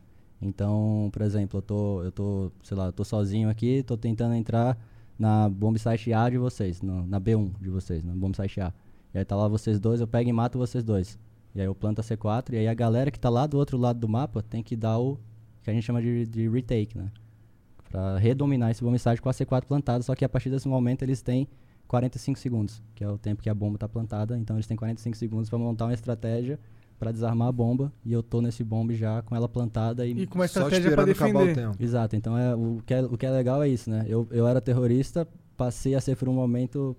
Então, por exemplo, eu tô, eu tô, sei lá, eu tô sozinho aqui, tô tentando entrar na bomb site A de vocês, no- na B1 de vocês, na bomb site A. E aí tá lá vocês dois, eu pego e mato vocês dois. E aí eu planto a C4, e aí a galera que tá lá do outro lado do mapa tem que dar o que a gente chama de, de retake, né? Pra redominar esse bomb site com a C4 plantada, só que a partir desse momento eles têm 45 segundos, que é o tempo que a bomba tá plantada, então eles têm 45 segundos pra montar uma estratégia pra desarmar a bomba, e eu tô nesse bombe já com ela plantada e E com uma Só estratégia pra esperando acabar o defender. tempo. Exato, então é, o, que é, o que é legal é isso, né? Eu, eu era terrorista, passei a ser por um momento.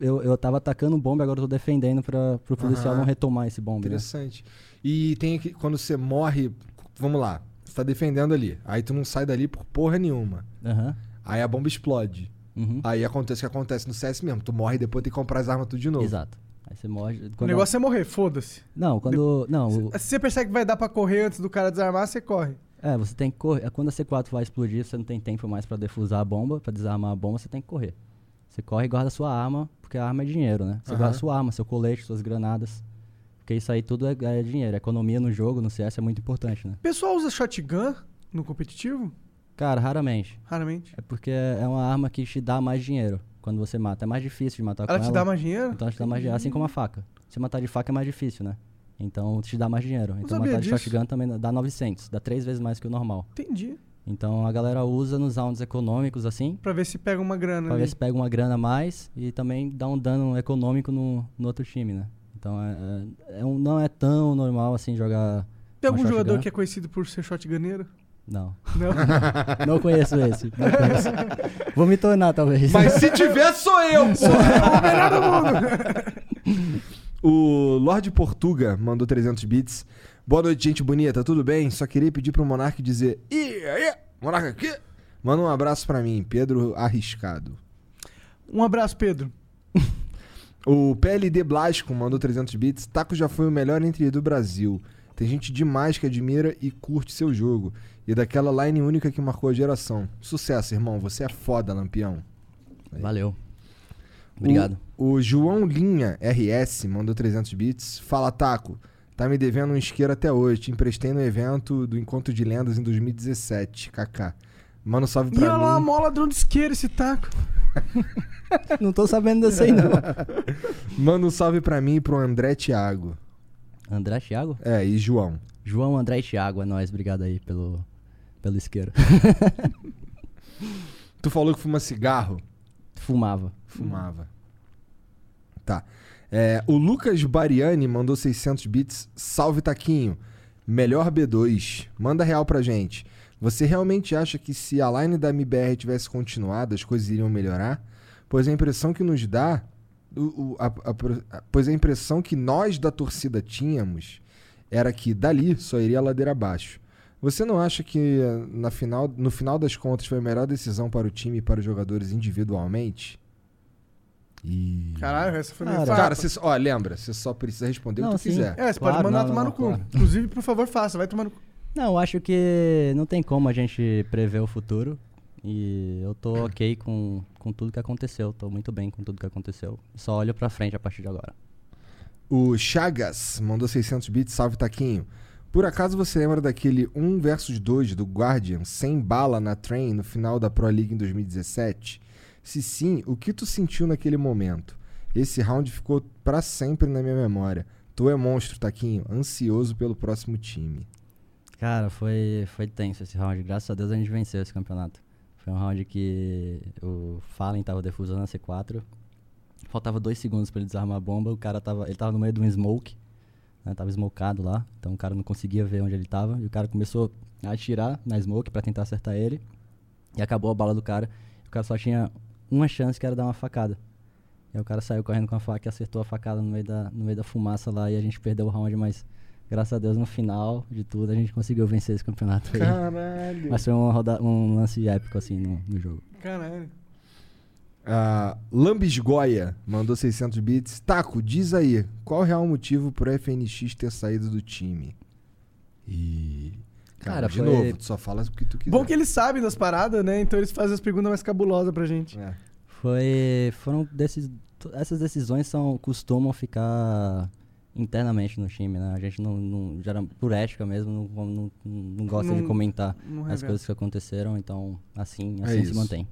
Eu, eu tava atacando um bombe, agora eu tô defendendo para pro policial Aham. não retomar esse bombe. Né? Interessante. E tem aqui, quando você morre, vamos lá, você tá defendendo ali. Aí tu não sai dali por porra nenhuma. Aham. Aí a bomba explode. Uhum. Aí acontece o que acontece no CS mesmo. Tu morre e depois tem que comprar as armas tudo de novo. Exato. Aí você morre. O negócio é morrer, foda-se. Não, quando. Não, o- Se você percebe que vai dar pra correr antes do cara desarmar, você corre. é, você tem que correr. é Quando a C4 vai explodir, você não tem tempo mais pra defusar a bomba, pra desarmar a bomba, você tem que correr. Você corre e guarda a sua arma, porque a arma é dinheiro, né? Você Aham. guarda a sua arma, seu colete, suas granadas. Porque isso aí tudo é, é dinheiro. Economia no jogo, no CS, é muito importante, né? O pessoal usa shotgun no competitivo? Cara, raramente. Raramente. É porque é uma arma que te dá mais dinheiro quando você mata. É mais difícil de matar Ela com te ela. dá mais dinheiro? Então ela te dá mais dinheiro. Assim como a faca. Se matar de faca é mais difícil, né? Então te dá mais dinheiro. Então matar de disso. shotgun também dá 900. Dá três vezes mais que o normal. Entendi. Então a galera usa nos rounds econômicos assim. Pra ver se pega uma grana Pra ali. ver se pega uma grana a mais e também dá um dano econômico no, no outro time, né? Então é, é- é um- não é tão normal assim jogar. Tem algum jogador que é conhecido por ser shotguneiro? Não. Não? Não conheço esse. Não conheço. Vou me tornar, talvez. Mas se tiver, sou eu, porra! O Lorde Portuga mandou 300 bits. Boa noite, gente bonita, tudo bem? Só queria pedir pro Monark dizer: Ih, aí, Monark aqui? Manda um abraço pra mim, Pedro Arriscado. Um abraço, Pedro. O PLD Blasco mandou 300 bits. Taco já foi o melhor entre do Brasil. Tem gente demais que admira e curte seu jogo. E daquela line única que marcou a geração. Sucesso, irmão. Você é foda, lampião. Valeu. Obrigado. O, o João Linha RS mandou 300 bits. Fala, Taco. Tá me devendo um isqueiro até hoje. Te emprestei no evento do Encontro de Lendas em 2017. KK. Mano, salve E pra olha lá, a mim. mola de onde isqueiro esse taco. Não tô sabendo desse aí, não. Manda um salve pra mim e pro André Thiago. André Thiago? É, e João. João, André e Thiago, é nóis. Obrigado aí pelo, pelo isqueiro. Tu falou que fuma cigarro? Fumava. Fumava. Tá. É, o Lucas Bariani mandou 600 bits. Salve, Taquinho. Melhor B2. Manda real pra gente. Você realmente acha que se a line da MBR tivesse continuado, as coisas iriam melhorar? Pois a impressão que nos dá. O- o- a- a pois a impressão que nós da torcida tínhamos era que dali só iria a ladeira abaixo. Você não acha que eh, na final, no final das contas foi a melhor decisão para o time e para os jogadores individualmente? E... Caralho, essa foi meio Cara, só, ó, lembra, você só precisa responder o Não, que tu sim. quiser. É, você Claro, pode mandar não, tomar não, no cu. claro. Inclusive, por favor, faça. Vai tomar no cu. Não, acho que não tem como a gente prever o futuro. E eu tô ok com, com tudo que aconteceu. Tô muito bem com tudo que aconteceu. Só olho pra frente a partir de agora. O Chagas mandou 600 bits, salve Taquinho. Por acaso você lembra daquele 1 versus 2 do Guardian sem bala na train no final da Pro League em 2017? Se sim, o que tu sentiu naquele momento? Esse round ficou pra sempre na minha memória. Tu é monstro, Taquinho, ansioso pelo próximo time. Cara, foi, foi tenso esse round. Graças a Deus a gente venceu esse campeonato. Foi um round que o Fallen tava defusando a C4. Faltava dois segundos pra ele desarmar a bomba. O cara tava. Ele tava no meio de um smoke. Né, tava smokado lá. Então o cara não conseguia ver onde ele tava. E o cara começou a atirar na smoke pra tentar acertar ele. E acabou a bala do cara. O cara só tinha uma chance que era dar uma facada. E aí o cara saiu correndo com a faca e acertou a facada no meio da, no meio da fumaça lá. E a gente perdeu o round, mas graças a Deus no final de tudo a gente conseguiu vencer esse campeonato aí. Caralho. Mas foi uma roda, um lance épico assim no, no jogo. Caralho. A Lambisgoia mandou 600 bits. Taco, diz aí, qual o real motivo pro FNX ter saído do time? E. Cara, Cara, de foi- novo, tu só fala o que tu quiser. Bom que eles sabem das paradas, né? Então eles fazem as perguntas mais cabulosas pra gente. É. Foi. Foram desses. Essas decisões são, costumam ficar internamente no time, né? A gente não, não gera, por ética mesmo, não, não, não gosta de comentar Não as coisas que aconteceram, então assim, É assim se isso. mantém.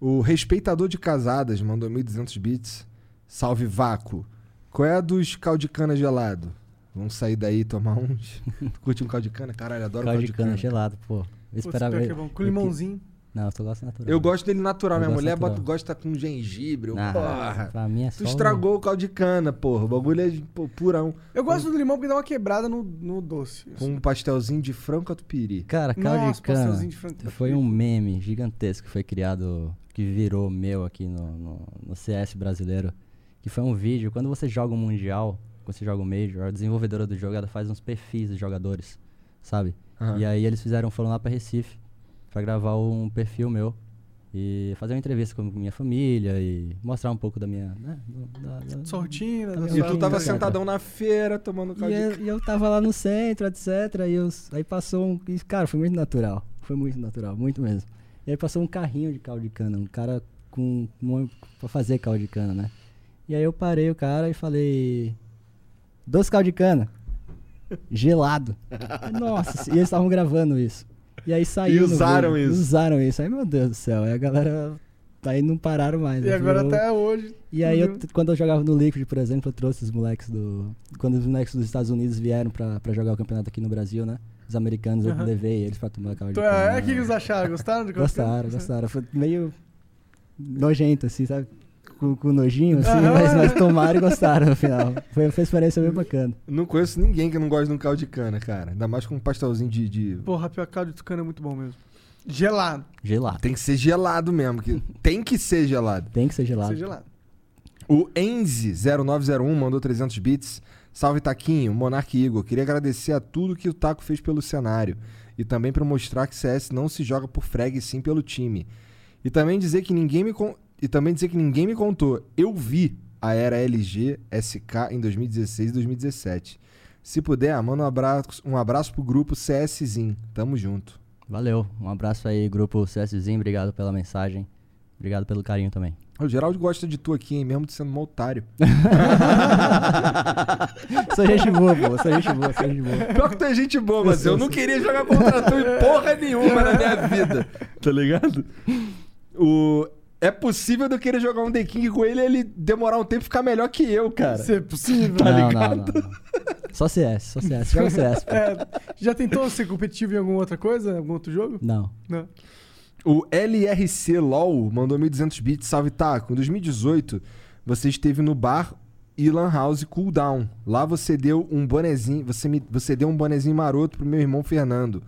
O respeitador de casadas mandou 1.200 bits. Salve Vácuo. Qual é a dos caldo de cana gelado? Vamos sair daí e tomar uns. Curte um caldo de cana? Caralho, adoro Caldo de cana gelado, pô. Eu esperava. é bom. Com eu- limãozinho. Não, eu só gosto natural. Eu gosto dele natural. Eu Minha mulher natural. bota, gosta com gengibre. eu- Ah, porra. pra mim é só. Tu estragou o caldo de cana, porra. O bagulho é pô, purão. Eu gosto do limão porque dá uma quebrada no, no doce. Com um pastelzinho de frango catupiry. Cara, caldo Nossa, de cana pastelzinho de frango. foi um meme gigantesco que foi criado, que virou meu aqui no, no, no CS brasileiro. Que foi um vídeo, quando você joga o Mundial, quando você joga o Major, a desenvolvedora do jogo ela faz uns perfis de jogadores, sabe? Aham. E aí eles fizeram, foram lá pra Recife pra gravar um perfil meu. E fazer uma entrevista com minha família e mostrar um pouco da minha. Né, da- da- da bem. E tu tava sentadão na feira tomando E caldo de eu, e eu tava lá no centro, etc. E eu, aí passou um. e, Cara, foi muito natural. Foi muito natural, muito mesmo. E aí passou um carrinho de caldo de cana, um cara com. Um, pra fazer caldo de cana, né? E aí eu parei o cara e falei. Doce caldo de cana. Gelado. Nossa, e eles estavam gravando isso. E aí saiu. E usaram isso. Usaram isso. Aí, meu Deus do céu. Aí a galera. Aí não pararam mais. E né? agora Virou- até hoje. e aí, eu, Uhum. quando eu jogava no Liquid, por exemplo, eu trouxe os moleques do. Quando os moleques dos Estados Unidos vieram pra, pra jogar o campeonato aqui no Brasil, né? Os americanos, Aham. eu levei eles pra tomar caldo de Então, é, o que eles acharam? Gostaram de Gostaram, gostaram. Foi meio nojento, assim, sabe? Com, com nojinho, assim, Aham. mas, mas tomaram e gostaram no final. Foi, uma experiência bem bacana. Não conheço ninguém que não gosta de um caldo de cana, cara. Ainda mais com um pastelzinho de. de- Porra, pior caldo de cana é muito bom mesmo. Gelado. Gelado. Tem que ser gelado mesmo. Que... Tem que ser gelado. Tem que ser gelado. Ser gelado. O Enzi0901 mandou 300 bits. Salve Taquinho, Monark e Igor. Queria agradecer a tudo que o Taco fez pelo cenário. E também para mostrar que CS não se joga por frag, sim pelo time. E também dizer que ninguém me con- e também dizer que ninguém me contou. Eu vi a era LG SK em 2016 e 2017. Se puder, manda um abraço, um abraço pro grupo CSzinho. Tamo junto. Valeu. Um abraço aí, grupo CSzinho. Obrigado pela mensagem. Obrigado pelo carinho também. O Geraldo gosta de tu aqui, hein? Mesmo tu sendo um otário. sou gente boa, pô. Sou gente boa, sou gente boa. Pior que tu é gente boa, mas eu não queria jogar contra tu em porra nenhuma na minha vida. Tá ligado? O... É possível de eu querer jogar um The King com ele e ele demorar um tempo e ficar melhor que eu, cara. Isso é possível. Tá não, ligado? não, não, não. Só CS, só CS. Joga CS. pô. É, já tentou ser competitivo em alguma outra coisa? Algum outro jogo? Não. Não. O LRC LOL mandou 1.200 bits, salve Taco. Em 2018, você esteve no bar Ilan House Cool Down. Lá você deu um bonezinho, você, me, você deu um bonezinho maroto pro meu irmão Fernando.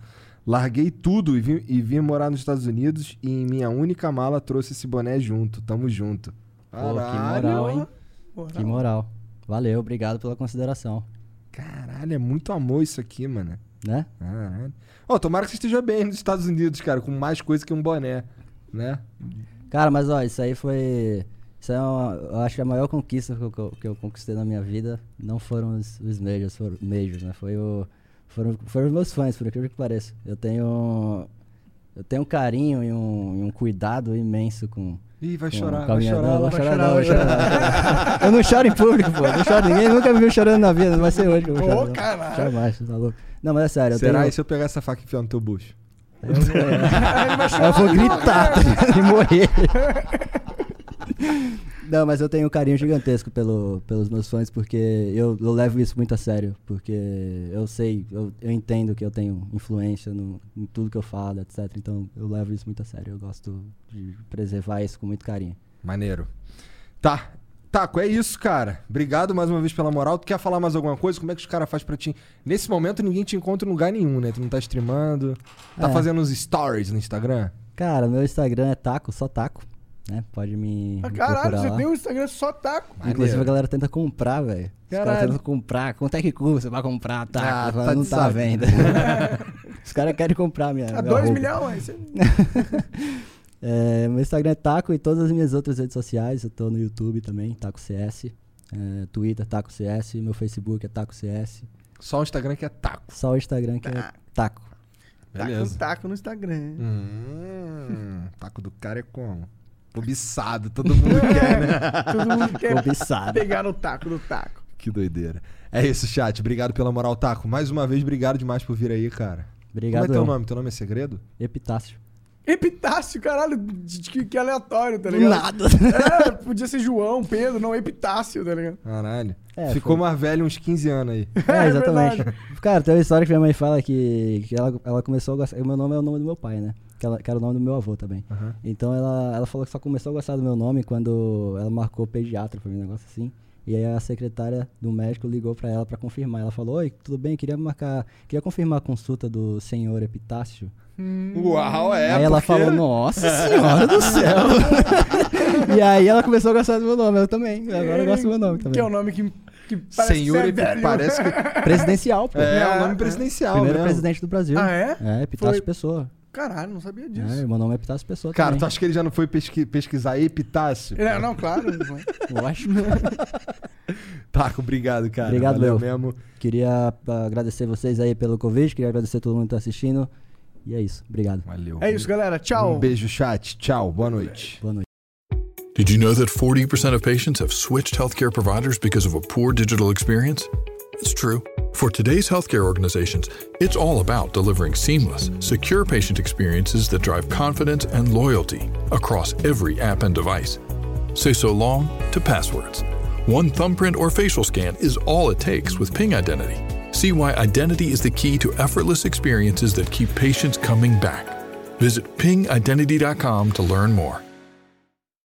Larguei tudo e vim, e vim morar nos Estados Unidos e em minha única mala trouxe esse boné junto. Tamo junto. Pô, que moral, hein? Moral. Que moral. Valeu, obrigado pela consideração. Caralho, é muito amor isso aqui, mano. Né? Caralho. Ó, tomara que você esteja bem nos Estados Unidos, cara, com mais coisa que um boné, né? Cara, mas ó, isso aí foi. Isso é uma, eu acho que a maior conquista que eu, que eu- que eu conquistei na minha vida não foram os, os majors, foram, majors, né? Foi o, foram, foram meus fãs, por incrível que pareça. Eu tenho. Eu tenho um carinho e um, e um cuidado imenso com. Ih, vai chorar, com a vai minha- chorar, não, vai vai chorar, chorar, não, vai vai chorar. Eu não choro em público, pô. Não choro. Ninguém nunca me viu chorando na vida. Não vai ser hoje que eu vou Ô, chorar. não. caralho. Jamais, tá louco. Não, mas é sério. Eu Será? tenho, E se eu pegar essa faca e enfiar no teu bucho? Aí eu vou gritar e morrer. Não, mas eu tenho um carinho gigantesco pelo, pelos meus fãs, porque eu, eu levo isso muito a sério. Porque eu sei, eu, eu entendo que eu tenho influência no, em tudo que eu falo, etc. Então eu levo isso muito a sério. Eu gosto de preservar isso com muito carinho. Maneiro. Tá. Taco, é isso, cara. Obrigado mais uma vez pela moral. Tu quer falar mais alguma coisa? Como é que os caras fazem pra ti? Nesse momento ninguém te encontra em lugar nenhum, né? Tu não tá streamando. Tá É. fazendo uns stories no Instagram? Cara, meu Instagram é taco, só taco. Né? Pode me, Ah, me Caralho, procurar você lá. tem um Instagram só taco. Inclusive Maneiro. a galera tenta comprar, velho. Os caras Caralho. tentam comprar. Quanto é que custa pra comprar? Tá, Ah, tá não tá à venda. Os caras querem comprar minha. A meu 2 arroba. milhões. É, meu Instagram é Taco e todas as minhas outras redes sociais. Eu tô no YouTube também, Taco CS. É, Twitter, Taco CS. Meu Facebook é Taco CS. Só o Instagram que é taco. Só o Instagram que é Taco. Tá com taco no Instagram. Hum, taco do cara é como? Cobiçado, todo mundo quer, né? Todo mundo quer Cobiçado. pegar no taco do taco. Que doideira. É isso, chat. Obrigado pela moral, Taco. Mais uma vez, obrigado demais por vir aí, cara. Obrigado. Como é teu eu. nome? Teu nome é segredo? Epitácio. Epitácio, caralho, que, que aleatório, tá Do ligado? nada. É, podia ser João, Pedro, não, Epitácio, tá ligado? Caralho. É, Ficou foi. mais velho uns 15 anos aí. É, exatamente. verdade. Cara, tem uma história que minha mãe fala que, que ela, ela começou a gostar. O meu nome é o nome do meu pai, né? Que, ela, que era o nome do meu avô também. Aham. Então ela, ela falou que só começou a gostar do meu nome quando ela marcou pediatra pra mim, um negócio assim. E aí a secretária do médico ligou pra ela pra confirmar. Ela falou: Oi, tudo bem? Queria marcar. Queria confirmar a consulta do senhor Epitácio. Uau, é. aí ela porque- falou: Nossa senhora do céu! e aí ela começou a gostar do meu nome. Eu também. Agora eu gosto do meu nome também. Que é um nome que, que parece Senhor, que é velho. parece que. Presidencial, pô. É, É, o nome presidencial, Primeiro mesmo. presidente do Brasil. Ah, é? É, Epitácio Foi- Pessoa. Caralho, não sabia É, disso. meu nome é Epitácio Pessoa Cara, tu também. acha que ele já não foi pesqui- pesquisar epitácio? É, não, claro. Lógico. Taco, obrigado, cara. Obrigado, Valeu meu. mesmo. Queria ah, agradecer vocês aí pelo convite, queria agradecer a todo mundo que tá assistindo. E é isso. Obrigado. Valeu. É isso, galera. Tchau. Um beijo, chat. Tchau. Boa noite. Boa noite. Did you know that 40% of patients have switched healthcare providers because of a poor digital experience? It's true. For today's healthcare organizations, it's all about delivering seamless, secure patient experiences that drive confidence and loyalty across every app and device. Say so long to passwords. One thumbprint or facial scan is all it takes with Ping Identity. See why identity is the key to effortless experiences that keep patients coming back. Visit pingidentity.com to learn more.